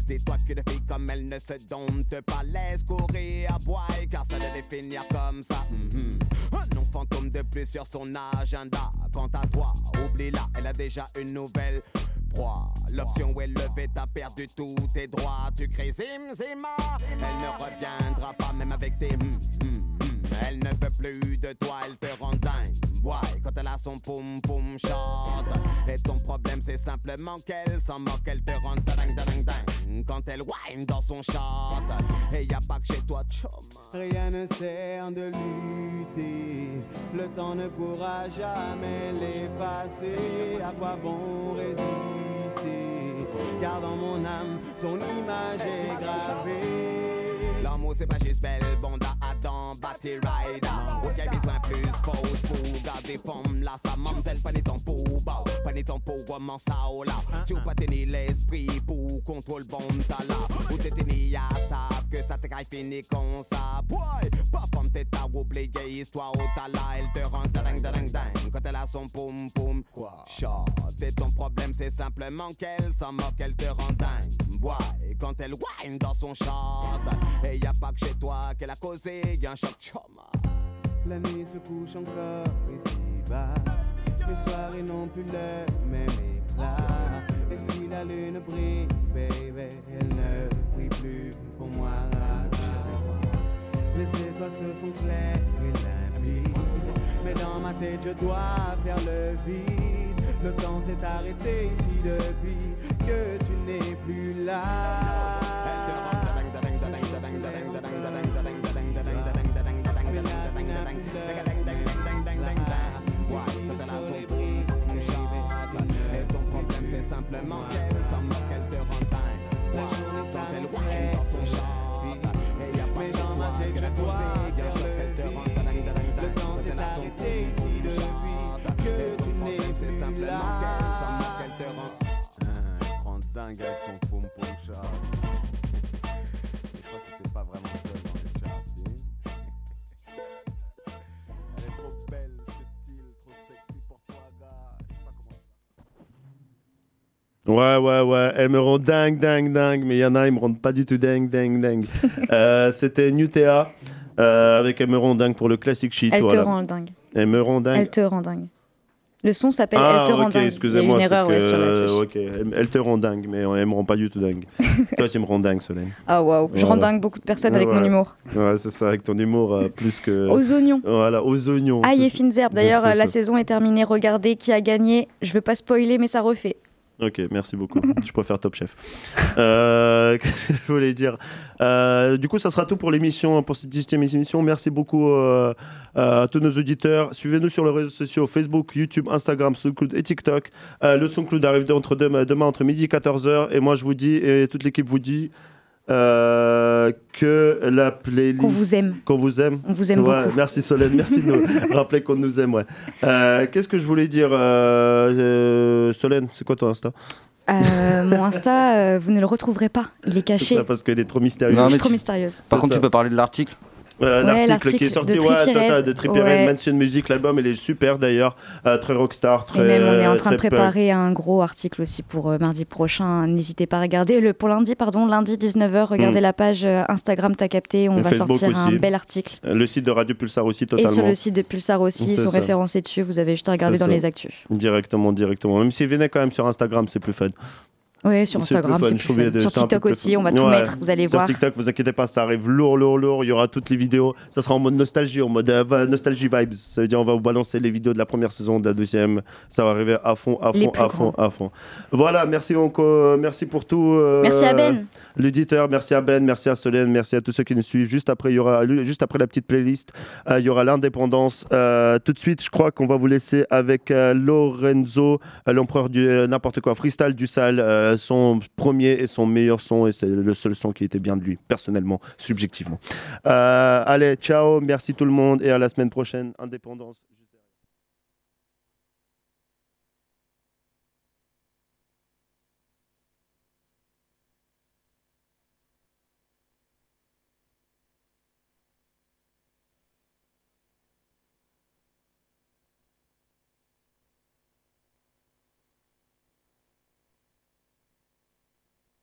Dis-toi qu'une fille comme elle ne se dompte pas, laisse courir à boy, car ça devait finir comme ça. Mhm. Nom fantôme de plus sur son agenda. Quant à toi, oublie-la, elle a déjà une nouvelle proie. L'option est levée, t'as perdu tous tes droits. Tu crées zim zima, elle ne reviendra pas même avec tes hum, hum. Elle ne veut plus de toi, elle te rend dingue. Ouais, quand elle a son poum poum shot. Et ton problème c'est simplement qu'elle s'en moque, elle te rend dingue dingue dingue. Quand elle whine dans son shot. Et y a pas que chez toi, chum. Rien ne sert de lutter, le temps ne pourra jamais l'effacer. À quoi bon résister? Car dans mon âme, son image est gravée. L'amour c'est pas juste belle, Adam, Batty Rider. Ok, besoin fausse pour garder forme là, sa mamzelle, pas ni temps pour bas, pas ni temps pour comment ça oh là. Si ou pas tenir l'esprit pour contrôle bon là, ou t'es tenu à savent que ça te caille fini comme ça. Boy, pas femme t'es à oublier histoire au t'as là, elle te rend dingue dingue dingue quand elle a son poum poum. Quoi? Shot, et ton problème c'est simplement qu'elle s'en moque, elle te rend dingue. Boy, quand elle whine dans son shot, et y a pas que chez toi qu'elle a causé, y a un choc choma. La nuit se couche encore ici-bas. Les soirées n'ont plus le même éclat. Et si la lune brille, baby, elle ne brille plus pour moi. Les étoiles se font claires et limpides. Mais dans ma tête, je dois faire le vide. Le temps s'est arrêté ici depuis que tu n'es plus là. Et ton problème c'est simplement qu'elle s'en moque, elle te rend dingue. La journée dans son shot. Et y a pas dans ma tête, je dois faire choc, le temps s'est arrêté ici depuis que tu n'es plus là. Elle te rend dingue avec son Ouais, ouais, ouais. Elle me rend dingue, dingue, dingue. Mais il y en a, ils me rendent pas du tout dingue, dingue, dingue. Euh, C'était Nutea euh, avec Elle me rend dingue pour le classique shit. Elle te rend dingue. Elle me rend dingue. Elle te rend dingue. Le son s'appelle Ah, Elle te rend dingue. Excusez-moi. une c'est erreur que- ouais, sur l'affiche. ok, elle, elle te rend dingue, mais elle me rend pas du tout dingue. Toi, tu me rends dingue, Solène. Ah waouh, je rends dingue beaucoup de personnes avec mon humour. Ouais, c'est ça, avec ton humour euh, plus que. Aux oignons. Voilà, aux oignons. Aïe et fines herbes. D'ailleurs, la ça. saison est terminée. Regardez qui a gagné. Je veux pas spoiler, mais ça refait. Ok, merci beaucoup. je préfère Top Chef. Euh, Qu'est-ce que je voulais dire? Euh, Du coup, ça sera tout pour l'émission, pour cette 18e émission. Merci beaucoup euh, à tous nos auditeurs. Suivez-nous sur les réseaux sociaux Facebook, YouTube, Instagram, SoundCloud et TikTok. Le SoundCloud arrive demain, demain entre midi et 14h. Et moi, je vous dis, et toute l'équipe vous dit, euh, que la playlist. Qu'on vous aime. Qu'on vous aime. On vous aime Ouais, beaucoup. Merci Solène, merci de nous rappeler qu'on nous aime. Ouais. Euh, Qu'est-ce que je voulais dire euh, euh, Solène, c'est quoi ton Insta? Euh, mon Insta, euh, vous ne le retrouverez pas. Il est caché. ça parce qu'elle est trop mystérieuse. Non, Je mais suis trop tu- mystérieuse. Par contre, ça. tu peux parler de l'article Euh, Ouais, l'article qui est sorti de ouais, total, Red. de Ouais. Mansion Music, l'album il est super d'ailleurs, euh, très rockstar, très Et même, on est en train de préparer un gros article aussi pour euh, mardi prochain. N'hésitez pas à regarder. Le, pour lundi, pardon, lundi 19h, regardez Mm. la page euh, Instagram T'as capté. On Et va Facebook sortir un bel article. Le site de Radio Pulsar aussi Et totalement. sur le site de Pulsar aussi, ils sont ça. référencés dessus. Vous avez juste à regarder dans ça. les actus. Directement, directement. Même s'il venait quand même sur Instagram, c'est plus fun. Oui, sur Instagram, c'est Sur TikTok aussi, on va tout mettre. Vous allez sur voir. TikTok, vous inquiétez pas, ça arrive lourd, lourd, lourd. Il y aura toutes les vidéos. Ça sera en mode nostalgie, en mode euh, nostalgie vibes. Ça veut dire on va vous balancer les vidéos de la première saison, de la deuxième. Ça va arriver à fond, à fond, à fond, à fond. Voilà, merci encore, merci pour tout. euh, Merci à Ben. L'éditeur, merci à Ben, merci à Solène, merci à tous ceux qui nous suivent. Juste après, il y aura, juste après la petite playlist, euh, il y aura l'indépendance. Euh, tout de suite, je crois qu'on va vous laisser avec euh, Lorenzo, l'empereur du n'importe quoi, freestyle du sale, son premier et son meilleur son, et c'est le seul son qui était bien de lui, personnellement, subjectivement. Allez, ciao, merci tout le monde, et à la semaine prochaine, indépendance.